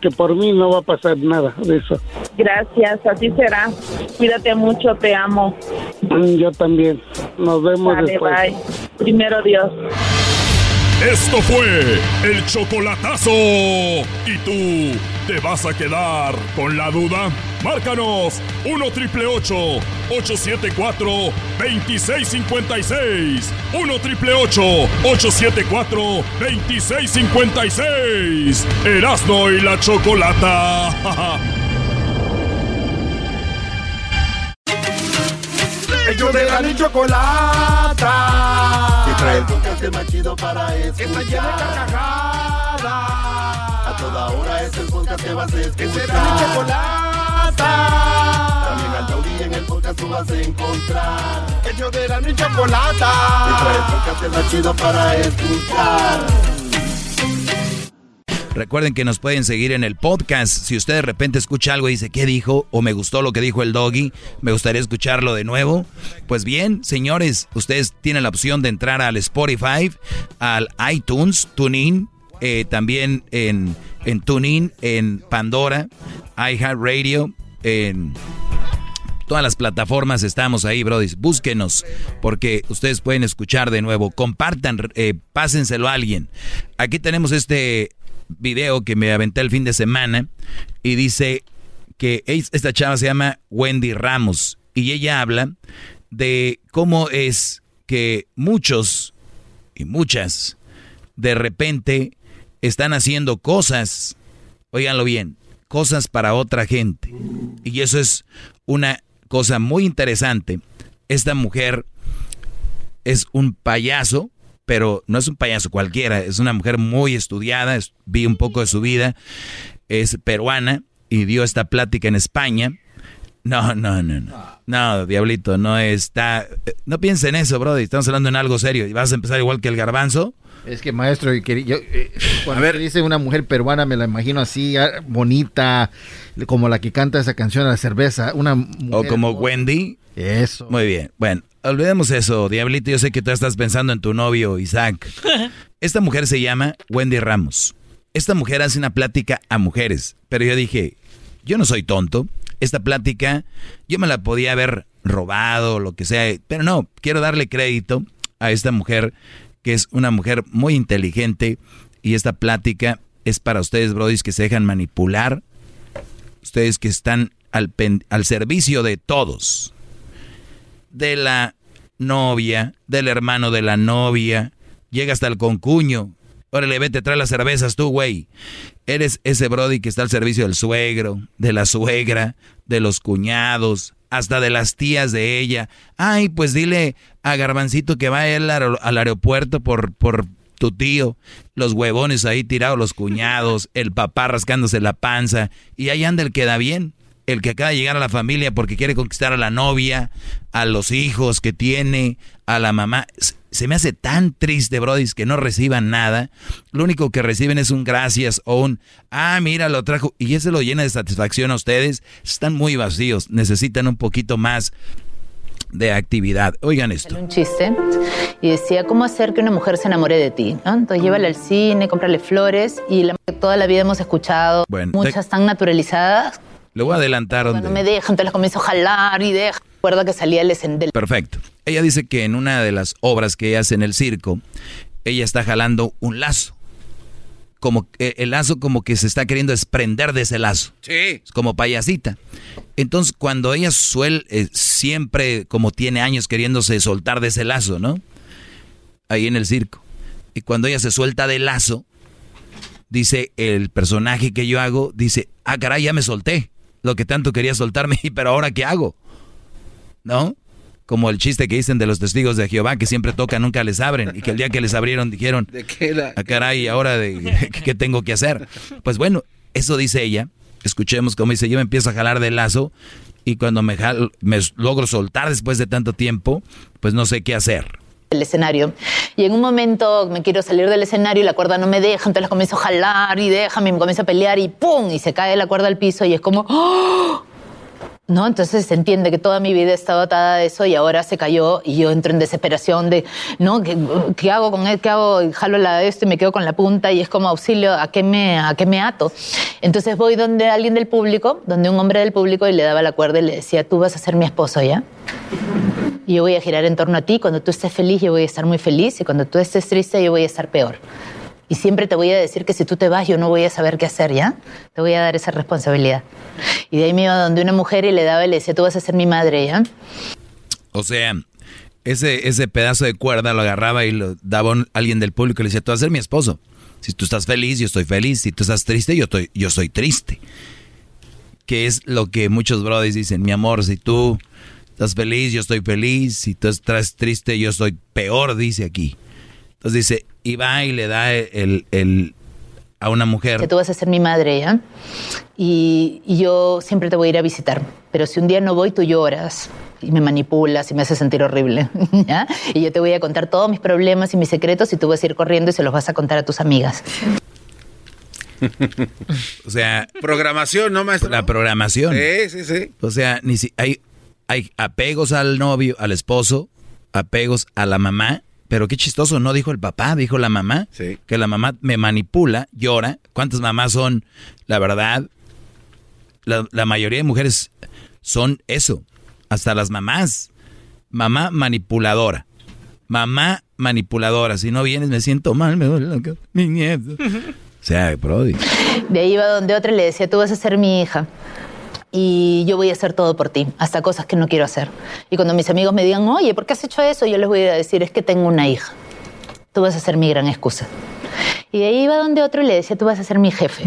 que por mí no va a pasar nada de eso. Gracias, así será. Cuídate mucho, te amo. Mm, Yo también. Nos vemos Vale, después. bye. Primero Dios. Esto fue el chocolatazo. ¿Y tú te vas a quedar con la duda? Márcanos 1 triple 874 2656. 1 triple 874 2656. Erasno y la chocolata. Ellos de la ni chocolata. Que trae el podcast más chido para escuchar. Que está llena de carcajadas. A toda hora es el podcast que vas a escuchar. Que será mi chocolata. También al taurí en el podcast tú vas a encontrar. Ellos de la ni chocolata. Que trae el podcast más chido para escuchar. Recuerden que nos pueden seguir en el podcast. Si usted de repente escucha algo y dice, ¿qué dijo? O me gustó lo que dijo el doggy, me gustaría escucharlo de nuevo. Pues bien, señores, ustedes tienen la opción de entrar al Spotify, al iTunes, TuneIn, eh, también en, en TuneIn, en Pandora, iHeartRadio, en todas las plataformas estamos ahí, Brody. Búsquenos, porque ustedes pueden escuchar de nuevo. Compartan, eh, pásenselo a alguien. Aquí tenemos este video que me aventé el fin de semana y dice que es- esta chava se llama Wendy Ramos y ella habla de cómo es que muchos y muchas de repente están haciendo cosas, óiganlo bien, cosas para otra gente. Y eso es una cosa muy interesante. Esta mujer es un payaso, pero no es un payaso cualquiera, es una mujer muy estudiada, es- vi un poco de su vida, es peruana y dio esta plática en España. No, no, no, no. No, diablito, no está... No piensen en eso, brother, estamos hablando en algo serio. ¿Y vas a empezar igual que el garbanzo? Es que maestro, yo, eh, cuando usted dice una mujer peruana, me la imagino así, ah, bonita, como la que canta esa canción, La Cerveza. Una O como. Wendy. Eso. Muy bien. Bueno, olvidemos eso, Diablito. Yo sé que tú estás pensando en tu novio, Isaac. Esta mujer se llama Wendy Ramos. Esta mujer hace una plática a mujeres. Pero yo dije, yo no soy tonto. Esta plática yo me la podía haber robado, lo que sea. Pero no, quiero darle crédito a esta mujer, que es una mujer muy inteligente. Y esta plática es para ustedes, brodis, que se dejan manipular. Ustedes que están al, pen- al servicio de todos de la novia, del hermano de la novia, llega hasta el concuño. Órale, vete, trae las cervezas tú, güey. Eres ese Brody que está al servicio del suegro, de la suegra, de los cuñados, hasta de las tías de ella. Ay, pues dile a Garbancito que va él al, al aeropuerto por, por tu tío, los huevones ahí tirados, los cuñados, el papá rascándose la panza, y ahí anda el que da bien, el que acaba de llegar a la familia porque quiere conquistar a la novia, a los hijos que tiene, a la mamá. Se me hace tan triste, Brody, que no reciban nada. Lo único que reciben es un gracias o un, ah, mira, lo trajo. Y eso lo llena de satisfacción a ustedes. Están muy vacíos, necesitan un poquito más de actividad. Oigan esto. Un chiste y decía, ¿cómo hacer que una mujer se enamore de ti? ¿no? Entonces llévala al cine, cómprale flores y la, toda la vida hemos escuchado Bueno, muchas tan naturalizadas. Le voy a adelantar Cuando me dejan, entonces las comienzo a jalar y deja. Recuerda que salía el escendel. Perfecto. Ella dice que en una de las obras que ella hace en el circo, ella está jalando un lazo. Como que el lazo como que se está queriendo desprender de ese lazo. Sí. Es como payasita. Entonces, cuando ella suele, eh, siempre como tiene años queriéndose soltar de ese lazo, ¿no? Ahí en el circo. Y cuando ella se suelta del lazo, dice el personaje que yo hago, dice, ah, caray, ya me solté. Lo que tanto quería soltarme, pero ahora ¿qué hago? ¿No? Como el chiste que dicen de los testigos de Jehová, que siempre tocan, nunca les abren. Y que el día que les abrieron dijeron, ¿De qué la- ah, caray, ahora de, ¿qué tengo que hacer? Pues bueno, eso dice ella. Escuchemos cómo dice, yo me empiezo a jalar del lazo y cuando me, jalo- me logro soltar después de tanto tiempo, pues no sé qué hacer. El escenario. Y en un momento me quiero salir del escenario y la cuerda no me deja, entonces comienzo a jalar y déjame, y me comienzo a pelear y ¡pum! Y se cae la cuerda al piso y es como ¡oh! ¿No? Entonces se entiende que toda mi vida he estado atada a eso y ahora se cayó y yo entro en desesperación de, ¿no? ¿Qué, qué hago con él? ¿Qué hago? Jalo la esto y me quedo con la punta y es como auxilio, ¿a qué me, a qué me ato? Entonces voy donde alguien del público, donde un hombre del público y le daba la cuerda y le decía, tú vas a ser mi esposo, ¿ya? Yo voy a girar en torno a ti. Cuando tú estés feliz, yo voy a estar muy feliz. Y cuando tú estés triste, yo voy a estar peor. Y siempre te voy a decir que si tú te vas, yo no voy a saber qué hacer, ¿ya? Te voy a dar esa responsabilidad. Y de ahí me iba donde una mujer y le daba y le decía, tú vas a ser mi madre, ¿ya? O sea, ese, ese pedazo de cuerda lo agarraba y lo daba a alguien del público y le decía, tú vas a ser mi esposo. Si tú estás feliz, yo estoy feliz. Si tú estás triste, yo estoy, yo soy triste. Que es lo que muchos brothers dicen, mi amor, si tú estás feliz, yo estoy feliz. Si tú estás triste, yo soy peor, dice aquí. Entonces dice, y va y le da el, el- a una mujer. Que tú vas a ser mi madre, ¿ya? Y, y yo siempre te voy a ir a visitar. Pero si un día no voy, tú lloras y me manipulas y me haces sentir horrible, ¿ya? Y yo te voy a contar todos mis problemas y mis secretos y tú vas a ir corriendo y se los vas a contar a tus amigas. O sea, Programación, ¿no, maestro? la programación. Sí, sí, sí. O sea, ni si hay, hay apegos al novio, al esposo, apegos a la mamá, pero qué chistoso, no dijo el papá, dijo la mamá, que la mamá me manipula, llora. ¿Cuántas mamás son? La verdad, la, la mayoría de mujeres son eso, hasta las mamás. Mamá manipuladora. Mamá manipuladora. Si no vienes me siento mal, me duele la cabeza, mi nieto. O sea, Brody. De ahí iba donde otra y le decía, tú vas a ser mi hija. Y yo voy a hacer todo por ti, hasta cosas que no quiero hacer. Y cuando mis amigos me digan, oye, ¿por qué has hecho eso? Yo les voy a decir, es que tengo una hija. Tú vas a ser mi gran excusa. Y de ahí iba donde otro y le decía, tú vas a ser mi jefe.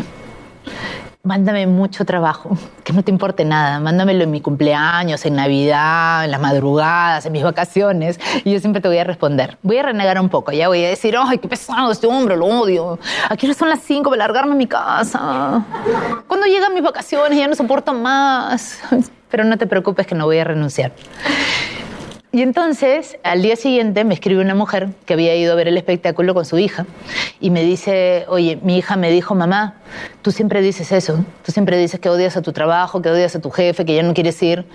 Mándame mucho trabajo, que no te importe nada. Mándamelo en mi cumpleaños, en Navidad, en las madrugadas, en mis vacaciones. Y yo siempre te voy a responder. Voy a renegar un poco, ya voy a decir, ay, qué pesado este hombre, lo odio. Aquí no son las cinco para largarme a mi casa. Cuando llegan mis vacaciones ya no soporto más. Pero no te preocupes que no voy a renunciar. Y entonces, al día siguiente, me escribe una mujer que había ido a ver el espectáculo con su hija y me dice, oye, mi hija me dijo, mamá, tú siempre dices eso, tú siempre dices que odias a tu trabajo, que odias a tu jefe, que ya no quieres ir,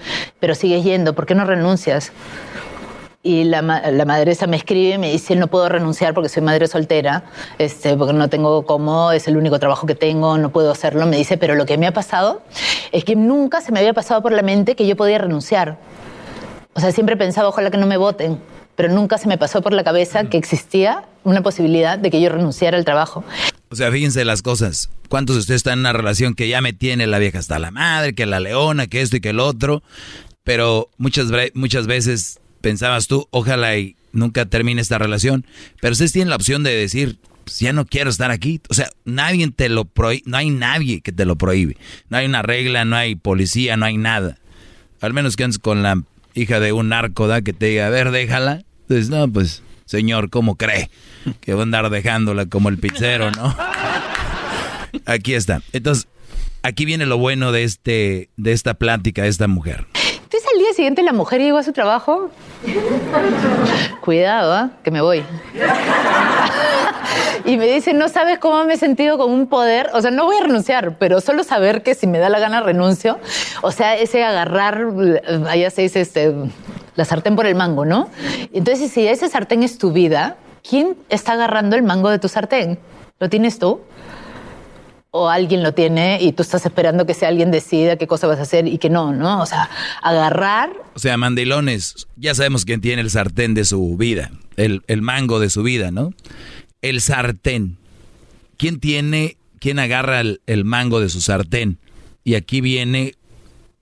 pero sigues yendo, ¿por qué no renuncias? Y la, la madresa me escribe y me dice, no puedo renunciar porque soy madre soltera, este, porque no tengo cómo, es el único trabajo que tengo, no puedo hacerlo. Me dice, pero lo que me ha pasado es que nunca se me había pasado por la mente que yo podía renunciar. O sea, siempre pensaba, ojalá que no me voten, pero nunca se me pasó por la cabeza que existía una posibilidad de que yo renunciara al trabajo. O sea, fíjense las cosas. ¿Cuántos de ustedes están en una relación que ya me tiene la vieja hasta la madre, que la leona, que esto y que el otro? Pero muchas, muchas veces pensabas tú, ojalá y nunca termine esta relación. Pero ustedes tienen la opción de decir, pues ya no quiero estar aquí. O sea, nadie te lo prohíbe, no hay nadie que te lo prohíbe. No hay una regla, no hay policía, no hay nada. Al menos que andes con la hija de un narco, ¿da? Que te diga, a ver, déjala. Entonces, no, pues Señor, ¿cómo cree? Que va a andar dejándola como el pizzero, ¿no? Aquí está. Entonces, aquí viene lo bueno de, este, de esta plática de esta mujer. Al día siguiente la mujer llegó a su trabajo. Cuidado, ¿ah? que me voy. y me dice, no sabes cómo me he sentido con un poder. O sea, no voy a renunciar, pero solo saber que si me da la gana renuncio. O sea, ese agarrar, allá se dice, este, la sartén por el mango, ¿no? Entonces, si ese sartén es tu vida, ¿quién está agarrando el mango de tu sartén? ¿Lo tienes tú? O alguien lo tiene y tú estás esperando que sea alguien decida qué cosa vas a hacer y que no, ¿no? O sea, agarrar. O sea, mandilones, ya sabemos quién tiene el sartén de su vida, el, el mango de su vida, ¿no? El sartén. ¿Quién tiene, quién agarra el, el mango de su sartén? Y aquí viene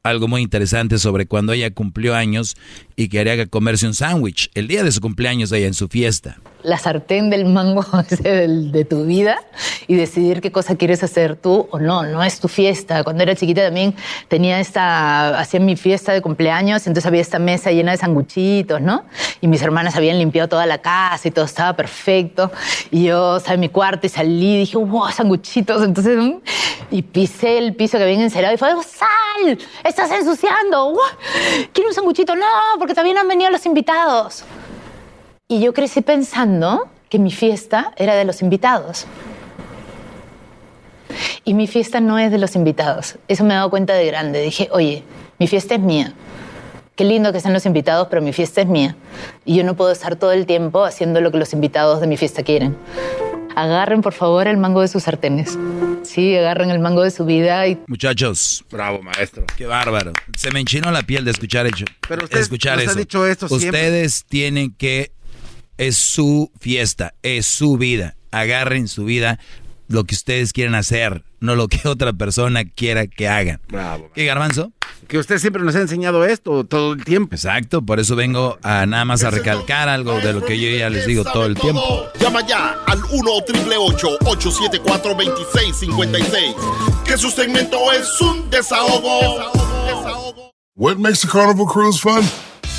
algo muy interesante sobre cuando ella cumplió años y quería comerse un sándwich. El día de su cumpleaños ella en su fiesta la sartén del mango de tu vida y decidir qué cosa quieres hacer tú o no. No es tu fiesta. Cuando era chiquita también tenía esta, hacía mi fiesta de cumpleaños, entonces había esta mesa llena de sanguchitos, ¿no? Y mis hermanas habían limpiado toda la casa y todo estaba perfecto. Y yo estaba en mi cuarto y salí y dije, wow, sanguchitos. Entonces, mm, y pisé el piso que habían encerado y fue, sal, estás ensuciando. ¿Quiero un sanguchito? No, porque también han venido los invitados. Y yo crecí pensando que mi fiesta era de los invitados. Y mi fiesta no es de los invitados. Eso me he dado cuenta de grande. Dije, oye, mi fiesta es mía. Qué lindo que sean los invitados, pero mi fiesta es mía. Y yo no puedo estar todo el tiempo haciendo lo que los invitados de mi fiesta quieren. Agarren, por favor, el mango de sus sartenes. Sí, agarren el mango de su vida y... Muchachos. Bravo, maestro. Qué bárbaro. Se me enchinó la piel de escuchar, hecho, pero usted, escuchar eso. Ha dicho esto Ustedes tienen que es su fiesta, es su vida. Agarren su vida lo que ustedes quieren hacer, no lo que otra persona quiera que hagan. Bravo. ¿Qué, Garbanzo? Que usted siempre nos ha enseñado esto todo el tiempo. Exacto, por eso vengo a nada más a recalcar algo de lo que yo ya les digo todo el tiempo. Llama ya al 1 874 2656 Que su segmento es un desahogo. desahogo. What makes a carnival cruise fun?